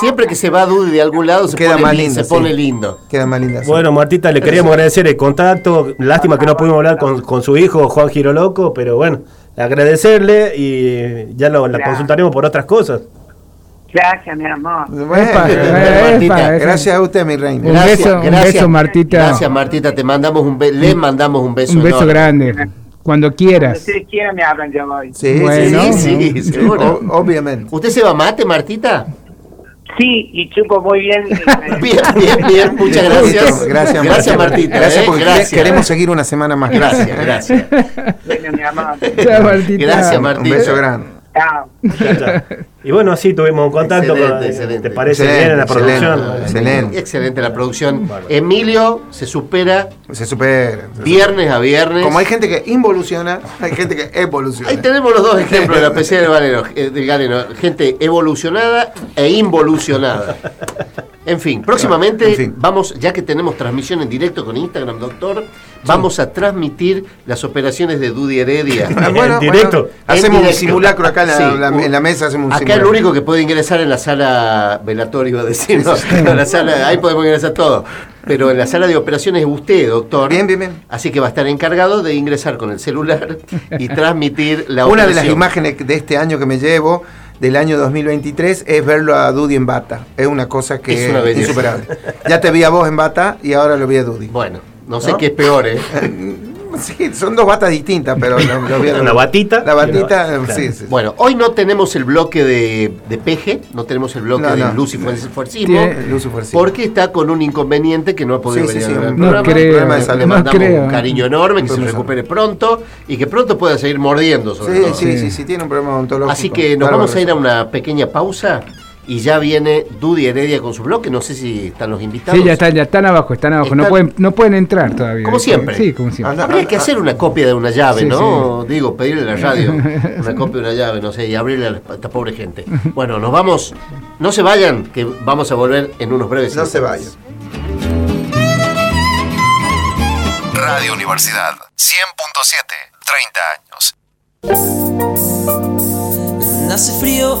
S2: Siempre, que se va Dudy de algún lado se
S3: Queda
S2: pone,
S3: más
S2: li-
S3: lindo,
S2: se pone lindo.
S3: Queda más linda. sí.
S4: Bueno, Martita, le queríamos agradecer el contacto. Lástima que no pudimos hablar con, con su hijo, Juan Giroloco, pero bueno, agradecerle y ya lo, la consultaremos por otras cosas.
S8: Gracias, mi amor.
S3: Bueno,
S6: Epa,
S2: eh,
S6: epa, epa.
S3: gracias a usted, mi reina.
S6: Un beso, un beso, Martita.
S2: Gracias, Martita. Te mandamos un be- le mandamos un beso
S6: Un beso
S2: enorme.
S6: grande. Cuando
S8: Cuando
S6: quieras.
S8: ustedes quieran me hablan, yo voy.
S3: Sí,
S6: Bueno.
S3: sí,
S2: Sí, seguro.
S3: O- obviamente.
S2: ¿Usted se va mate, Martita?
S8: Sí, y chupo muy bien. eh,
S2: Bien, bien, bien. Muchas gracias.
S3: Gracias,
S2: gracias Martita.
S3: Gracias
S2: eh,
S3: porque
S2: gracias.
S3: queremos seguir una semana más.
S2: Gracias, gracias.
S8: bueno, mi amor.
S6: Chao, Martita.
S2: Gracias,
S3: Un beso grande.
S8: Chao.
S4: Y bueno, así tuvimos un contacto.
S2: Excelente,
S4: con-
S2: excelente.
S4: ¿Te parece
S3: Excelente,
S4: bien en la
S3: excelente.
S4: producción?
S3: Excelente.
S2: Excelente la producción. Emilio se supera
S3: Se supera.
S2: viernes a viernes.
S3: Como hay gente que involuciona, hay gente que evoluciona.
S2: Ahí tenemos los dos ejemplos de la PC eh, del Galeno. Gente evolucionada e involucionada. En fin, próximamente
S3: En fin.
S2: vamos, ya que tenemos transmisión en directo con Instagram, doctor, vamos a transmitir las operaciones de Dudy Heredia.
S4: En directo.
S3: hacemos
S2: En
S3: un simulacro acá en la,
S2: Sí.
S3: la- en la mesa, hacemos un
S2: Acá
S3: simulacro.
S2: el único que puede ingresar en la sala velatorio, iba a decir, no, no, la sala, ahí podemos ingresar todo. Pero en la sala de operaciones es usted, doctor.
S3: Bien, bien, bien.
S2: Así que va a estar encargado de ingresar con el celular y transmitir la
S3: Una de las imágenes de este año que me llevo, del año 2023, es verlo a Dudy en bata. Es una cosa que
S2: Es
S3: es,
S2: una belleza.
S3: insuperable. Ya te vi a vos en bata y ahora lo vi a Dudy.
S2: Bueno, no sé
S3: ¿No?
S2: qué es peor, ¿eh?
S3: Sí, son dos batas distintas, pero lo, lo vi a
S4: Una batita.
S3: La batita,
S4: Claro.
S3: sí, sí.
S2: Bueno, hoy no tenemos el bloque de, de Peje, no tenemos el bloque
S3: No,
S2: de
S3: no.
S2: Lucifer Fuercismo, porque está con un inconveniente que no ha podido venir
S3: sí,
S2: a ver el
S3: un-
S6: No
S2: programa.
S6: creo,
S3: problema de salud.
S2: Le
S6: no
S2: mandamos
S6: creo.
S2: un cariño enorme, que se recupere pronto y que pronto pueda seguir mordiendo, sobre
S3: Sí,
S2: todo.
S3: sí, sí,
S6: Sí.
S3: sí, tiene un problema odontológico.
S2: Así que nos
S3: Bárbaro
S2: vamos a ir a una pequeña pausa y ya viene Dudy Heredia con su bloque. No sé si están los invitados.
S6: Sí, ya están, ya están abajo, están abajo. No pueden, no pueden entrar todavía.
S2: Como siempre.
S6: Sí, como siempre.
S3: Anda.
S2: Habría que hacer una copia de una llave,
S6: Sí,
S2: ¿no? Digo, pedirle a la radio una copia de una llave, no sé, y abrirle a esta pobre gente. Bueno, nos vamos. No se vayan, que vamos a volver en unos breves
S3: No se vayan.
S9: Radio Universidad 100.7, 30 años.
S10: Hace frío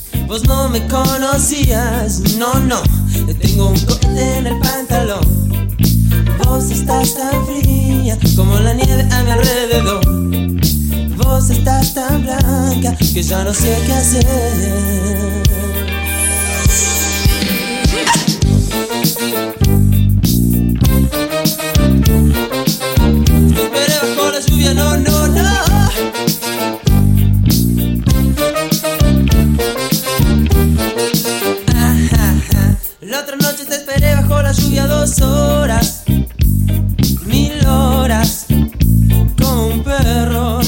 S10: vos no me conocías. No, no, tengo un cohete en el pantalón. Vos estás tan fría como la nieve a mi alrededor. Vos estás tan blanca que ya no sé qué hacer. dos horas, mil horas con un perro.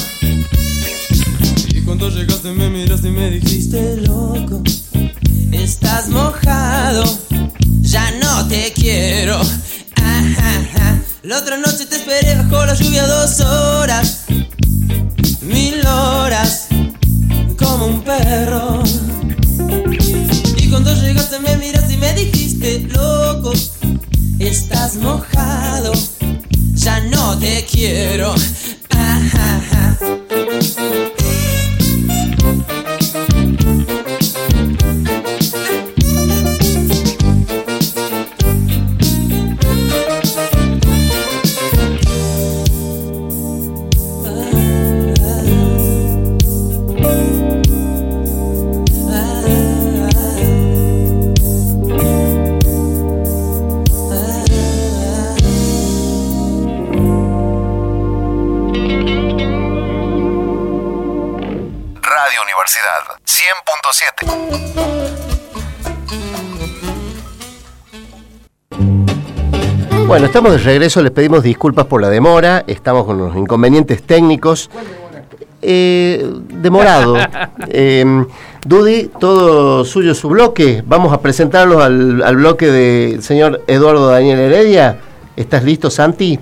S10: Y cuando llegaste me miraste y me dijiste loco, estás mojado, ya no te quiero.
S5: La otra noche te esperé bajo la lluvia dos horas mojado, ya no te quiero.
S2: Bueno, estamos de regreso, les pedimos disculpas por la demora, estamos con los inconvenientes técnicos. Eh, demorado. Eh, Dudy, todo suyo su bloque. Vamos a presentarlos al, al bloque del señor Eduardo Daniel Heredia. ¿Estás listo, Santi?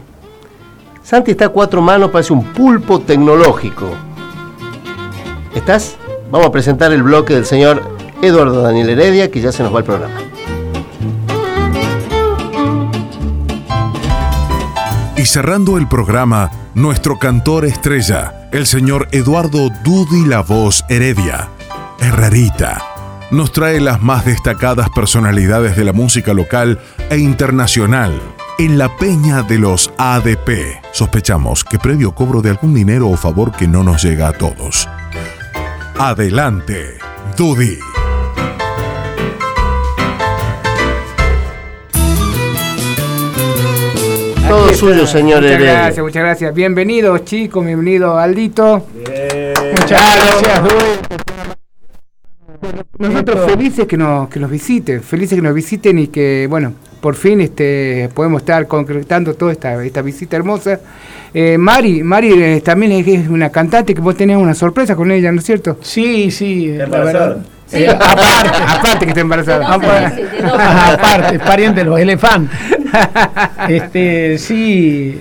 S2: Santi está a cuatro manos, parece un pulpo tecnológico. ¿Estás? Vamos a presentar el bloque del señor Eduardo Daniel Heredia, que ya se nos va el programa.
S1: Y cerrando el programa, nuestro cantor estrella, el señor Eduardo Dudi La Voz Heredia, Herrerita, nos trae las más destacadas personalidades de la música local e internacional en la peña de los ADP. Sospechamos que previo cobro de algún dinero o favor que no nos llega a todos. Adelante, Dudi.
S2: Todo
S6: Aquí está.
S2: suyo, señor
S6: Muchas
S2: Heredia.
S6: gracias, muchas gracias. Bienvenidos, chicos, bienvenido Aldito.
S3: Muchas gracias,
S6: Nosotros felices que nos, que nos visiten, felices que nos visiten y que, bueno, por fin este, podemos estar concretando toda esta, esta visita hermosa. Eh, Mari, Mari eh, también es, es una cantante que vos tenés una sorpresa con ella, ¿no es cierto?
S11: Sí, sí,
S4: Está
S11: la verdad.
S4: embarazada.
S11: Eh, aparte,
S6: Aparte que está embarazada.
S11: aparte, aparte, pariente de los elefantes. Este, sí,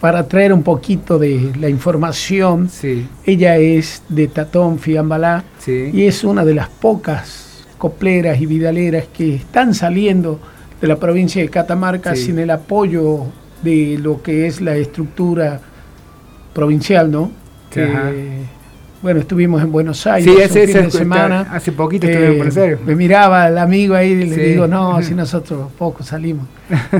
S11: para traer un poquito de la información,
S6: Sí,
S11: ella es de Tatón Fiambalá
S6: sí.
S11: y es una de las pocas copleras y vidaleras que están saliendo de la provincia de Catamarca
S6: Sí.
S11: sin el apoyo de lo que es la estructura provincial, ¿no? Que,
S6: Ajá.
S11: Bueno, estuvimos en Buenos Aires
S6: Sí,
S11: un
S6: ese,
S11: fin
S6: ese
S11: de semana.
S6: Hace poquito estuve en
S11: Eh,
S6: Buenos Aires.
S11: Me miraba el amigo ahí y le
S6: Sí.
S11: digo, no, si nosotros poco salimos.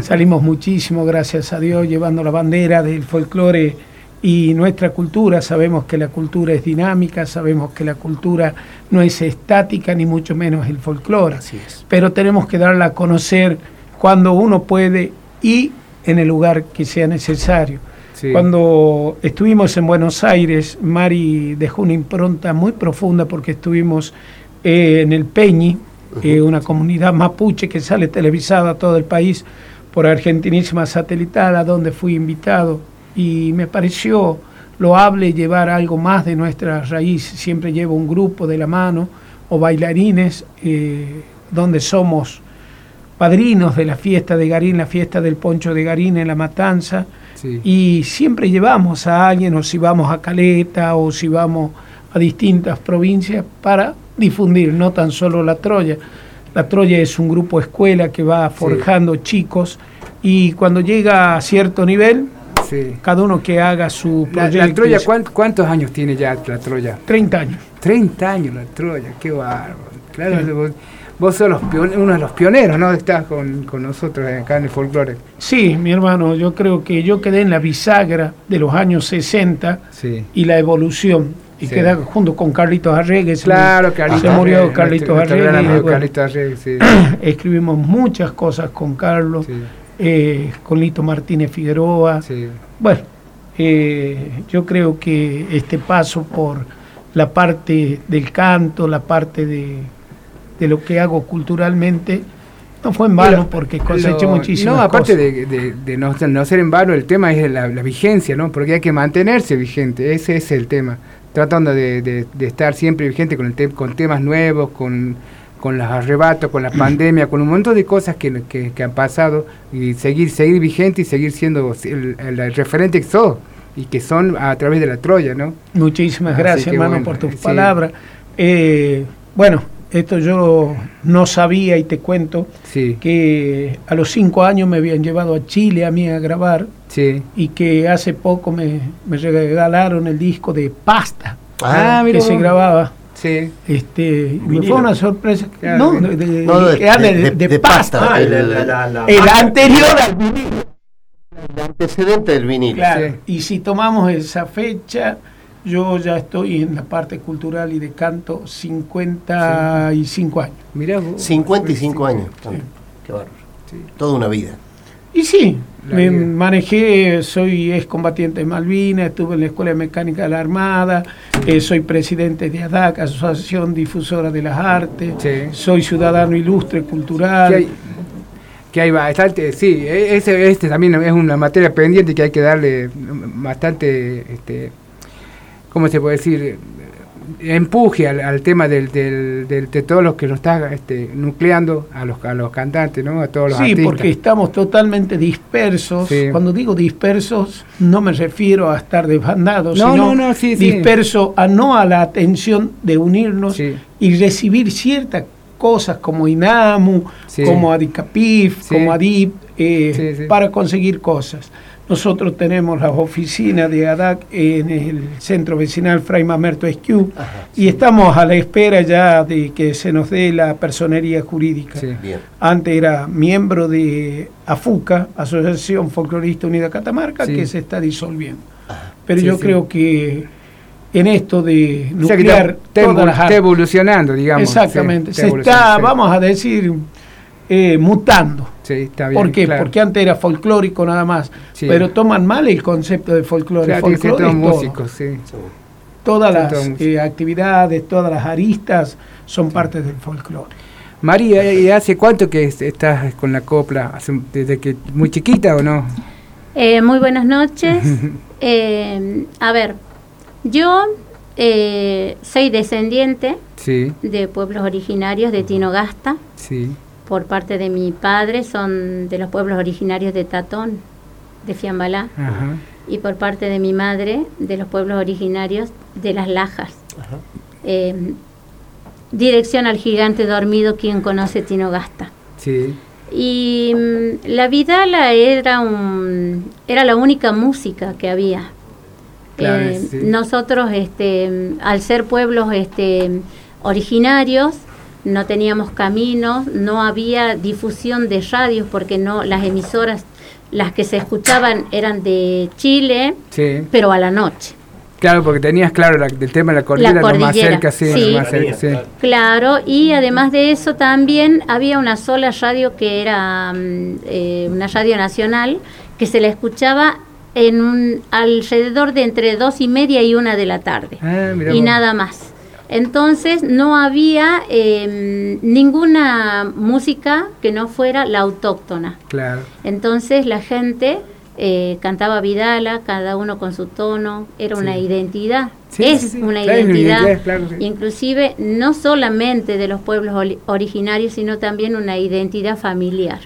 S11: salimos muchísimo, gracias a Dios, llevando la bandera del folclore y nuestra cultura. Sabemos que la cultura es dinámica, sabemos que la cultura no es estática, ni mucho menos el folclore. Pero tenemos que darla a conocer cuando uno puede y en el lugar que sea necesario.
S6: Sí.
S11: Cuando estuvimos en Buenos Aires, Mari dejó una impronta muy profunda porque estuvimos eh, en el Peñi, eh, una comunidad mapuche que sale televisada a todo el país por Argentinísima Satelital, a donde fui invitado. Y me pareció loable llevar algo más de nuestra raíz. Siempre llevo un grupo de la mano o bailarines eh, donde somos padrinos de la fiesta de Garín, la fiesta del poncho de Garín en La Matanza.
S6: Sí.
S11: Y siempre llevamos a alguien, o si vamos a Caleta, o si vamos a distintas provincias, para difundir, no tan solo la Troya. La Troya es un grupo escuela que va forjando chicos y cuando llega a cierto nivel,
S6: Sí.
S11: cada uno que haga su
S6: La,
S11: proyecto.
S6: la Troya, ¿cuán- ¿cuántos años tiene ya la Troya?
S11: 30 años.
S6: 30 años la Troya, qué bárbaro. Claro, vos, vos sos los uno de los pioneros, ¿no? Estás con, con nosotros acá en el folclore.
S11: Sí, mi hermano, yo creo que yo quedé en la bisagra de los años 60
S6: Sí.
S11: y la evolución. Y
S6: Sí.
S11: junto con Carlitos Arregues.
S6: Claro, Carlitos.
S11: Se murió Carlitos Arregues.
S6: Carlitos Arregui, sí.
S11: escribimos muchas cosas con Carlos,
S6: Sí,
S11: eh, con Lito Martínez Figueroa.
S6: sí.
S11: Bueno, eh, yo creo que este paso por la parte del canto, la parte de, de lo que hago culturalmente, no fue en vano
S6: Lo-
S11: porque coseché muchísimas
S6: No, aparte
S11: cosas.
S6: de, de- de no, no ser en vano, el tema es la, la vigencia, ¿no? Porque hay que mantenerse vigente, ese es el tema. Tratando de, estar siempre vigente con, el te- con temas nuevos, con con los arrebatos, con la pandemia, con un montón de cosas que, que- que han pasado y seguir seguir vigente y seguir siendo el, el referente que sos y que son a través de la Troya, ¿no?
S11: Muchísimas
S6: Así
S11: gracias, hermano,
S6: bueno,
S11: por tus
S6: sí.
S11: palabras. Eh, bueno, esto yo no sabía y te cuento
S6: Sí,
S11: que a los cinco años me habían llevado a Chile a mí a grabar
S6: sí.
S11: y que hace poco me, me regalaron el disco de Pasta
S6: Ah,
S11: que
S6: mira
S11: se grababa.
S6: Sí.
S11: Este, me fue una sorpresa.
S6: Claro,
S11: no, de, de-
S2: No, de-
S11: que habla
S2: de-
S11: de-
S2: de-
S11: de
S2: de
S11: pasta.
S2: pasta.
S4: Ah,
S2: el-
S11: anterior al vinilo.
S2: El antecedente del vinilo.
S11: Claro.
S6: Sí.
S11: Y si tomamos esa fecha, yo ya estoy en la parte cultural y de canto 55 años.
S6: Mirá vos.
S2: 55 años. Qué bárbaro. Toda una vida.
S11: Y sí,
S6: La
S11: me
S6: vida.
S11: manejé, soy excombatiente de Malvinas, estuve en la Escuela de Mecánica de la Armada, eh, soy presidente de ADAC, Asociación Difusora de las Artes,
S6: Sí.
S11: soy ciudadano ilustre cultural.
S6: Que hay, bastante, sí, e- ese, este también es una materia pendiente que hay que darle bastante, este, ¿cómo se puede decir? empuje al, al tema del, del, del- de todos los que nos está este, nucleando a los, a los cantantes, ¿no? A todos los
S11: Sí,
S6: artistas.
S11: porque estamos totalmente dispersos.
S6: Sí.
S11: Cuando digo dispersos, no me refiero a estar desbandados,
S6: No,
S11: sino
S6: no, no, sí,
S11: disperso a no a la atención de unirnos y recibir ciertas cosas como INAMU, como ADICAPIF, como ADIP, eh, para conseguir cosas. Nosotros tenemos las oficinas de ADAC en el centro vecinal Fray Mamerto Esquiú y estamos a la espera ya de que se nos dé la personería jurídica.
S6: Sí.
S2: Bien.
S11: Antes era miembro de AFUCA, Asociación Folclorista Unida Catamarca,
S6: Sí.
S11: que se está disolviendo. Pero
S6: Sí,
S11: yo
S6: sí.
S11: creo que en esto de
S6: O sea
S11: nuclear
S6: está, está
S11: todas
S6: evol-
S11: las
S6: está evolucionando, digamos.
S11: Exactamente,
S6: sí,
S11: se
S6: evolucionando,
S11: está,
S6: sí.
S11: vamos a decir, eh, mutando.
S6: Sí, está bien.
S11: ¿Por qué?
S6: claro.
S11: Porque antes era folclórico nada más.
S6: Sí.
S11: Pero toman mal el concepto de folclore.
S6: Claro,
S11: folclore
S6: todos
S11: es todo.
S6: músicos, sí.
S11: Todas
S6: Son
S11: las
S6: todos
S11: eh, actividades, todas las aristas son parte del folclore.
S6: María, ¿y hace cuánto que es- estás con la copla? ¿Hace- ¿Desde que muy chiquita o no?
S12: Eh, muy buenas noches. Eh, a ver, yo eh, soy descendiente
S6: Sí,
S12: de pueblos originarios de Tinogasta.
S6: sí.
S12: Por parte de mi padre son de los pueblos originarios de Tatón, de Fiambalá.
S6: Ajá.
S12: Y por parte de mi madre de los pueblos originarios de Las Lajas. Eh, dirección al gigante dormido, quien conoce Tinogasta.
S6: Sí,
S12: Y mm, la Vidala era un era la única música que había.
S6: Claro,
S12: Eh,
S6: sí.
S12: Nosotros, este, al ser pueblos este, originarios, no teníamos caminos, no había difusión de radios porque no las emisoras, las que se escuchaban eran de Chile,
S6: sí.
S12: pero a la noche.
S6: Claro, porque tenías claro la- el tema de la cordillera, lo más
S12: cordillera,
S6: cerca, sí,
S12: sí.
S6: lo más cerca, sí.
S12: Claro, y además de eso también había una sola radio que era mm, eh, una radio nacional que se la escuchaba en un alrededor de entre dos y media y una de la tarde
S6: Ah,
S12: y
S6: vos.
S12: nada más. Entonces no había eh, ninguna música que no fuera la autóctona.
S6: Claro.
S12: Entonces la gente eh, cantaba Vidala, cada uno con su tono, era una identidad,
S6: Sí,
S12: es
S6: sí, sí.
S12: una
S6: Claro,
S12: identidad,
S6: identidad, claro, sí.
S12: inclusive no solamente de los pueblos oli- originarios, sino también una identidad familiar,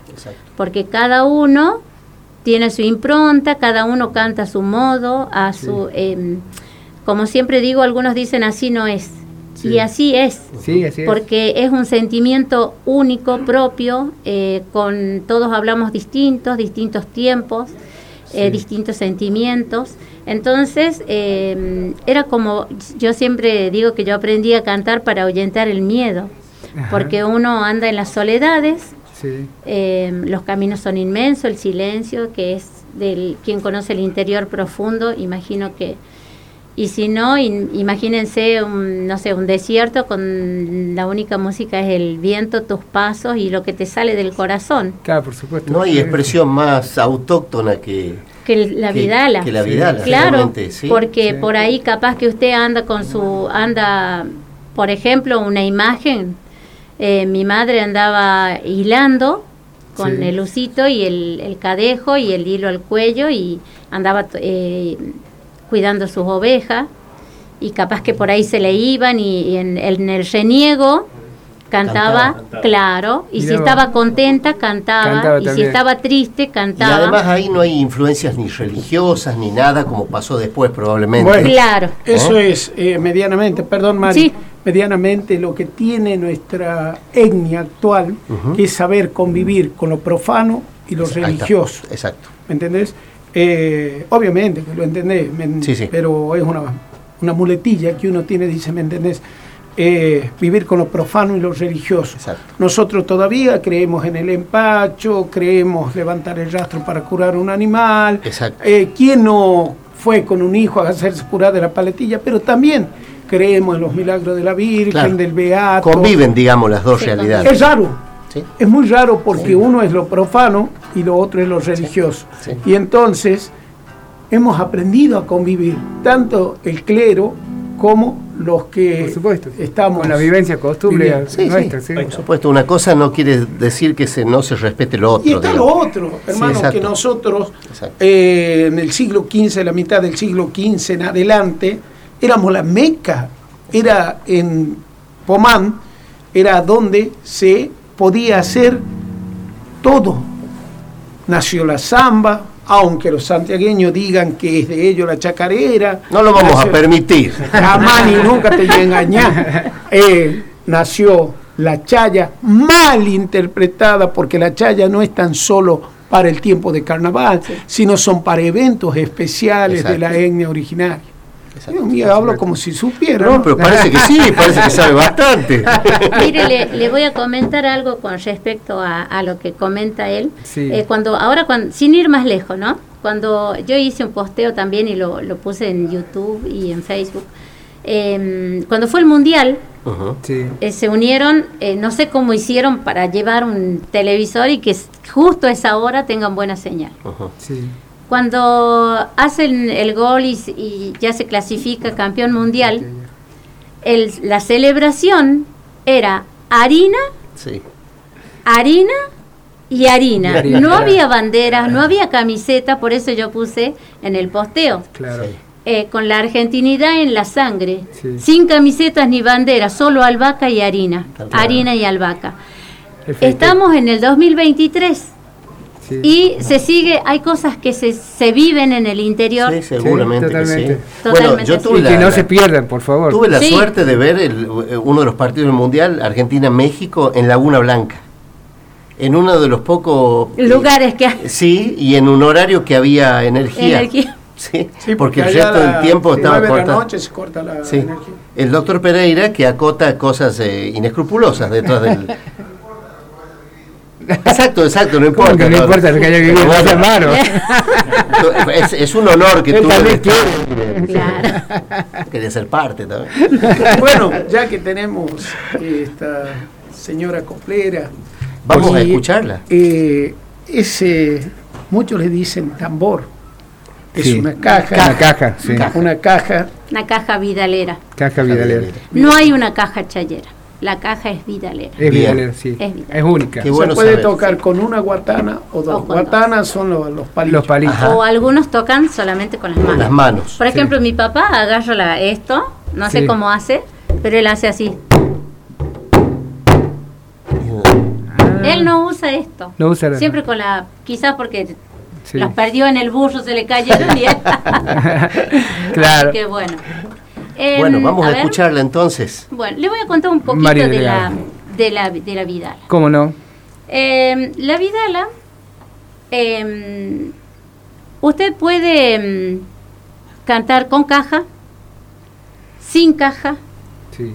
S12: porque cada uno tiene su impronta, cada uno canta a su modo, a su, em, como siempre digo, algunos dicen así no es,
S6: Sí.
S12: y así es
S6: Sí, así es.
S12: porque es un sentimiento único, propio, eh, con todos hablamos distintos, distintos tiempos, eh, distintos sentimientos. Entonces, eh, era como, yo siempre digo que yo aprendí a cantar para ahuyentar el miedo,
S6: Ajá.
S12: porque uno anda en las soledades,
S6: Sí,
S12: eh, los caminos son inmensos, el silencio, que es del quien conoce el interior profundo, imagino que, y si no, in- imagínense, un, no sé, un desierto con la única música es el viento, tus pasos y lo que te sale del corazón,
S6: claro, por supuesto.
S2: No hay expresión más autóctona que,
S12: que la vidala.
S2: que la vidala.
S12: Claro,
S2: realmente, ¿sí?
S12: porque
S6: Sí.
S12: por ahí capaz que usted anda con su, anda, por ejemplo, una imagen, eh, mi madre andaba hilando con
S6: Sí.
S12: el usito y el, el cadejo y el hilo al cuello y andaba eh, cuidando sus ovejas y capaz que por ahí se le iban y, y en, en el reniego Cantaba,
S2: Cantaba.
S12: claro, y si
S6: vos.
S12: estaba contenta, cantaba,
S6: Cantaba
S12: y si estaba triste,
S2: Y
S12: cantaba.
S2: además ahí no hay influencias ni religiosas ni nada como pasó después probablemente.
S11: Bueno,
S12: Claro.
S11: Eso es eh, medianamente, perdón Mari,
S12: Sí.
S11: medianamente lo que tiene nuestra etnia actual, que es saber convivir con lo profano y lo religioso.
S2: Exacto.
S11: ¿Me entendés? Eh, obviamente que lo entendés, me-
S2: Sí, sí.
S11: pero es una, una muletilla que uno tiene, dice, ¿me entendés? Eh, vivir con lo profano y lo religioso.
S2: Exacto.
S11: Nosotros todavía creemos en el empacho, creemos levantar el rastro para curar un animal. Eh, ¿Quién no fue con un hijo a hacerse curar de la paletilla? Pero también creemos en los milagros de la Virgen,
S2: Claro.
S11: del Beato.
S2: Conviven, digamos, las dos realidades.
S11: Es raro.
S2: ¿Sí?
S11: Es muy raro porque uno es lo profano y lo otro es lo religioso.
S2: sí.
S11: Y entonces hemos aprendido a convivir, tanto el clero como los que
S6: Por supuesto.
S11: estamos.
S6: Con la vivencia, costumbre.
S2: Sí,
S6: nuestra,
S2: sí.
S6: sí.
S2: Por supuesto, una cosa no quiere decir que se, no se respete lo otro.
S11: Y está
S2: digamos.
S11: lo otro, hermano, que nosotros eh, en el siglo XV, la mitad del siglo XV en adelante, éramos la meca. Era en Pomán, era donde se podía hacer todo. Nació la samba, aunque los santiagueños digan que es de ellos la chacarera.
S2: No lo vamos a permitir.
S11: Jamás ni nunca te voy a engañar. Eh, nació la chaya mal interpretada porque la chaya no es tan solo para el tiempo de carnaval, sino son para eventos especiales de la etnia originaria. Dios mío, hablo como si supiera.
S2: No, pero parece que sí, parece que sabe bastante.
S12: Mire, le, le voy a comentar algo con respecto a, a lo que comenta él.
S6: Sí.
S12: Eh, cuando ahora, cuando, sin ir más lejos, ¿no? Cuando yo hice un posteo también y lo, lo puse en YouTube y en Facebook. eh, cuando fue el mundial,
S2: Ujú.
S6: Sí.
S12: eh, se unieron, eh, no sé cómo hicieron para llevar un televisor y que justo a esa hora tengan buena señal.
S2: Ujú.
S6: Sí.
S12: Cuando hacen el gol y, y ya se clasifica campeón mundial, el- la celebración era harina,
S2: Sí.
S12: harina y harina. No
S6: claro.
S12: había banderas, no había camiseta, por eso yo puse en el posteo.
S6: Claro.
S2: Sí.
S12: eh, con la argentinidad en la sangre,
S6: Sí.
S12: sin camisetas ni banderas, solo albahaca y harina, harina y albahaca. Estamos en el 2023
S6: Sí.
S12: y se sigue, hay cosas que se, se viven en el interior.
S2: Sí, seguramente que sí.
S6: totalmente.
S2: Bueno, yo
S12: sí.
S2: tuve
S6: Y
S2: la,
S6: que no se pierdan, por favor.
S2: tuve la
S12: Sí.
S2: suerte de ver el- uno de los partidos del Mundial, Argentina-México, en Laguna Blanca. En uno de los pocos... eh,
S12: Lugares que
S2: Sí, y en un horario que había energía.
S12: Energía.
S2: Sí,
S11: Sí,
S2: porque el resto del tiempo
S11: si
S2: estaba
S11: de la noche se corta la
S2: Sí.
S11: energía.
S2: El doctor Pereira que acota cosas eh, inescrupulosas detrás del... exacto, exacto, no
S6: ¿Cómo
S2: importa.
S6: que no
S2: no.
S6: importa que haya vivido hermano?
S2: es, es un honor que
S6: Él
S2: tú
S6: también
S2: estés-
S12: Claro.
S2: Quería ser parte también.
S11: bueno, ya que tenemos esta señora coplera.
S2: Vamos a escucharla.
S11: eh, ese, muchos le dicen tambor. Es
S6: Sí.
S11: una caja.
S6: Una caja, sí.
S11: Una caja.
S12: Una caja vidalera.
S6: Caja vidalera.
S12: No hay una caja chayera. La caja es vidalera.
S6: Es
S2: Bien.
S6: vidalera, sí.
S12: Es
S6: única.
S2: Qué bueno
S11: se puede
S2: saber.
S11: tocar con una guatana o dos.
S12: O
S11: guatanas son los, los palillos.
S6: Los palitos.
S12: O algunos tocan solamente con las manos.
S2: Las manos.
S12: Por ejemplo, mi papá agarra la- esto, no sé cómo hace, pero él hace así. Él no usa esto.
S6: Ah. No usa la-
S12: Siempre con la, quizás porque
S6: Sí.
S12: las perdió en el burro, se le cayeron y él.
S6: Claro.
S12: Así que bueno. Em,
S2: Bueno, vamos a, escucharla entonces.
S12: Bueno, le voy a contar un poquito
S6: María
S12: de la, de la de la Vidala.
S6: ¿Cómo no?
S12: Em, la Vidala, em, usted puede em, cantar con caja, sin caja,
S6: Sí.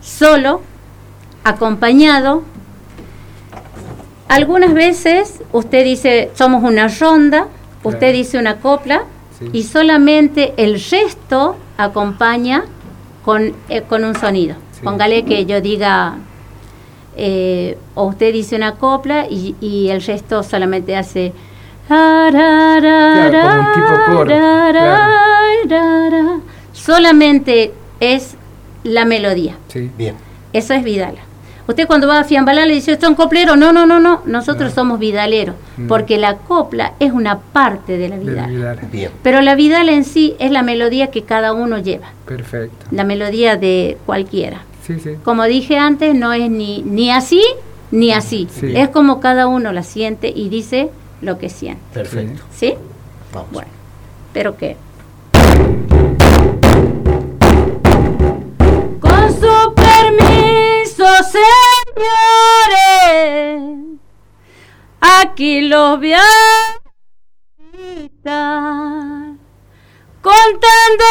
S12: solo, acompañado. Algunas veces usted dice, somos una ronda, usted
S6: Claro.
S12: dice una copla
S6: Sí.
S12: y solamente el gesto acompaña con, eh, con un sonido.
S6: Sí.
S12: Póngale que yo diga, eh, o usted dice una copla y, y el gesto solamente hace...
S6: Claro, como un tipo coro, claro.
S12: Solamente es la melodía.
S6: Sí.
S2: Bien.
S12: Eso es Vidala. Usted cuando va a Fiambalá le dice, ¿son copleros? No, no, no, no. Nosotros somos vidaleros.
S6: Mm.
S12: Porque la copla es una parte de la
S6: De
S12: Vidala.
S6: Vidal.
S2: Bien.
S12: Pero la Vidala en sí es la melodía que cada uno lleva.
S6: Perfecto.
S12: La melodía de cualquiera.
S6: Sí, sí.
S12: Como dije antes, no es ni, ni así ni así.
S6: Sí.
S12: Es como cada uno la siente y dice lo que siente.
S2: Perfecto.
S12: ¿Sí?
S2: Vamos.
S12: Bueno, pero que. Señores, aquí los voy contando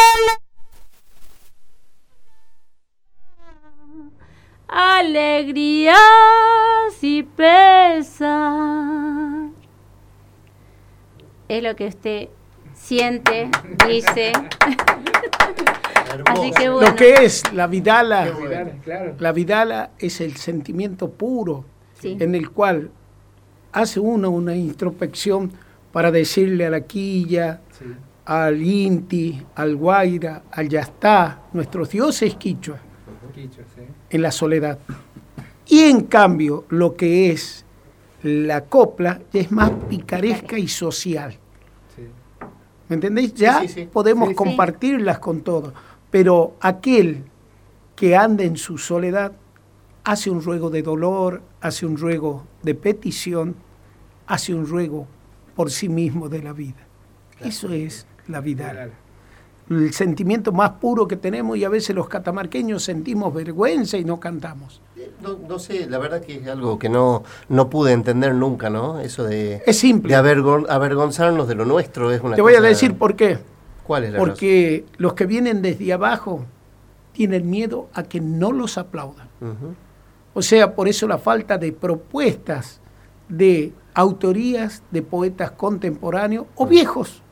S12: alegrías y pesar. Es lo que usted siente, dice. Así que bueno.
S11: Lo que es la vidala, la vidala es el sentimiento puro
S12: Sí.
S11: en el cual hace uno una introspección para decirle a la quilla, al inti, al guaira, al yastá, nuestros dioses quichua, en la soledad. Y en cambio, lo que es la copla ya es más picaresca y social. ¿Me entendéis? Ya
S2: sí, sí.
S11: podemos
S12: Sí, sí.
S11: compartirlas con todo. Pero aquel que anda en su soledad hace un ruego de dolor, hace un ruego de petición, hace un ruego por sí mismo de la vida. Eso es la vida. El sentimiento más puro que tenemos y a veces los catamarqueños sentimos vergüenza y no cantamos.
S2: No, no sé, la verdad que es algo que no, no pude entender nunca, ¿no? Eso de,
S11: Es simple.
S2: de avergon- avergonzarnos de lo nuestro es una
S11: Te voy a
S2: cosa-
S11: decir por qué.
S2: ¿Cuál es la razón?
S11: Porque los que vienen desde abajo tienen miedo a que no los aplaudan. O sea, por eso la falta de propuestas de autorías de poetas contemporáneos o viejos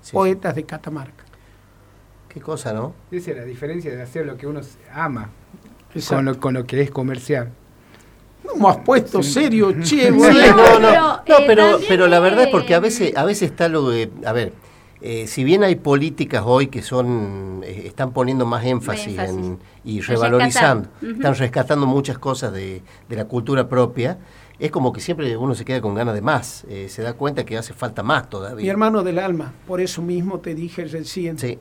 S2: Sí,
S11: poetas de Catamarca.
S2: Qué cosa, ¿no?
S6: Esa es la diferencia de hacer lo que uno ama con lo, con lo que es comercial.
S11: ¿Cómo has puesto serio, che?
S2: Sí,
S11: bueno?
S2: no, no,
S12: pero,
S2: no,
S12: eh,
S2: pero, la verdad es porque a veces, a veces está lo de, a ver, eh, si bien hay políticas hoy que son, eh, están poniendo más énfasis,
S12: Énfasis.
S2: en- y revalorizando, están rescatando muchas cosas de, de la cultura propia, es como que siempre uno se queda con ganas de más, eh, se da cuenta que hace falta más todavía.
S11: Mi hermano del alma, por eso mismo te dije recién,
S2: Sí,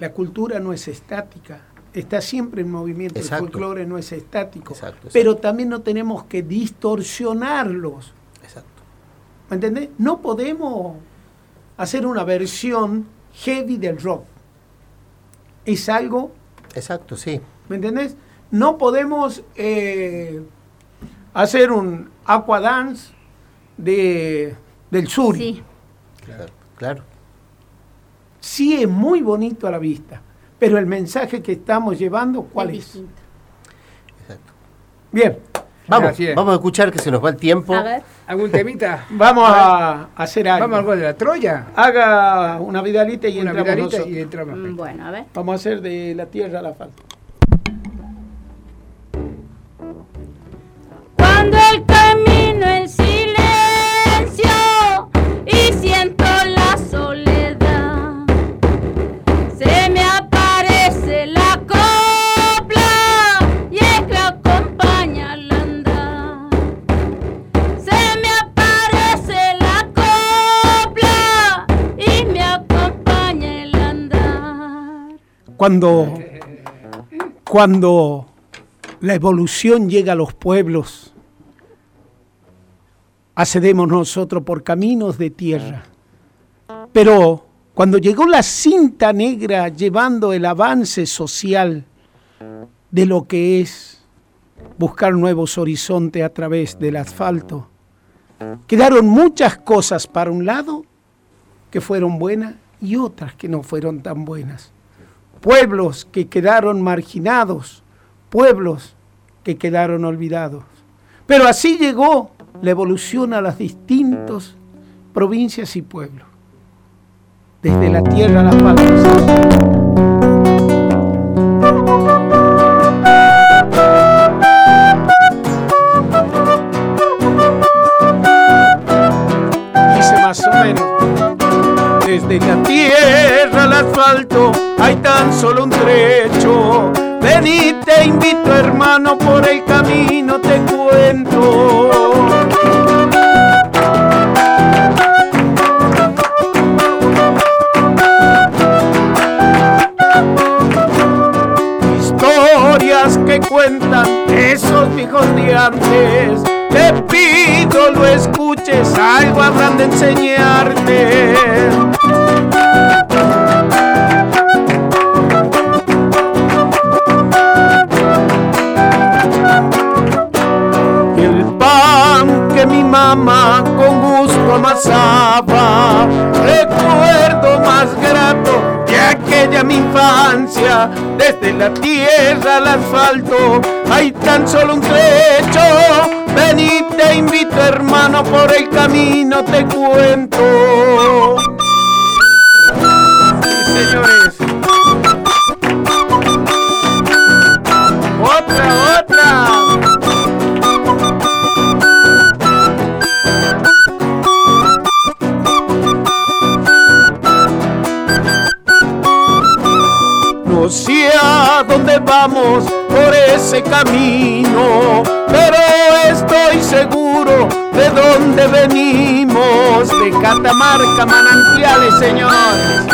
S11: la cultura no es estática, está siempre en movimiento,
S2: Exacto.
S11: el folclore no es estático,
S2: Exacto, exacto.
S11: pero también no tenemos que distorsionarlos,
S2: exacto.
S11: ¿me entendés? No podemos hacer una versión heavy del rock, es algo
S2: Exacto, sí.
S11: ¿Me entendés? No podemos eh, hacer un aqua dance de, del sur.
S12: Sí.
S2: Claro. claro.
S11: Sí es muy bonito a la vista, pero el mensaje que estamos llevando, ¿cuál
S12: es
S11: es?
S2: exacto.
S11: Bien,
S2: Vamos, vamos a escuchar que se nos va el tiempo.
S12: A ver.
S6: ¿Algún temita?
S11: vamos a hacer algo.
S6: Vamos al gol de la Troya.
S11: Haga una vidalita y
S6: Una
S11: entramos
S6: vidalita
S11: nosotros.
S6: y entramos.
S12: Bueno, a ver.
S11: Vamos a hacer de la tierra a la falta.
S12: Cuando el
S11: Cuando, cuando la evolución llega a los pueblos, accedemos nosotros por caminos de tierra. Pero cuando llegó la cinta negra llevando el avance social de lo que es buscar nuevos horizontes a través del asfalto, quedaron muchas cosas para un lado que fueron buenas y otras que no fueron tan buenas pueblos que quedaron marginados, pueblos que quedaron olvidados. Pero así llegó la evolución a las distintas provincias y pueblos. Desde la tierra a la falda. Dice más o menos. Desde la asfalto hay tan solo un trecho. Ven y te invito hermano, por el camino te cuento. Historias que cuentan esos viejos de antes. Te pido lo escuches, algo habrán de enseñarte. Con gusto amasaba, recuerdo más grato de aquella mi infancia, desde la tierra al asfalto, hay tan solo un trecho. Ven y te invito hermano por el camino te cuento. Sí, señores. Otra, otra. No sé a dónde vamos por ese camino, pero estoy seguro de dónde venimos, de Catamarca, manantiales, señores.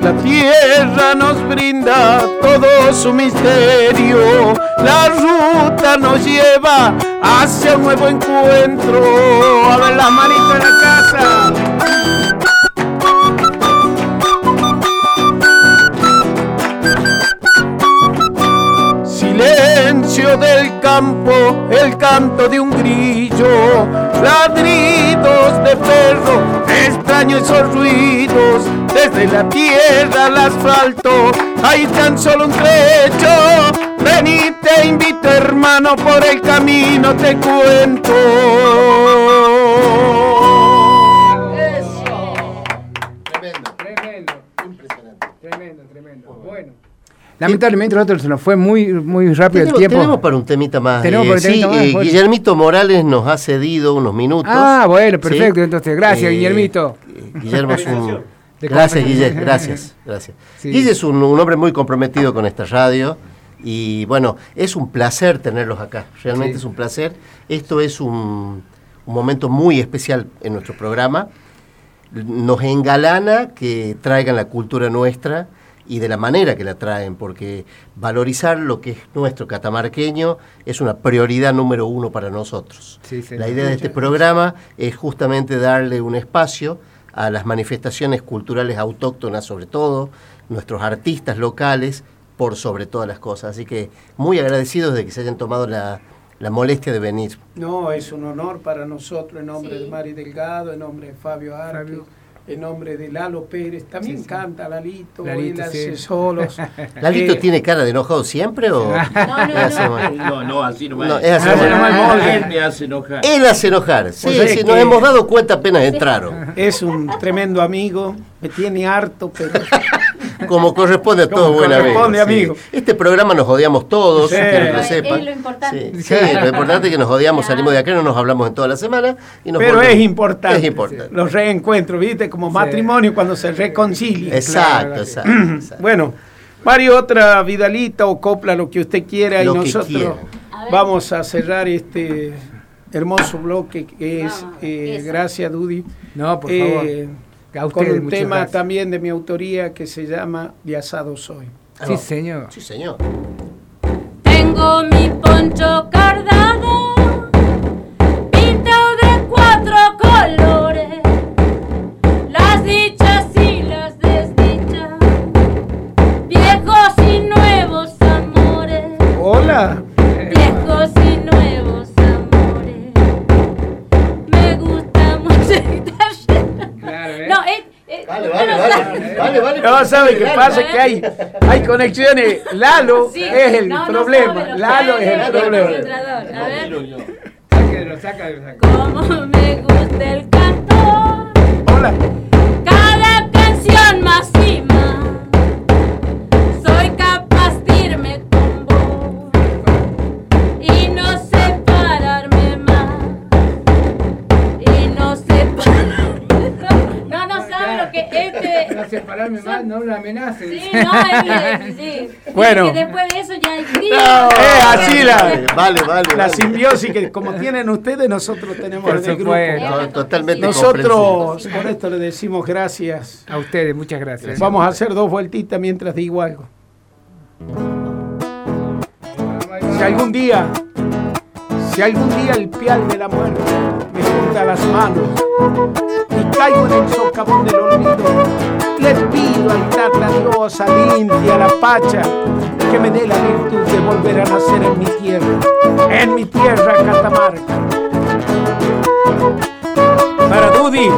S11: La tierra nos brinda todo su misterio, la ruta nos lleva hacia un nuevo encuentro. A ver la manito el canto de un grillo, ladridos de perro, extraños esos ruidos, desde la tierra al asfalto, hay tan solo un trecho. Ven y te invito hermano por el camino, te cuento.
S6: Lamentablemente nosotros se nos fue muy, muy rápido
S2: Tenemos,
S6: el tiempo.
S2: tenemos para un temita más.
S6: Tenemos
S2: Eh,
S6: para un
S2: sí,
S6: temita más,
S2: eh,
S6: bueno.
S2: Guillermito Morales nos ha cedido unos minutos.
S6: Ah, bueno,
S2: ¿sí?
S6: perfecto. Entonces, gracias,
S2: Eh,
S6: Guillermito.
S2: Guillermo es un... Gracias,
S6: compensación.
S2: Guille, gracias, gracias.
S6: Sí.
S2: Guille es un, un hombre muy comprometido con esta radio y bueno, es un placer tenerlos acá, realmente
S6: Sí.
S2: es un placer. Esto es un, un momento muy especial en nuestro programa. Nos engalana que traigan la cultura nuestra y de la manera que la traen, porque valorizar lo que es nuestro catamarqueño es una prioridad número uno para nosotros.
S6: Sí.
S2: La idea de este programa es justamente darle un espacio a las manifestaciones culturales autóctonas sobre todo, nuestros artistas locales por sobre todas las cosas. Así que muy agradecidos de que se hayan tomado la, la molestia de venir.
S11: No, es un honor para nosotros, en nombre
S12: Sí.
S11: de Mari Delgado, en nombre de Fabio Arque,
S6: Fabio.
S11: En nombre de Lalo Pérez. También
S6: Sí, sí.
S11: canta Lalito,
S6: Lalito,
S11: él hace
S6: sí.
S11: solos.
S2: ¿Lalito
S11: Eh,
S2: tiene cara de enojado siempre o...?
S12: No, no, no.
S2: nomás?
S13: No, no, así nomás.
S2: No, es así nomás.
S13: Él me hace enojar.
S2: Él hace enojar, sí,
S11: Pues
S2: sí, nos hemos dado cuenta apenas entraron.
S11: Es un tremendo amigo, me tiene harto, pero
S2: Como corresponde a todo
S11: Como
S2: buen amigo.
S11: corresponde,
S2: sí.
S11: amigo.
S2: Este programa nos odiamos todos,
S11: Sí.
S2: que lo
S12: es-
S2: sepan.
S12: es lo importante.
S2: Sí, sí, lo importante es que nos odiamos, salimos de acá, no nos hablamos en toda la semana. Y nos
S11: pero
S2: volvemos.
S11: es importante.
S2: Es importante.
S11: Los reencuentros, ¿viste? Como matrimonio cuando se reconcilia.
S2: Exacto,
S6: Claro,
S2: exacto, exacto.
S11: Bueno, Mario, otra vidalita o copla, lo que usted quiera,
S2: Lo
S11: y nosotros vamos a cerrar este hermoso bloque que es
S12: Vamos,
S11: eh. Gracias, Dudy.
S6: No, por
S11: Eh,
S6: favor. A
S11: con un tema
S6: gracias.
S11: también de mi autoría que se llama De asado soy.
S2: Ah,
S6: Sí,
S2: no.
S6: señor.
S2: Sí, señor.
S12: Tengo mi poncho cardado, pintado de cuatro colores, las dichas y las desdichas, viejos y nuevos amores,
S11: Hola.
S2: Vale,
S12: no
S2: vale, vale. Vale, vale.
S11: No, ¿sabe qué pasa? Que hay, hay conexiones. Lalo
S12: Sí,
S11: es el
S12: no, no
S11: problema.
S12: lo
S11: Lalo es el problema.
S12: A ver.
S6: Sáquenlo, sáquenlo, sáquenlo.
S12: Como me gusta el cantor,
S11: Hola.
S12: cada canción más. No separarme más, no lo
S6: amenacen.
S12: Sí, no, es sí.
S11: Bueno.
S12: Que después de eso ya hay frío.
S11: Eh, así la,
S2: Vale, vale.
S11: la
S2: vale.
S11: simbiosis que como tienen ustedes, nosotros tenemos
S6: Por
S11: en el grupo.
S2: No, totalmente
S11: Nosotros por esto le decimos gracias.
S6: A ustedes, muchas gracias.
S11: Vamos a hacer dos vueltitas mientras digo algo. algún día, si algún día el pial de la muerte me junta las manos y caigo en el socavón del olvido, le pido al Tata Dios, al Inti, a la Pacha, que me dé la virtud de volver a nacer en mi tierra, en mi tierra Catamarca. Para Dudi,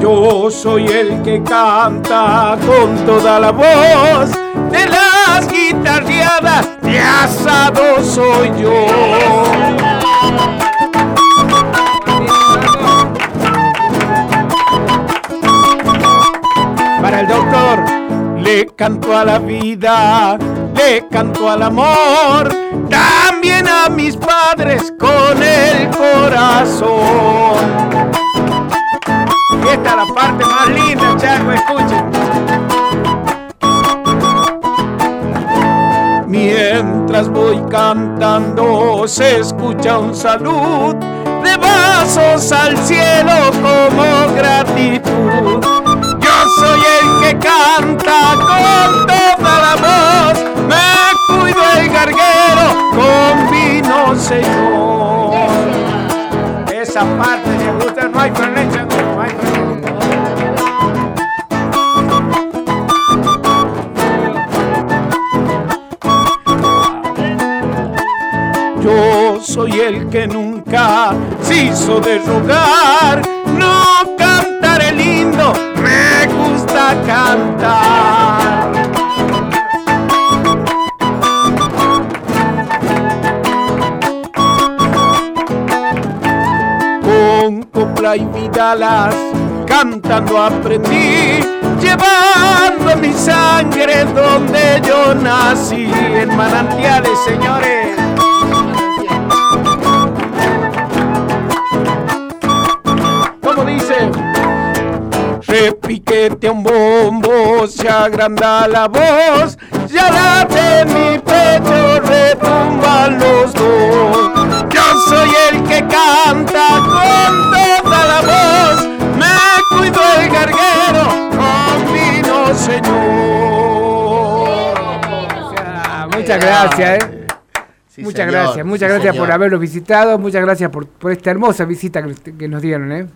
S11: yo soy el que canta con toda la voz de las guitarreadas de asado soy yo. Le canto a la vida, le canto al amor, también a mis padres con el corazón. Y esta es la parte más linda, Chaco, escuchen. Mientras voy cantando se escucha un salud de vasos al cielo como gratitud. Soy el que canta con toda la voz, me cuido el garguero con vino señor. Esa parte me gusta, no hay problema, no hay problema. Yo soy el que nunca se hizo de rogar, no cantaré lindo, me gusta cantar. Con copla y vidalas, cantando aprendí, llevando mi sangre donde yo nací, en manantiales, señores. Repiquete un bombo, se agranda la voz, ya la de mi pecho retumban los dos. Yo soy el que canta con toda la voz, me cuido el garguero con vino, señor.
S6: Muchas gracias, ¿eh?
S2: Sí,
S6: muchas
S2: señor,
S6: gracias, muchas
S2: sí,
S6: gracias
S2: señor.
S6: por haberlos visitado, muchas gracias por, por esta hermosa visita que, que nos dieron, ¿eh?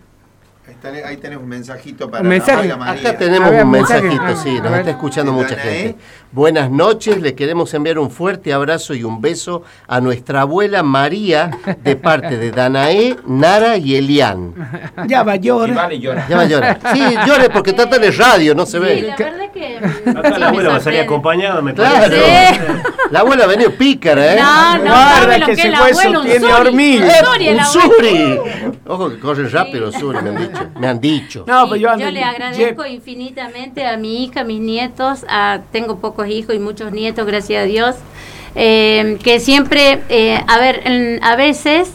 S3: Ahí, tenemos un mensajito para
S6: mensaje.
S3: María María.
S2: Acá tenemos
S6: ver,
S2: un mensajito,
S6: Ah,
S2: sí, nos está escuchando
S3: ¿De
S2: mucha
S3: Danae?
S2: gente. Buenas noches, le queremos enviar un fuerte abrazo y un beso a nuestra abuela María de parte de Danae, Nara y Elian.
S11: Ya va,
S13: Y
S11: llora.
S13: vale, llora.
S2: Ya va a llorar. Sí, llore porque tratan de radio, no se
S12: Sí,
S2: ve.
S12: la verdad que.
S4: Acá
S12: sí
S4: la abuela va a salir acompañada, me
S2: Claro.
S4: parece.
S2: La abuela ha venido pícara, ¿eh?
S12: No, no,
S11: Guarda
S12: lo
S11: que ese hueso tiene
S12: suri.
S11: hormiga.
S12: Un
S2: ¡Eh,
S12: suri,
S2: suri! Ojo que corren rápido los suri, me han dicho. Me han dicho.
S11: No,
S12: Sí,
S11: pero yo,
S12: yo le agradezco infinitamente a mi hija, a mis nietos, a- tengo pocos hijos y muchos nietos, gracias a Dios, eh, que siempre, eh, a ver, en- a veces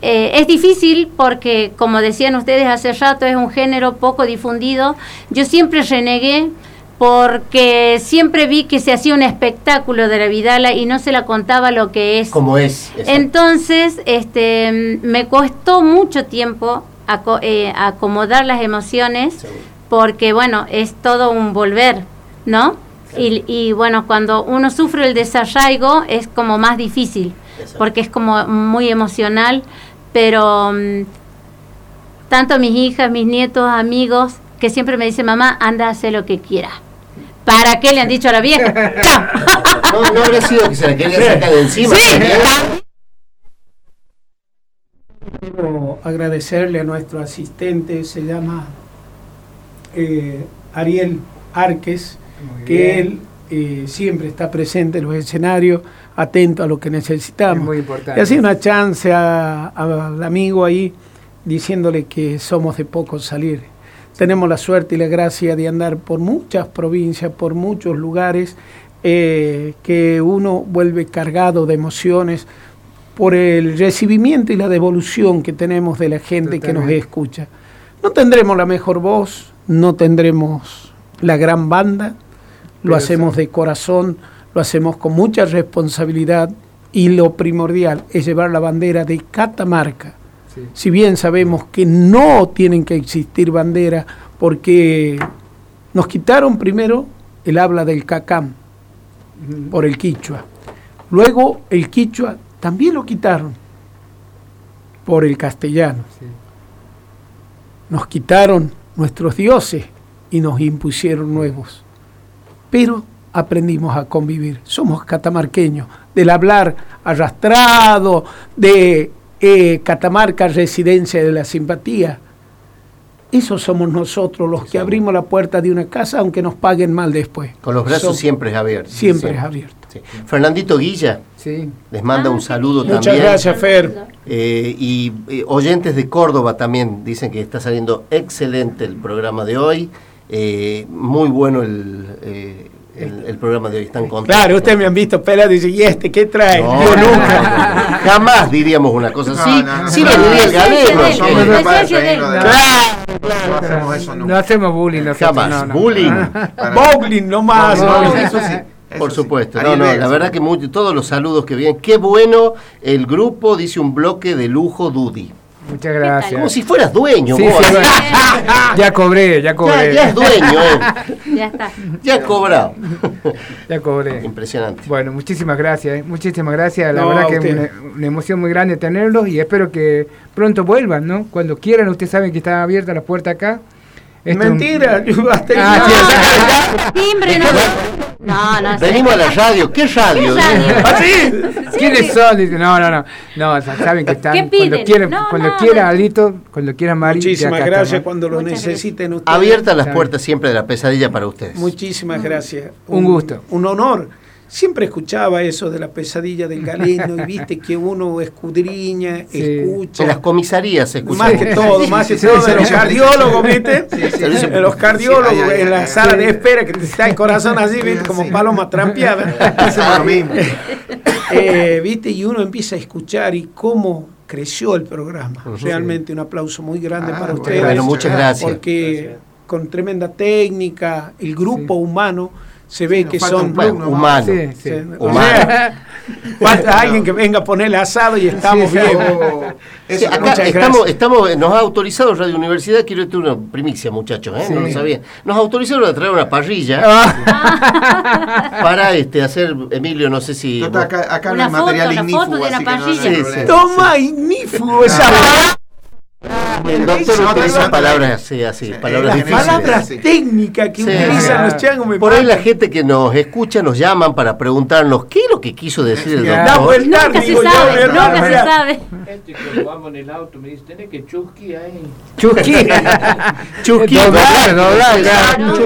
S12: eh, es difícil porque, como decían ustedes hace rato, es un género poco difundido. Yo siempre renegué porque siempre vi que se hacía un espectáculo de la Vidala y no se la contaba lo que es.
S2: Como es. exacto.
S12: Entonces, este, me costó mucho tiempo aco- eh, acomodar las emociones
S2: Seguro.
S12: porque, bueno, es todo un volver, ¿no? Y, y, bueno, cuando uno sufre el desarraigo es como más difícil,
S2: Exacto.
S12: porque es como muy emocional, pero mm, tanto mis hijas, mis nietos, amigos, que siempre me dicen, mamá, anda a hacer lo que quieras. ¿Para qué le han dicho a la vieja?
S2: No, no habrá sido que se la quería sacar de encima.
S12: Sí.
S11: Quiero agradecerle a nuestro asistente, se llama eh, Ariel Arques,
S6: Muy
S11: que
S6: bien.
S11: él eh, siempre está presente en los escenarios, atento a lo que necesitamos.
S6: Es muy importante.
S11: Y así una chance a- al amigo ahí diciéndole que somos de poco salir. Tenemos la suerte y la gracia de andar por muchas provincias, por muchos lugares, eh, que uno vuelve cargado de emociones por el recibimiento y la devolución que tenemos de la gente que nos escucha. No tendremos la mejor voz, no tendremos la gran banda, lo hacemos de corazón, lo hacemos con mucha responsabilidad y lo primordial es llevar la bandera de Catamarca.
S6: Sí.
S11: Si bien sabemos que no tienen que existir banderas porque nos quitaron primero el habla del cacam por el quichua. Luego el quichua también lo quitaron por el castellano. Nos quitaron nuestros dioses y nos impusieron nuevos. Pero aprendimos a convivir. Somos catamarqueños. Del hablar arrastrado, de eh, Catamarca, residencia de la simpatía. Esos somos nosotros los que abrimos la puerta de una casa aunque nos paguen mal después.
S2: Con los brazos
S11: Somos-
S2: siempre abiertos.
S11: Siempre es abierto.
S2: Sí. Fernandito Guilla
S6: Sí.
S2: les manda
S12: Ah,
S2: un saludo
S11: Muchas
S2: también.
S11: gracias, Fer.
S2: Eh, y eh, oyentes de Córdoba también dicen que está saliendo excelente el programa de hoy. Eh, muy bueno el, eh, el, el programa de hoy. Están contentos.
S11: Claro, ustedes me han visto pelado y dicen, ¿y este qué trae?
S2: No,
S11: Yo nunca.
S2: Jamás diríamos una cosa así.
S3: No,
S2: sí, diría el
S12: No,
S2: galego.
S12: no,
S3: hacemos eso
S6: No
S3: nunca.
S6: hacemos bullying nosotros,
S2: Jamás. Bullying.
S11: Bowling.
S3: No,
S11: ¿no?
S3: eso sí. eso
S2: Por
S3: sí.
S2: supuesto, no, no, la
S3: sí.
S2: verdad que muy- todos los saludos que vienen. Qué bueno el grupo, dice un bloque de lujo Dudi.
S6: Muchas
S2: Como
S6: gracias.
S2: si fueras dueño,
S6: Sí,
S2: vos.
S6: sí, bueno. Ya cobré, ya cobré.
S2: ya es dueño, eh.
S12: Ya está.
S2: ya has cobrado.
S6: Ya cobré.
S2: Impresionante.
S6: Bueno, muchísimas gracias, eh, muchísimas gracias. La
S11: No,
S6: verdad que es una, una emoción muy grande tenerlos y espero que pronto vuelvan, ¿no? Cuando quieran, ustedes saben que está abierta la puerta acá. Esto-
S11: Mentira. yo hasta-
S6: Ah, sí,
S12: Timbre, no. No, no sé.
S2: Venimos a la radio. ¿Qué radio?
S12: ¿Qué radio?
S11: ¿Ah, sí?
S6: ¿Quiénes son? Dice, no, no, no. No, saben que están.
S12: ¿Qué piden?
S6: Cuando quieran,
S12: No,
S6: cuando
S12: no,
S6: quiera,
S12: no.
S6: Alito, cuando quiera, Mari.
S11: Muchísimas
S6: acá
S11: gracias
S6: estamos.
S11: cuando lo
S12: Muchas
S11: necesiten ustedes.
S2: Abiertas las puertas siempre de la pesadilla para ustedes.
S11: Muchísimas gracias.
S6: Un gusto.
S11: Un honor. Siempre escuchaba eso de la pesadilla del galeno y viste que uno escudriña,
S6: Sí.
S11: escucha.
S2: En las comisarías se escucha.
S11: Más que todo, más que
S6: Sí,
S11: todo
S6: sí,
S11: de los cardiólogos, ¿viste?
S3: sí.
S11: De los cardiólogos
S3: Sí, ay, ay,
S11: en la sala
S6: sí.
S11: de espera que te está el corazón así, ¿viste? Como
S3: Sí.
S11: paloma trampeada.
S3: Hacemos lo mismo.
S11: Eh, ¿Viste? Y uno empieza a escuchar y cómo creció el programa. Realmente un aplauso muy grande
S3: Ah,
S11: para
S3: bueno,
S11: ustedes.
S2: Bueno, muchas gracias.
S11: Porque con tremenda técnica, el grupo humano se ve que son
S3: un plus,
S2: Bueno, humano.
S6: Sí, sí.
S11: Sí, o
S2: Humano.
S11: sea, falta alguien que venga a poner el asado y estamos bien.
S3: Oh,
S2: Sí,
S3: eso
S2: acá estamos, estamos, nos ha autorizado Radio Universidad, quiero decir una primicia, muchachos, ¿eh? no lo sabía. Nos autorizaron a traer una parrilla
S6: Ah,
S2: para este, hacer, Emilio, no sé si.
S3: Total, acá, acá no
S12: Una
S3: hay material
S12: foto, una
S3: ignífugo.
S11: Toma, ignífugo esa
S2: el doctor
S3: no,
S2: utiliza palabras así, así, palabras
S11: Las
S2: difíciles.
S11: palabras
S3: sí.
S11: técnicas que
S2: Sí.
S11: utilizan los changos me
S2: Por ahí la gente que nos escucha nos llaman para preguntarnos qué es lo que quiso decir el doctor.
S12: Nunca se sabe, nunca se sabe.
S13: Gente que vamos en el auto me dice, tenés que chusqui ahí.
S6: Chusqui.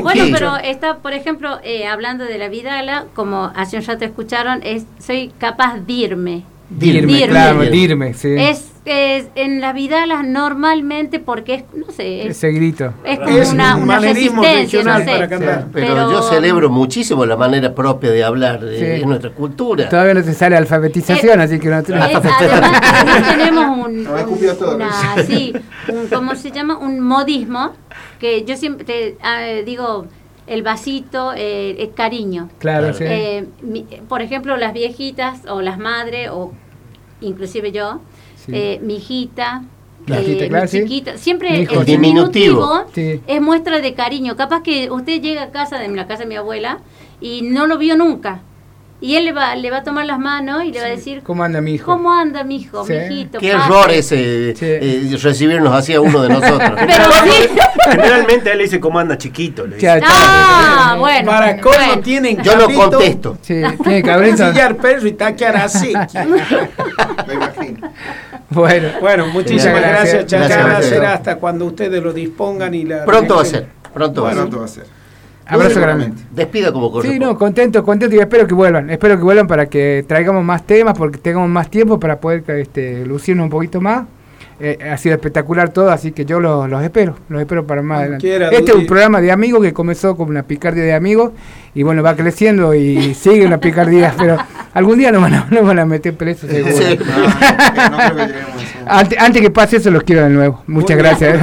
S12: Bueno, pero está, por ejemplo, eh, hablando de la Vidala, como hace un rato escucharon, es soy capaz de irme.
S6: Dirme,
S12: Dirme.
S6: claro,
S2: Dirme.
S6: dirme, sí.
S12: Es, es en las Vidalas normalmente porque es, no sé, es,
S6: Ese grito.
S12: es como
S11: Es
S12: una,
S11: un
S12: una resistencia, no sé.
S11: para cantar.
S2: Pero, yo celebro muchísimo la manera propia de hablar, eh,
S6: Sí.
S2: es nuestra cultura.
S6: Todavía no se sale alfabetización, así que no.
S12: Es- además, tenemos un,
S3: todo,
S12: una, sí, un- ¿cómo se llama? Un modismo que yo siempre te, ah, digo, el vasito, eh, el cariño.
S6: Claro, sí.
S12: Eh, mi- por ejemplo, las viejitas o las madres o inclusive yo,
S6: Sí.
S12: eh, mi hijita,
S6: La
S12: eh, mi chiquita, siempre
S6: Mi
S12: el,
S6: hijo,
S12: el
S6: sí.
S2: Diminutivo.
S6: Sí.
S12: es muestra de cariño. Capaz que usted llega a casa de la casa de mi abuela y no lo vio nunca. Y él le va, le va a tomar las manos y le va a decir,
S6: ¿Cómo anda mi hijo?
S12: ¿cómo anda mi hijo,
S6: Sí.
S12: mi hijito?
S2: Qué
S12: pase?".
S2: error ese
S6: Sí.
S2: eh, recibirnos así a uno de nosotros.
S12: Pero sí.
S4: Generalmente él le dice cómo anda chiquito. Le dice.
S6: Ya.
S12: Ah, bueno.
S11: Para cómo
S12: bueno.
S11: tienen
S2: Yo no
S11: cabrito,
S2: contesto.
S6: Sí, tiene cabrito.
S11: ensillar perro y taquear así.
S3: Me imagino.
S6: Bueno,
S11: Bueno, muchísimas gracias.
S6: Gracias.
S11: Será hasta cuando ustedes lo dispongan y la.
S2: Pronto va a ser, pronto va a ser.
S3: Pronto va a ser.
S6: abrazo grande.
S3: Seguramente.
S2: Despida como
S6: Sí,
S2: corresponde.
S6: no, contento, contento y espero que vuelvan. Espero que vuelvan para que traigamos más temas, porque tengamos más tiempo para poder este, lucirnos un poquito más. Eh, ha sido espectacular todo, así que yo los, los espero, los espero para más adelante.
S11: quiera,
S6: este es un programa de amigos que comenzó como una picardía de amigos y bueno, va creciendo y sigue una picardía, pero algún día nos van a, nos van a meter presos seguro.
S2: Sí.
S3: No, no, no.
S6: Antes, antes que pase eso, los quiero de nuevo. Muchas gracias.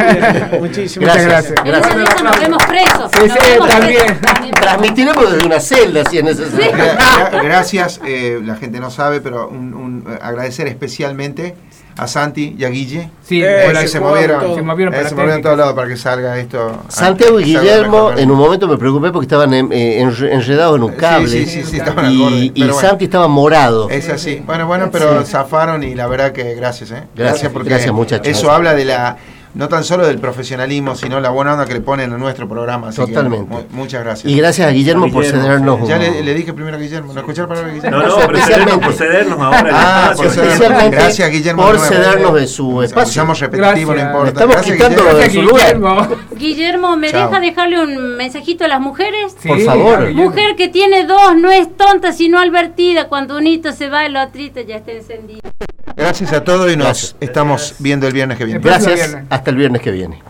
S11: Muchísimas
S6: gracias.
S12: Nos vemos presos.
S6: Sí,
S12: nos
S6: sí,
S12: vemos
S6: también.
S12: presos también.
S2: Transmitiremos desde una celda si es necesario.
S3: Gra- gra- Gracias, eh, la gente no sabe, pero un, un- eh, agradecer especialmente a Santi y a Guille.
S6: Sí,
S3: eh,
S6: por la-
S3: que se movieron,
S11: todo.
S6: Se movieron
S3: eh,
S6: para
S3: se movieron todos lados para que salga esto.
S2: Santiago y Guillermo, en un momento me preocupé porque estaban en- eh, enre- enredados en un
S3: Sí,
S2: cable.
S3: sí, sí, sí, estaban al
S2: y
S3: borde,
S2: y
S3: bueno.
S2: Santi estaba morado.
S3: Es así. Bueno, bueno, pero zafaron y la verdad que gracias, ¿eh?
S2: Gracias,
S3: porque
S2: gracias, muchachos.
S3: eso habla de la no tan solo del profesionalismo, sino la buena onda que le ponen a nuestro programa. así
S2: Totalmente.
S3: mu- muchas gracias.
S2: Y gracias a Guillermo, por
S4: Guillermo,
S2: cedernos
S3: Ya le, le dije primero a Guillermo, ¿no escuché la palabra de Guillermo?
S4: No, no, pero
S2: Especialmente.
S4: por cedernos ahora
S3: Ah,
S4: espacio.
S3: por cedernos.
S2: Especialmente
S3: Gracias, Guillermo.
S2: por cedernos de su espacio.
S3: Somos repetitivos, no importa.
S2: Estamos
S3: Gracias,
S2: de su lugar.
S6: Guillermo.
S12: Guillermo, ¿me
S3: Chao.
S12: deja dejarle un mensajito a las mujeres?
S6: Sí,
S2: Por favor.
S12: Mujer que tiene dos no es tonta sino advertida. Cuando un hito se va, el otrito ya está encendido.
S3: Gracias a todos y nos
S2: Gracias.
S3: estamos viendo el viernes que viene.
S2: Gracias.
S6: viernes.
S2: Hasta el viernes que viene.